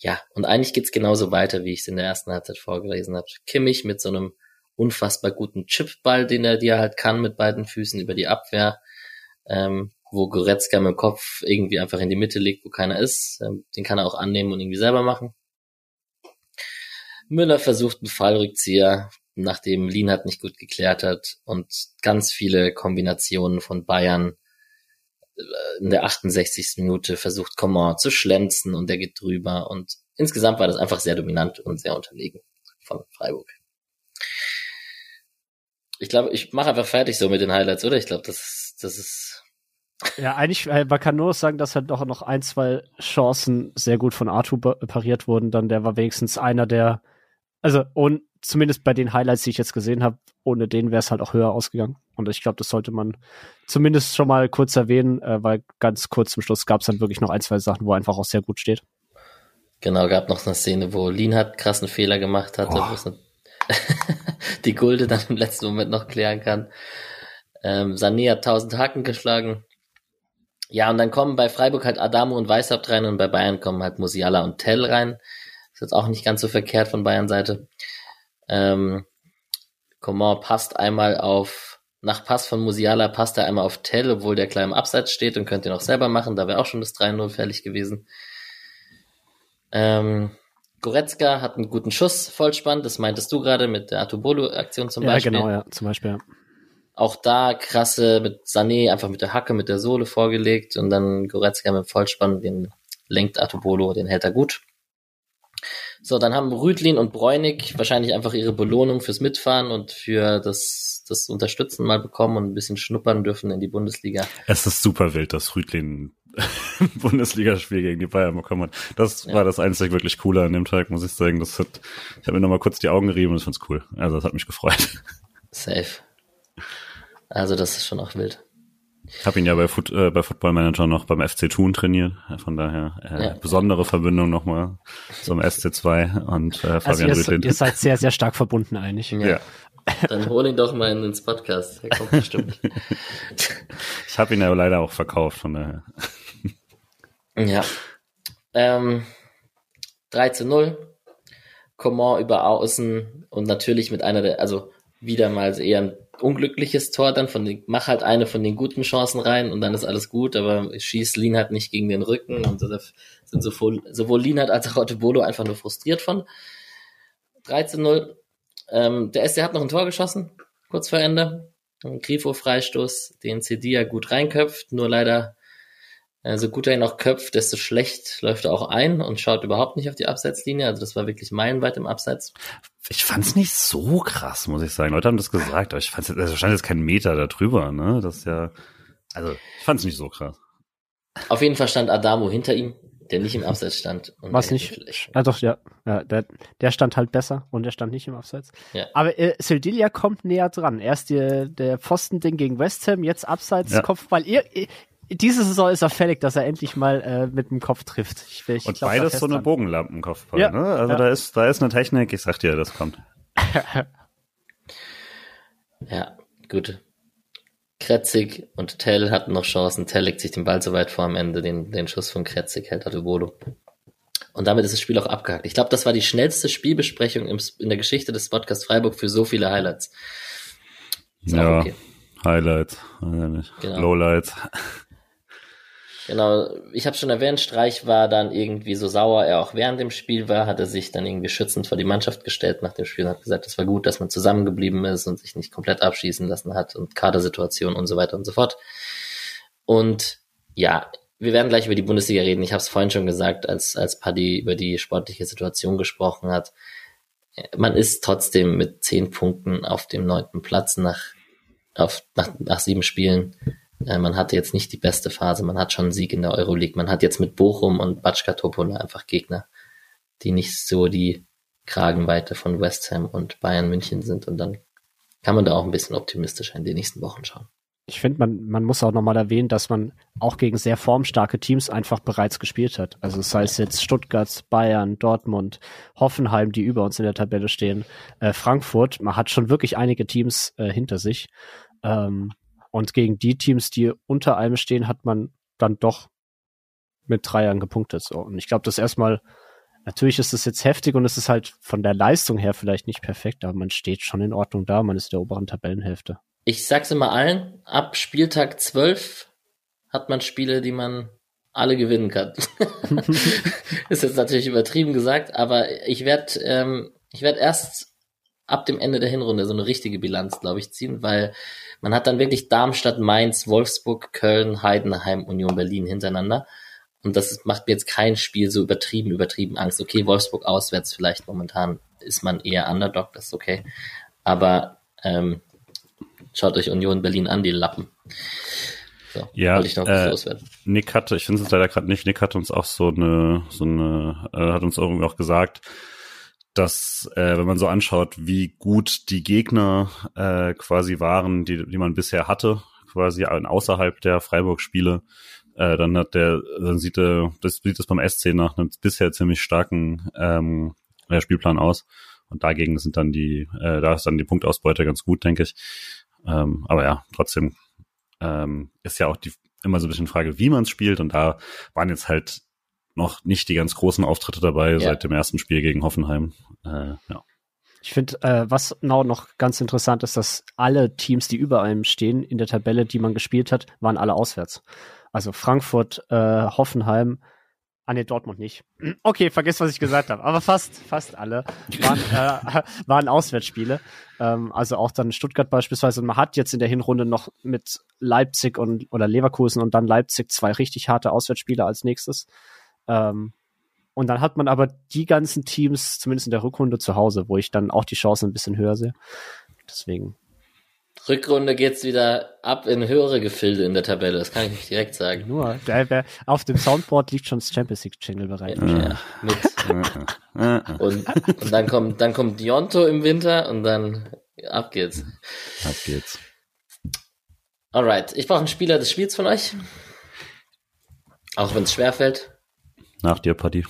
Ja, und eigentlich geht's genauso weiter, wie ich es in der ersten Halbzeit vorgelesen habe. Kimmich mit so einem unfassbar guten Chipball, den er dir halt kann mit beiden Füßen über die Abwehr, ähm, wo Goretzka mit dem Kopf irgendwie einfach in die Mitte liegt, wo keiner ist. Ähm, den kann er auch annehmen und irgendwie selber machen. Müller versucht einen Fallrückzieher, nachdem Lienhardt nicht gut geklärt hat und ganz viele Kombinationen von Bayern in der 68. Minute versucht Coman zu schlenzen und der geht drüber und insgesamt war das einfach sehr dominant und sehr unterlegen von Freiburg. Ich glaube, ich mache einfach fertig so mit den Highlights, oder? Ich glaube, das das ist. Ja, eigentlich, äh, man kann nur sagen, dass halt doch noch ein, zwei Chancen sehr gut von Arthur pariert wurden. Dann der war wenigstens einer der, also und zumindest bei den Highlights, die ich jetzt gesehen habe, ohne den wäre es halt auch höher ausgegangen. Und ich glaube, das sollte man zumindest schon mal kurz erwähnen, äh, weil ganz kurz zum Schluss gab es dann wirklich noch ein, zwei Sachen, wo einfach auch sehr gut steht. Genau, gab noch eine Szene, wo Lienhardt krassen Fehler gemacht hatte, wo es die Gulde dann im letzten Moment noch klären kann. Ähm, Sané hat tausend Haken geschlagen. Ja, und dann kommen bei Freiburg halt Adamo und Weißhaupt rein und bei Bayern kommen halt Musiala und Tell rein. Ist jetzt auch nicht ganz so verkehrt von Bayern Seite. Ähm, Coman passt einmal auf, nach Pass von Musiala passt er einmal auf Tell, obwohl der klein im Abseits steht und könnte ihn auch selber machen. Da wäre auch schon das 3-0 fällig gewesen. Ähm, Goretzka hat einen guten Schuss, voll spannend. Das meintest du gerade mit der Atubolo-Aktion zum ja, Beispiel. Ja, genau, ja, zum Beispiel. Ja. Auch da krasse mit Sané einfach mit der Hacke, mit der Sohle vorgelegt und dann Goretzka mit Vollspann, den lenkt Atubolo, den hält er gut. So, dann haben Rüdlin und Bräunig wahrscheinlich einfach ihre Belohnung fürs Mitfahren und für das, das Unterstützen mal bekommen und ein bisschen schnuppern dürfen in die Bundesliga. Es ist super wild, dass Rüdlin Bundesligaspiel gegen die Bayern bekommen hat. Das ja. war das einzig wirklich coole an dem Tag, muss ich sagen. Das hat, ich habe mir nochmal kurz die Augen gerieben und ich fand's cool. Also das hat mich gefreut. Safe. Also das ist schon auch wild. Ich habe ihn ja bei, Foot, äh, bei Football Manager noch beim FC Thun trainiert. Von daher äh, ja. besondere Verbindung nochmal zum SC2 und äh, Fabian also ihr, ihr seid sehr, sehr stark verbunden eigentlich. Ja. ja. Dann hol ihn doch mal ins Podcast. Er kommt bestimmt. ich habe ihn ja leider auch verkauft, von daher. ja. Ähm, 3 zu 0. Coman über Außen und natürlich mit einer der, also wieder mal eher ein unglückliches Tor dann von den, mach halt eine von den guten Chancen rein und dann ist alles gut, aber schießt Lienhardt nicht gegen den Rücken und da sind sowohl, sowohl Lienhardt als auch Ottobolo einfach nur frustriert von. 13-0. Ähm, der SC hat noch ein Tor geschossen, kurz vor Ende. Ein Grifo-Freistoß, den CD ja gut reinköpft, nur leider so gut er ihn auch köpft, desto schlecht läuft er auch ein und schaut überhaupt nicht auf die Abseitslinie. Also das war wirklich meilenweit im Abseits. Ich fand's nicht so krass, muss ich sagen. Leute haben das gesagt, aber ich fand's jetzt, also stand jetzt kein Meter da drüber, ne? Das ist ja, also ich fand's nicht so krass. Auf jeden Fall stand Adamo hinter ihm, der nicht im Abseits stand. Was nicht? Ah, doch, ja. ja der, der stand halt besser und der stand nicht im Abseits. Ja. Aber äh, Sildilia kommt näher dran. Erst die, der Pfostending gegen West Ham, jetzt Abseits, ja. Kopfball. Ir diese Saison ist er fällig, dass er endlich mal äh, mit dem Kopf trifft. Ich, ich und glaub, beides so eine Bogenlampenkopfball. Ja, ne? Also ja. da ist da ist eine Technik. Ich sag dir, das kommt. ja, gut. Kretzig und Tell hatten noch Chancen. Tell legt sich den Ball so weit vor am Ende, den, den Schuss von Kretzig hält Bodo. Und damit ist das Spiel auch abgehakt. Ich glaube, das war die schnellste Spielbesprechung im, in der Geschichte des Podcast Freiburg für so viele Highlights. Ist ja, okay. Highlights, genau. Lowlights. Genau, ich habe schon erwähnt, Streich war dann irgendwie so sauer, er auch während dem Spiel war, hat er sich dann irgendwie schützend vor die Mannschaft gestellt nach dem Spiel und hat gesagt, es war gut, dass man zusammengeblieben ist und sich nicht komplett abschießen lassen hat und Kadersituation und so weiter und so fort. Und ja, wir werden gleich über die Bundesliga reden. Ich habe es vorhin schon gesagt, als, als Paddy über die sportliche Situation gesprochen hat. Man ist trotzdem mit zehn Punkten auf dem neunten Platz nach, auf, nach, nach sieben Spielen man hatte jetzt nicht die beste Phase, man hat schon einen Sieg in der Euroleague. Man hat jetzt mit Bochum und Batschka Topola einfach Gegner, die nicht so die Kragenweite von West Ham und Bayern München sind. Und dann kann man da auch ein bisschen optimistischer in den nächsten Wochen schauen. Ich finde, man, man muss auch nochmal erwähnen, dass man auch gegen sehr formstarke Teams einfach bereits gespielt hat. Also sei es jetzt Stuttgart, Bayern, Dortmund, Hoffenheim, die über uns in der Tabelle stehen, äh, Frankfurt. Man hat schon wirklich einige Teams äh, hinter sich. Ähm, und gegen die Teams, die unter einem stehen, hat man dann doch mit Dreiern gepunktet. So. Und ich glaube, das erstmal, natürlich ist es jetzt heftig und es ist halt von der Leistung her vielleicht nicht perfekt, aber man steht schon in Ordnung da, man ist in der oberen Tabellenhälfte. Ich sag's immer allen, ab Spieltag 12 hat man Spiele, die man alle gewinnen kann. ist jetzt natürlich übertrieben gesagt, aber ich werde ähm, ich werde erst ab dem Ende der Hinrunde so eine richtige Bilanz, glaube ich, ziehen, weil man hat dann wirklich Darmstadt, Mainz, Wolfsburg, Köln, Heidenheim, Union Berlin hintereinander. Und das macht mir jetzt kein Spiel so übertrieben, übertrieben Angst. Okay, Wolfsburg auswärts vielleicht momentan ist man eher Underdog, das ist okay. Aber ähm, schaut euch Union Berlin an, die Lappen. So, ja, ich äh, Nick hatte, ich finde es leider gerade nicht, Nick hat uns auch so eine, so eine, äh, hat uns irgendwie auch gesagt, dass, äh, wenn man so anschaut, wie gut die Gegner äh, quasi waren, die, die man bisher hatte, quasi außerhalb der Freiburg-Spiele, äh, dann hat der, dann sieht er, das sieht das beim SC nach einem bisher ziemlich starken ähm, Spielplan aus. Und dagegen sind dann die, äh, da ist dann die Punktausbeute ganz gut, denke ich. Ähm, aber ja, trotzdem ähm, ist ja auch die immer so ein bisschen Frage, wie man es spielt. Und da waren jetzt halt noch nicht die ganz großen Auftritte dabei ja. seit dem ersten Spiel gegen Hoffenheim. Äh, ja. Ich finde, äh, was noch ganz interessant ist, dass alle Teams, die über einem stehen in der Tabelle, die man gespielt hat, waren alle auswärts. Also Frankfurt, äh, Hoffenheim, Ah ne, Dortmund nicht. Okay, vergiss, was ich gesagt habe. Aber fast, fast alle waren, äh, waren Auswärtsspiele. Ähm, also auch dann Stuttgart beispielsweise. Und man hat jetzt in der Hinrunde noch mit Leipzig und oder Leverkusen und dann Leipzig zwei richtig harte Auswärtsspiele als nächstes. Ähm, und dann hat man aber die ganzen Teams, zumindest in der Rückrunde zu Hause, wo ich dann auch die Chancen ein bisschen höher sehe. Deswegen. Rückrunde geht's wieder ab in höhere Gefilde in der Tabelle, das kann ich nicht direkt sagen. Nur, der, der, auf dem Soundboard liegt schon das Champions League Jingle bereit. Ja, mit. und, und dann kommt, dann kommt Dionto im Winter und dann ab geht's. Ab geht's. Alright, ich brauche einen Spieler des Spiels von euch. Auch wenn es schwerfällt. Nach dir, Paddy.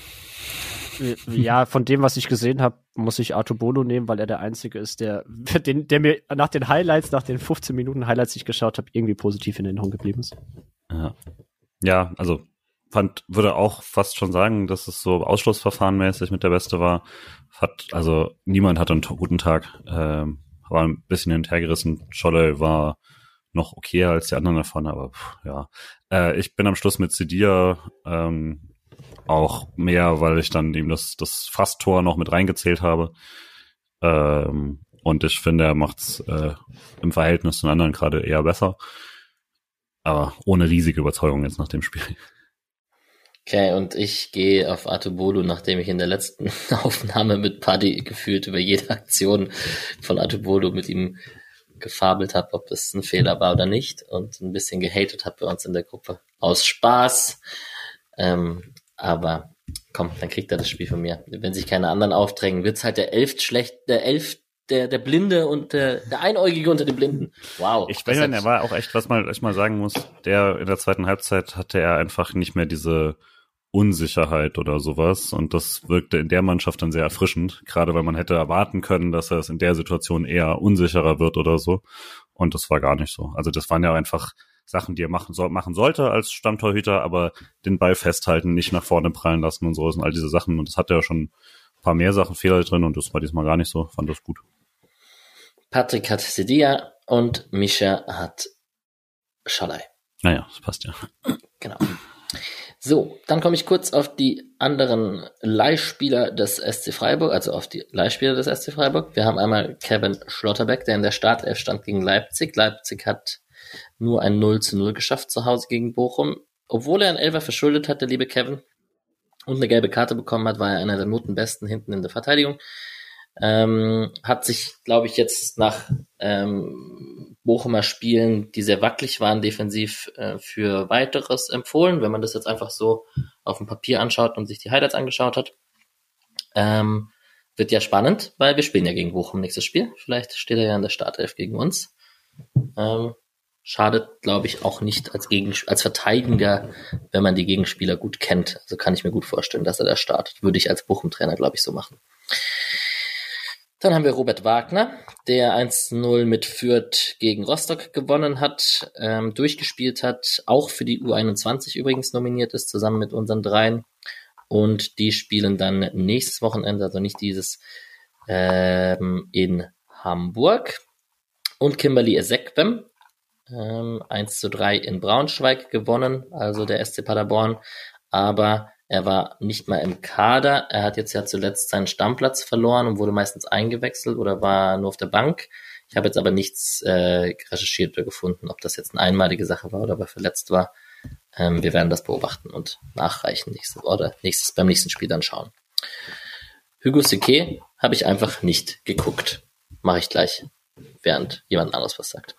Ja, von dem, was ich gesehen habe, muss ich Arto Bolo nehmen, weil er der Einzige ist, der, den, der mir nach den Highlights, nach den 15 Minuten Highlights, die ich geschaut habe, irgendwie positiv in Erinnerung geblieben ist. Ja, ja also fand, würde auch fast schon sagen, dass es so Ausschlussverfahrenmäßig mit der Beste war. Hat, also niemand hatte einen guten Tag, ähm, war ein bisschen hinterhergerissen. Scholle war noch okay als die anderen davon, aber pff, ja. Äh, ich bin am Schluss mit Sidia ähm, auch mehr, weil ich dann ihm das, das Fast-Tor noch mit reingezählt habe. Ähm, und ich finde, er macht's äh, im Verhältnis zu anderen gerade eher besser. Aber ohne riesige Überzeugung jetzt nach dem Spiel. Okay, und ich gehe auf Atubolu, nachdem ich in der letzten Aufnahme mit Paddy gefühlt über jede Aktion von Atubolu mit ihm gefabelt habe, ob es ein Fehler war oder nicht und ein bisschen gehatet habe bei uns in der Gruppe. Aus Spaß. Ähm, aber komm, dann kriegt er das Spiel von mir. Wenn sich keine anderen aufdrängen, wird's halt der elft schlecht, der elf der, der Blinde und der, der Einäugige unter den Blinden. Wow. Ich meine, er war auch echt, was man echt mal sagen muss, der in der zweiten Halbzeit hatte er einfach nicht mehr diese Unsicherheit oder sowas. Und das wirkte in der Mannschaft dann sehr erfrischend, gerade weil man hätte erwarten können, dass er es in der Situation eher unsicherer wird oder so. Und das war gar nicht so. Also das waren ja einfach Sachen, die er machen, so, machen sollte als Stammtorhüter, aber den Ball festhalten, nicht nach vorne prallen lassen und so und all diese Sachen. Und das hat er ja schon ein paar mehr Sachen, Fehler drin und das war diesmal gar nicht so. Fand das gut. Patrick hat Sedia und Misha hat Schalai. Naja, das passt ja. Genau. So, dann komme ich kurz auf die anderen Leihspieler des SC Freiburg, also auf die Leihspieler des SC Freiburg. Wir haben einmal Kevin Schlotterbeck, der in der Startelf stand gegen Leipzig. Leipzig hat nur ein 0 zu 0 geschafft zu Hause gegen Bochum. Obwohl er einen Elfer verschuldet hat, der liebe Kevin, und eine gelbe Karte bekommen hat, war er einer der Notenbesten hinten in der Verteidigung. Ähm, hat sich, glaube ich, jetzt nach ähm, Bochumer Spielen, die sehr wackelig waren, defensiv äh, für weiteres empfohlen, wenn man das jetzt einfach so auf dem Papier anschaut und sich die Highlights angeschaut hat. Ähm, wird ja spannend, weil wir spielen ja gegen Bochum nächstes Spiel. Vielleicht steht er ja in der Startelf gegen uns. Ähm, schadet, glaube ich, auch nicht als, Gegen als Verteidiger, wenn man die Gegenspieler gut kennt. Also kann ich mir gut vorstellen, dass er da startet. Würde ich als Bochum-Trainer, glaube ich, so machen. Dann haben wir Robert Wagner, der 1-0 mit Fürth gegen Rostock gewonnen hat, ähm, durchgespielt hat, auch für die U21 übrigens nominiert ist, zusammen mit unseren dreien. Und die spielen dann nächstes Wochenende, also nicht dieses, ähm, in Hamburg. Und Kimberly Ezekwem, ähm, 1 zu 3 in Braunschweig gewonnen, also der SC Paderborn. Aber er war nicht mal im Kader. Er hat jetzt ja zuletzt seinen Stammplatz verloren und wurde meistens eingewechselt oder war nur auf der Bank. Ich habe jetzt aber nichts äh, recherchiert oder gefunden, ob das jetzt eine einmalige Sache war oder ob er verletzt war. Ähm, wir werden das beobachten und nachreichen nächstes, oder nächstes, beim nächsten Spiel dann schauen. Hugo Sique habe ich einfach nicht geguckt. Mache ich gleich, während jemand anderes was sagt.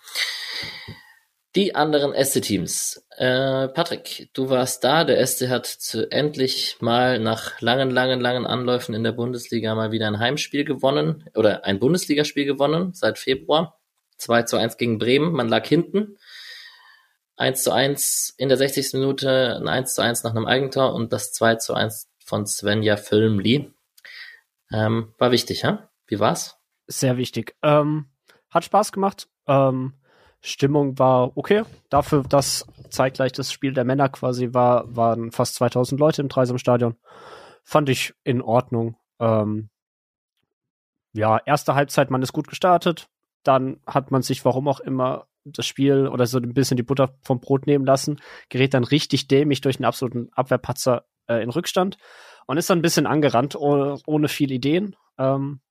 Die anderen SC-Teams. Äh, Patrick, du warst da. Der SC hat zu, endlich mal nach langen, langen, langen Anläufen in der Bundesliga mal wieder ein Heimspiel gewonnen oder ein Bundesligaspiel gewonnen seit Februar. 2 zu 1 gegen Bremen. Man lag hinten. 1 zu 1 in der 60. Minute, ein 1 zu 1 nach einem Eigentor und das 2 zu 1 von Svenja Filmli. Ähm, war wichtig, ja? Wie war's? Sehr wichtig. Ähm, hat Spaß gemacht. Ähm, Stimmung war okay. Dafür, dass zeitgleich das Spiel der Männer quasi war, waren fast 2000 Leute im Dreisamstadion. Fand ich in Ordnung. Ähm, ja, erste Halbzeit, man ist gut gestartet. Dann hat man sich, warum auch immer, das Spiel oder so ein bisschen die Butter vom Brot nehmen lassen, gerät dann richtig dämlich durch einen absoluten Abwehrpatzer äh, in Rückstand und ist dann ein bisschen angerannt, ohne, ohne viel Ideen. Ähm,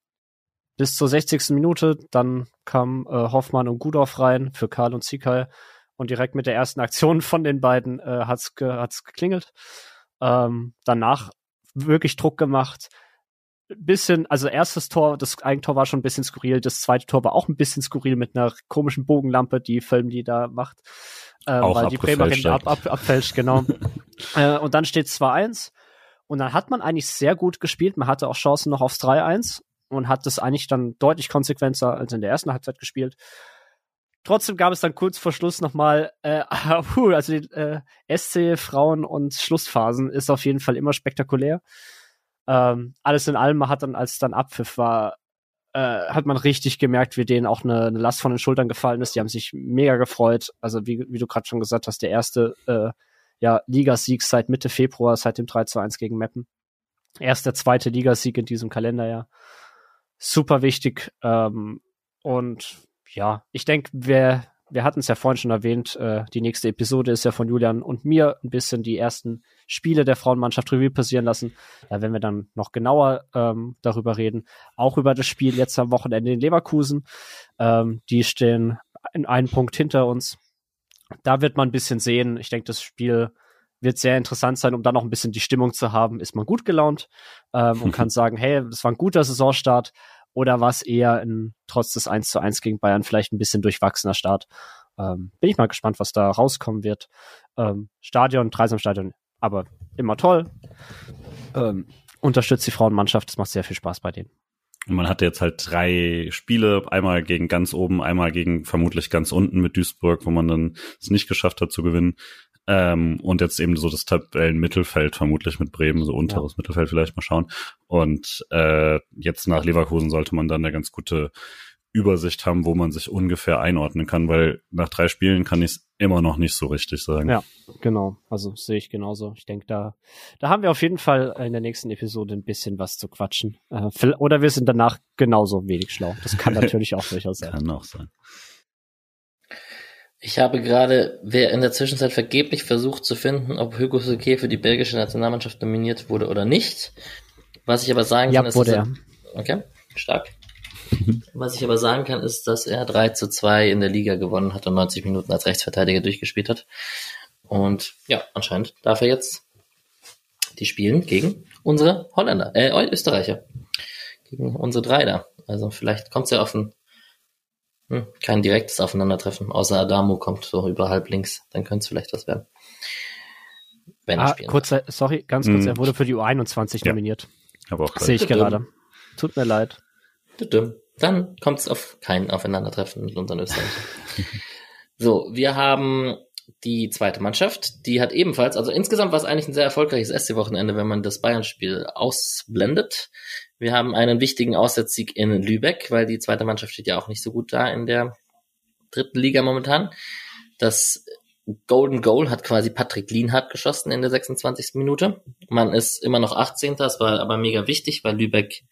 bis zur 60. Minute. Dann kam äh, Hoffmann und Gudorf rein für Karl und Zikal. Und direkt mit der ersten Aktion von den beiden äh, hat's, ge hat's geklingelt. Ähm, danach wirklich Druck gemacht. Bisschen, also erstes Tor, das Eigentor war schon ein bisschen skurril. Das zweite Tor war auch ein bisschen skurril mit einer komischen Bogenlampe, die Film, die da macht. Ähm, auch weil die Bremerin ab, ab, abfälscht, genau. äh, und dann steht 2-1. Und dann hat man eigentlich sehr gut gespielt. Man hatte auch Chancen noch aufs 3-1 und hat das eigentlich dann deutlich konsequenter als in der ersten Halbzeit gespielt. Trotzdem gab es dann kurz vor Schluss nochmal, äh, also die äh, SC, Frauen und Schlussphasen ist auf jeden Fall immer spektakulär. Ähm, alles in allem hat dann, als dann Abpfiff war, äh, hat man richtig gemerkt, wie denen auch eine, eine, Last von den Schultern gefallen ist. Die haben sich mega gefreut. Also wie, wie du gerade schon gesagt hast, der erste äh, ja, Ligasieg seit Mitte Februar, seit dem 3 zu 1 gegen Meppen. Erst der zweite Ligasieg in diesem Kalenderjahr super wichtig. Ähm, und ja, ich denke, wir, wir hatten es ja vorhin schon erwähnt, äh, die nächste Episode ist ja von Julian und mir ein bisschen die ersten Spiele der Frauenmannschaft Revue passieren lassen. Da werden wir dann noch genauer ähm, darüber reden. Auch über das Spiel jetzt am Wochenende in Leverkusen. Ähm, die stehen in einem Punkt hinter uns. Da wird man ein bisschen sehen. Ich denke, das Spiel wird sehr interessant sein, um dann noch ein bisschen die Stimmung zu haben. Ist man gut gelaunt ähm, und kann sagen, hey, das war ein guter Saisonstart oder war es eher ein, trotz des 1 zu 1 gegen Bayern vielleicht ein bisschen durchwachsener Start. Ähm, bin ich mal gespannt, was da rauskommen wird. Ähm, Stadion, Dreisamstadion, aber immer toll. Ähm, unterstützt die Frauenmannschaft, es macht sehr viel Spaß bei denen. Und man hatte jetzt halt drei Spiele, einmal gegen ganz oben, einmal gegen vermutlich ganz unten mit Duisburg, wo man dann es nicht geschafft hat zu gewinnen. Ähm, und jetzt eben so das Tabellenmittelfeld vermutlich mit Bremen, so unteres ja. Mittelfeld vielleicht mal schauen. Und äh, jetzt nach Leverkusen sollte man dann eine ganz gute Übersicht haben, wo man sich ungefähr einordnen kann, weil nach drei Spielen kann ich es immer noch nicht so richtig sagen. Ja, genau. Also sehe ich genauso. Ich denke, da, da haben wir auf jeden Fall in der nächsten Episode ein bisschen was zu quatschen. Äh, oder wir sind danach genauso wenig schlau. Das kann natürlich auch durchaus sein. Kann auch sein. Ich habe gerade, wer in der Zwischenzeit vergeblich versucht zu finden, ob Hugo Souquet für die belgische Nationalmannschaft nominiert wurde oder nicht. Was ich aber sagen ja, kann, ist, wurde er. okay, stark. Was ich aber sagen kann, ist, dass er 3 zu 2 in der Liga gewonnen hat und 90 Minuten als Rechtsverteidiger durchgespielt hat. Und ja, anscheinend darf er jetzt die spielen gegen unsere Holländer, äh, Österreicher. Gegen unsere drei da. Also vielleicht kommt es ja auf hm, kein direktes Aufeinandertreffen, außer Adamo kommt so über halb links, dann könnte es vielleicht was werden. Wenn ah, kurz, sorry, ganz kurz, hm. er wurde für die U21 ja. nominiert. Aber auch Sehe ich gerade. Tut mir leid. Dann kommt es auf kein Aufeinandertreffen mit unseren Österreichern. so, wir haben die zweite Mannschaft, die hat ebenfalls, also insgesamt war es eigentlich ein sehr erfolgreiches SC-Wochenende, wenn man das Bayern-Spiel ausblendet. Wir haben einen wichtigen Auswärtssieg in Lübeck, weil die zweite Mannschaft steht ja auch nicht so gut da in der dritten Liga momentan. Das Golden Goal hat quasi Patrick Lienhardt geschossen in der 26. Minute. Man ist immer noch 18. Das war aber mega wichtig, weil Lübeck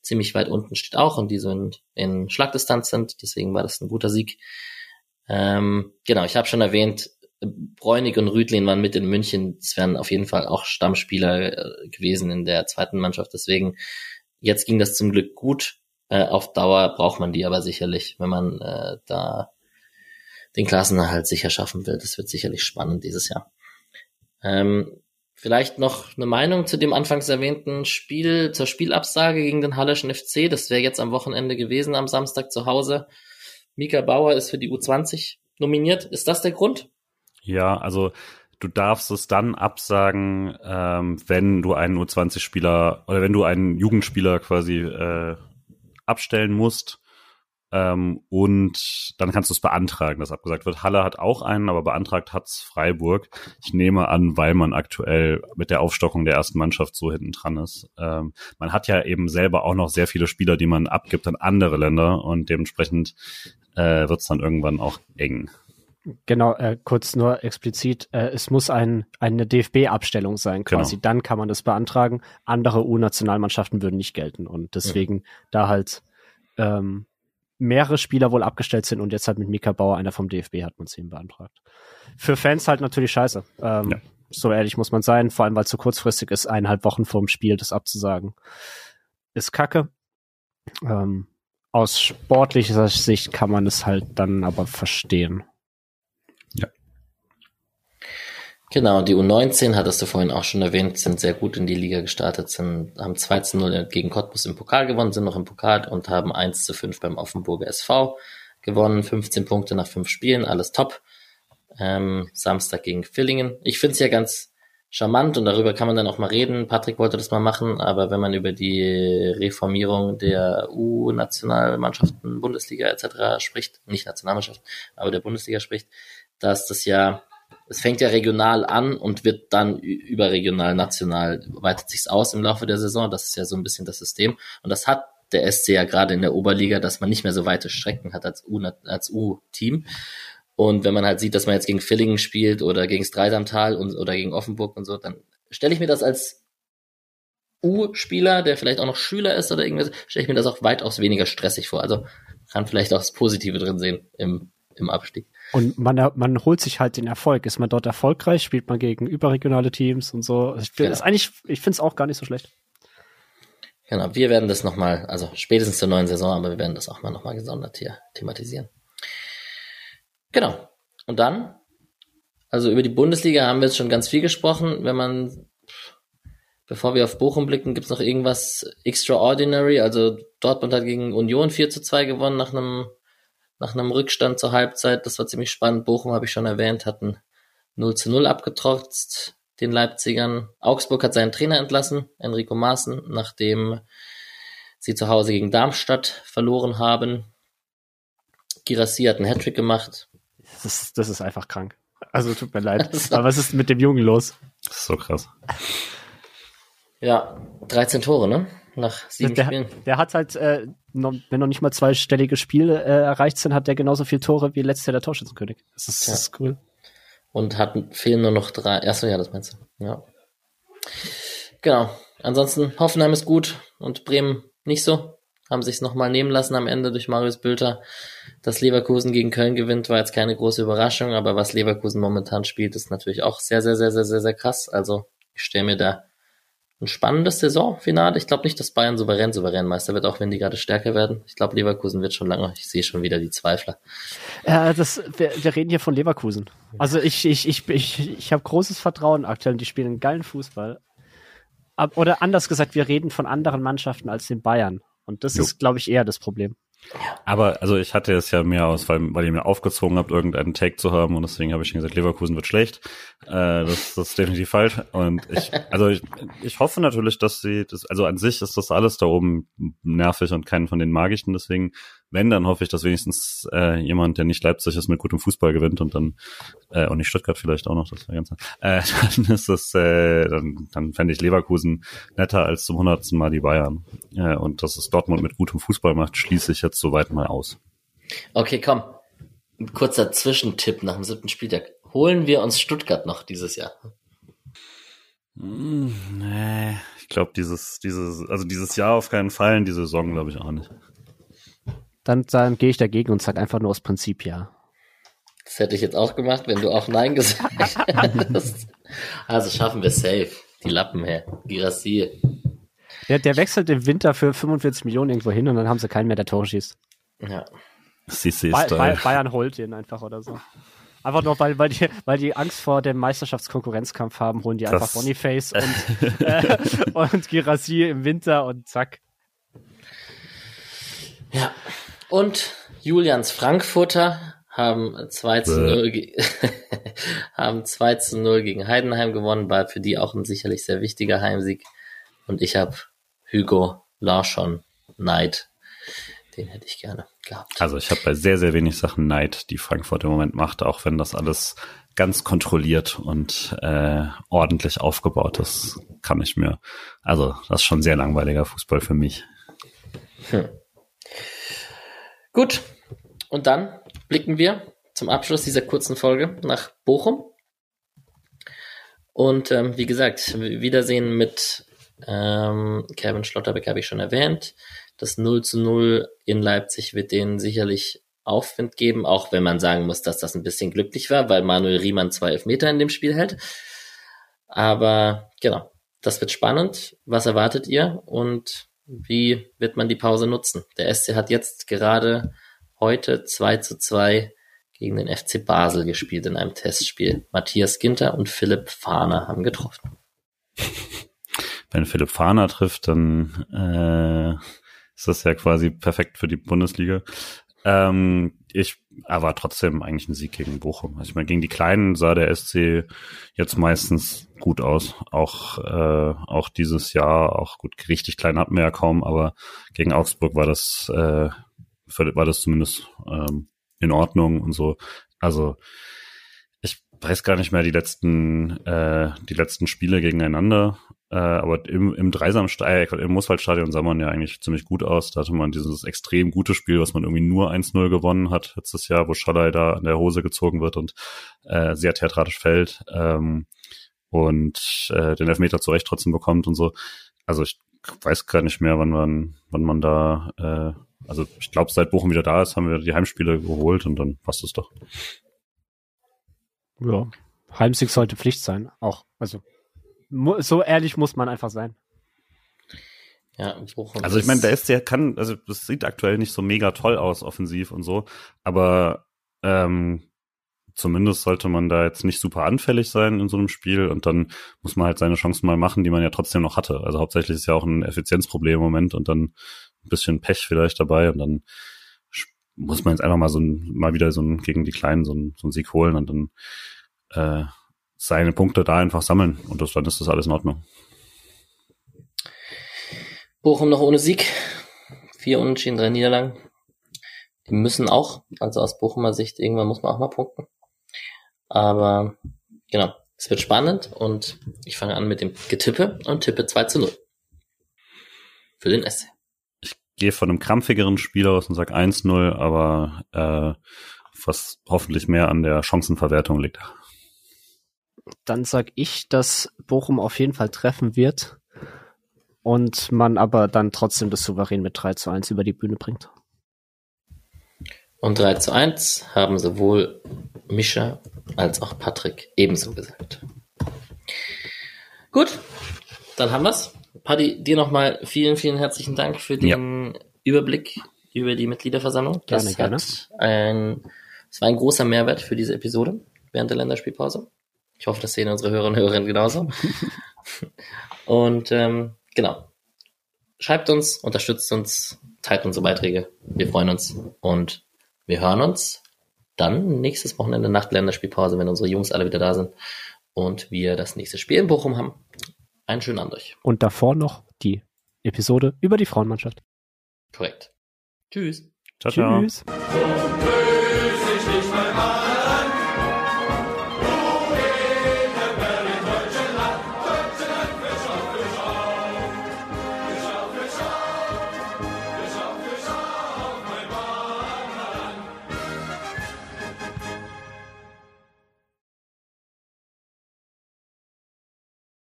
ziemlich weit unten steht auch und die so in, in Schlagdistanz sind. Deswegen war das ein guter Sieg. Ähm, genau, ich habe schon erwähnt, Bräunig und Rüdlin waren mit in München. Es wären auf jeden Fall auch Stammspieler äh, gewesen in der zweiten Mannschaft. Deswegen, jetzt ging das zum Glück gut. Äh, auf Dauer braucht man die aber sicherlich, wenn man äh, da den Klassenerhalt sicher schaffen will. Das wird sicherlich spannend dieses Jahr. Ähm, vielleicht noch eine Meinung zu dem anfangs erwähnten Spiel, zur Spielabsage gegen den Halleschen FC. Das wäre jetzt am Wochenende gewesen, am Samstag zu Hause. Mika Bauer ist für die U20 nominiert. Ist das der Grund? Ja, also du darfst es dann absagen, ähm, wenn du einen U20-Spieler oder wenn du einen Jugendspieler quasi äh, abstellen musst. Ähm, und dann kannst du es beantragen, dass abgesagt wird. Halle hat auch einen, aber beantragt hat's Freiburg. Ich nehme an, weil man aktuell mit der Aufstockung der ersten Mannschaft so hinten dran ist. Ähm, man hat ja eben selber auch noch sehr viele Spieler, die man abgibt an andere Länder und dementsprechend äh, wird's dann irgendwann auch eng. Genau, äh, kurz nur explizit, äh, es muss ein, eine DFB-Abstellung sein quasi, genau. dann kann man das beantragen. Andere U-Nationalmannschaften würden nicht gelten und deswegen ja. da halt ähm, mehrere Spieler wohl abgestellt sind und jetzt halt mit Mika Bauer, einer vom DFB, hat man es eben beantragt. Für Fans halt natürlich scheiße. Ähm, ja. So ehrlich muss man sein, vor allem weil es so kurzfristig ist, eineinhalb Wochen vorm Spiel das abzusagen. Ist kacke. Ähm, aus sportlicher Sicht kann man es halt dann aber verstehen. Genau, die U19 hattest du vorhin auch schon erwähnt, sind sehr gut in die Liga gestartet, sind, haben 2 zu 0 gegen Cottbus im Pokal gewonnen, sind noch im Pokal und haben 1 zu 5 beim Offenburger SV gewonnen, 15 Punkte nach 5 Spielen, alles top. Ähm, Samstag gegen Villingen. Ich finde es ja ganz charmant und darüber kann man dann auch mal reden. Patrick wollte das mal machen, aber wenn man über die Reformierung der U-Nationalmannschaften, Bundesliga etc. spricht, nicht Nationalmannschaft, aber der Bundesliga spricht, dass das ja es fängt ja regional an und wird dann überregional, national, weitet sich's aus im Laufe der Saison. Das ist ja so ein bisschen das System. Und das hat der SC ja gerade in der Oberliga, dass man nicht mehr so weite Strecken hat als U-Team. Und wenn man halt sieht, dass man jetzt gegen Villingen spielt oder gegen Streidamtal und, oder gegen Offenburg und so, dann stelle ich mir das als U-Spieler, der vielleicht auch noch Schüler ist oder irgendwas, stelle ich mir das auch weitaus weniger stressig vor. Also kann vielleicht auch das Positive drin sehen im, im Abstieg. Und man, man holt sich halt den Erfolg. Ist man dort erfolgreich, spielt man gegen überregionale Teams und so. Ich finde genau. eigentlich, ich finde es auch gar nicht so schlecht. Genau, wir werden das nochmal, also spätestens zur neuen Saison, aber wir werden das auch mal nochmal gesondert hier thematisieren. Genau. Und dann, also über die Bundesliga haben wir jetzt schon ganz viel gesprochen. Wenn man, bevor wir auf Bochum blicken, gibt's noch irgendwas extraordinary. Also Dortmund hat gegen Union 4 zu 2 gewonnen nach einem nach einem Rückstand zur Halbzeit. Das war ziemlich spannend. Bochum habe ich schon erwähnt, hatten 0 zu 0 abgetrotzt den Leipzigern. Augsburg hat seinen Trainer entlassen, Enrico Maaßen, nachdem sie zu Hause gegen Darmstadt verloren haben. Girassi hat einen Hattrick gemacht. Das ist, das ist einfach krank. Also tut mir leid. Aber was ist mit dem Jungen los? Das ist so krass. Ja, 13 Tore, ne? Nach sieben der, Spielen. Der hat halt, äh, noch, wenn noch nicht mal zweistellige Spiele äh, erreicht sind, hat der genauso viele Tore wie letztes Jahr der Torschützenkönig. Das ist, Ja. das ist cool. Und hat, fehlen nur noch drei. Achso, ja, das meinst du. Ja. Genau. Ansonsten, Hoffenheim ist gut und Bremen nicht so. Haben sich's nochmal nehmen lassen am Ende durch Marius Bülter. Dass Leverkusen gegen Köln gewinnt, war jetzt keine große Überraschung, aber was Leverkusen momentan spielt, ist natürlich auch sehr, sehr, sehr, sehr, sehr, sehr krass. Also, ich stelle mir da ein spannendes Saisonfinale. Ich glaube nicht, dass Bayern souverän souverän Meister wird, auch wenn die gerade stärker werden. Ich glaube, Leverkusen wird schon lange. Ich sehe schon wieder die Zweifler. Äh, das, wir, wir reden hier von Leverkusen. Also ich, ich, ich, ich, ich habe großes Vertrauen aktuell. Die spielen einen geilen Fußball. Ab, oder anders gesagt, wir reden von anderen Mannschaften als den Bayern. Und das Jo. ist, glaube ich, eher das Problem. Aber also ich hatte es ja mehr aus, weil, weil ihr mir aufgezwungen habt, irgendeinen Take zu haben und deswegen habe ich gesagt, Leverkusen wird schlecht. Äh, das, das ist definitiv falsch. Und ich, also ich, ich hoffe natürlich, dass sie das, also an sich ist das alles da oben nervig und keinen von denen mag ich. Und deswegen, wenn, dann hoffe ich, dass wenigstens äh, jemand, der nicht Leipzig ist, mit gutem Fußball gewinnt und dann, äh, und nicht Stuttgart vielleicht auch noch, das wäre ganz äh, dann ist das, äh, dann, dann fände ich Leverkusen netter als zum hundertsten Mal die Bayern. Äh, und dass es Dortmund mit gutem Fußball macht, schließe ich jetzt soweit mal aus. Okay, komm. Ein kurzer Zwischentipp nach dem siebten Spieltag. Holen wir uns Stuttgart noch dieses Jahr? Hm, nee, ich glaube dieses, dieses, also dieses Jahr auf keinen Fall, in die Saison glaube ich auch nicht. Dann, dann gehe ich dagegen und sage einfach nur aus Prinzip ja. Das hätte ich jetzt auch gemacht, wenn du auch Nein gesagt hättest. Also schaffen wir safe. Die Lappen her. Girassi. Der, der wechselt im Winter für 45 Millionen irgendwo hin und dann haben sie keinen mehr, der Tore schießt. Ja. Ba. Bayern holt den einfach oder so. Einfach nur, weil, weil, die, weil die Angst vor dem Meisterschaftskonkurrenzkampf haben, holen die einfach Das- Boniface und, äh, und Girassi im Winter und zack. Ja. Und Julians Frankfurter haben 2 zu Bäh. 0, ge haben 2 zu 0 gegen Heidenheim gewonnen, war für die auch ein sicherlich sehr wichtiger Heimsieg. Und ich habe Hugo Larsson Knight. Den hätte ich gerne gehabt. Also ich habe bei sehr, sehr wenig Sachen Neid, die Frankfurt im Moment macht, auch wenn das alles ganz kontrolliert und äh, ordentlich aufgebaut ist, kann ich mir. Also das ist schon sehr langweiliger Fußball für mich. Gut. Und dann blicken wir zum Abschluss dieser kurzen Folge nach Bochum. Und ähm, wie gesagt, Wiedersehen mit ähm, Kevin Schlotterbeck habe ich schon erwähnt. Das 0 zu 0 in Leipzig wird denen sicherlich Aufwind geben, auch wenn man sagen muss, dass das ein bisschen glücklich war, weil Manuel Riemann zwei Elfmeter in dem Spiel hält. Aber genau, das wird spannend. Was erwartet ihr und wie wird man die Pause nutzen? Der SC hat jetzt gerade heute 2 zu 2 gegen den FC Basel gespielt in einem Testspiel. Matthias Ginter und Philipp Fahner haben getroffen. Wenn Philipp Fahner trifft, dann äh, ist das ja quasi perfekt für die Bundesliga. Ähm, ich aber trotzdem eigentlich ein Sieg gegen Bochum. Also ich meine, gegen die Kleinen sah der SC jetzt meistens gut aus. Auch äh, auch dieses Jahr, auch gut, richtig klein hatten wir ja kaum, aber gegen Augsburg war das äh, war das zumindest ähm, in Ordnung und so. Also ich weiß gar nicht mehr die letzten äh, die letzten Spiele gegeneinander. Äh, aber im, im Dreisamstadion, im Moswaldstadion sah man ja eigentlich ziemlich gut aus. Da hatte man dieses extrem gute Spiel, was man irgendwie nur 1-0 gewonnen hat letztes Jahr, wo Schallei da an der Hose gezogen wird und äh, sehr theatralisch fällt ähm, und äh, den Elfmeter zu Recht trotzdem bekommt und so. Also ich weiß gar nicht mehr, wann man, wann man da, äh, also ich glaube, seit Bochum wieder da ist, haben wir die Heimspiele geholt und dann passt es doch. Ja. Heimsieg sollte Pflicht sein. Auch. Also so ehrlich muss man einfach sein. Ja, Bochum Also ich meine, ist- der kann, also das sieht aktuell nicht so mega toll aus, offensiv und so, aber ähm, zumindest sollte man da jetzt nicht super anfällig sein in so einem Spiel und dann muss man halt seine Chancen mal machen, die man ja trotzdem noch hatte. Also hauptsächlich ist ja auch ein Effizienzproblem im Moment und dann ein bisschen Pech vielleicht dabei und dann muss man jetzt einfach mal so ein, mal wieder so ein, gegen die Kleinen so ein, so ein Sieg holen und dann äh, seine Punkte da einfach sammeln und das, dann ist das alles in Ordnung. Bochum noch ohne Sieg. vier Unentschieden, drei Niederlagen. Die müssen auch, also aus Bochumer Sicht, irgendwann muss man auch mal punkten. Aber genau, es wird spannend und ich fange an mit dem Getippe und tippe 2 zu 0. Für den SC. Ich gehe von einem krampfigeren Spiel aus und sage 1-0, aber äh, was hoffentlich mehr an der Chancenverwertung liegt. Dann sag ich, dass Bochum auf jeden Fall treffen wird und man aber dann trotzdem das souverän mit 3 zu 1 über die Bühne bringt. Und 3 zu 1 haben sowohl Mischa als auch Patrick ebenso gesagt. Gut, dann haben wir's. Paddy, dir nochmal vielen, vielen herzlichen Dank für den ja. Überblick über die Mitgliederversammlung. Das gerne, gerne. Ein, das war ein großer Mehrwert für diese Episode während der Länderspielpause. Ich hoffe, das sehen unsere Hörerinnen und Hörer genauso. und ähm, genau. Schreibt uns, unterstützt uns, teilt unsere Beiträge. Wir freuen uns und wir hören uns dann nächstes Wochenende nach der Länderspielpause, wenn unsere Jungs alle wieder da sind und wir das nächste Spiel in Bochum haben. Einen schönen Abend euch. Und davor noch die Episode über die Frauenmannschaft. Korrekt. Tschüss. Ciao, Tschüss. ciao.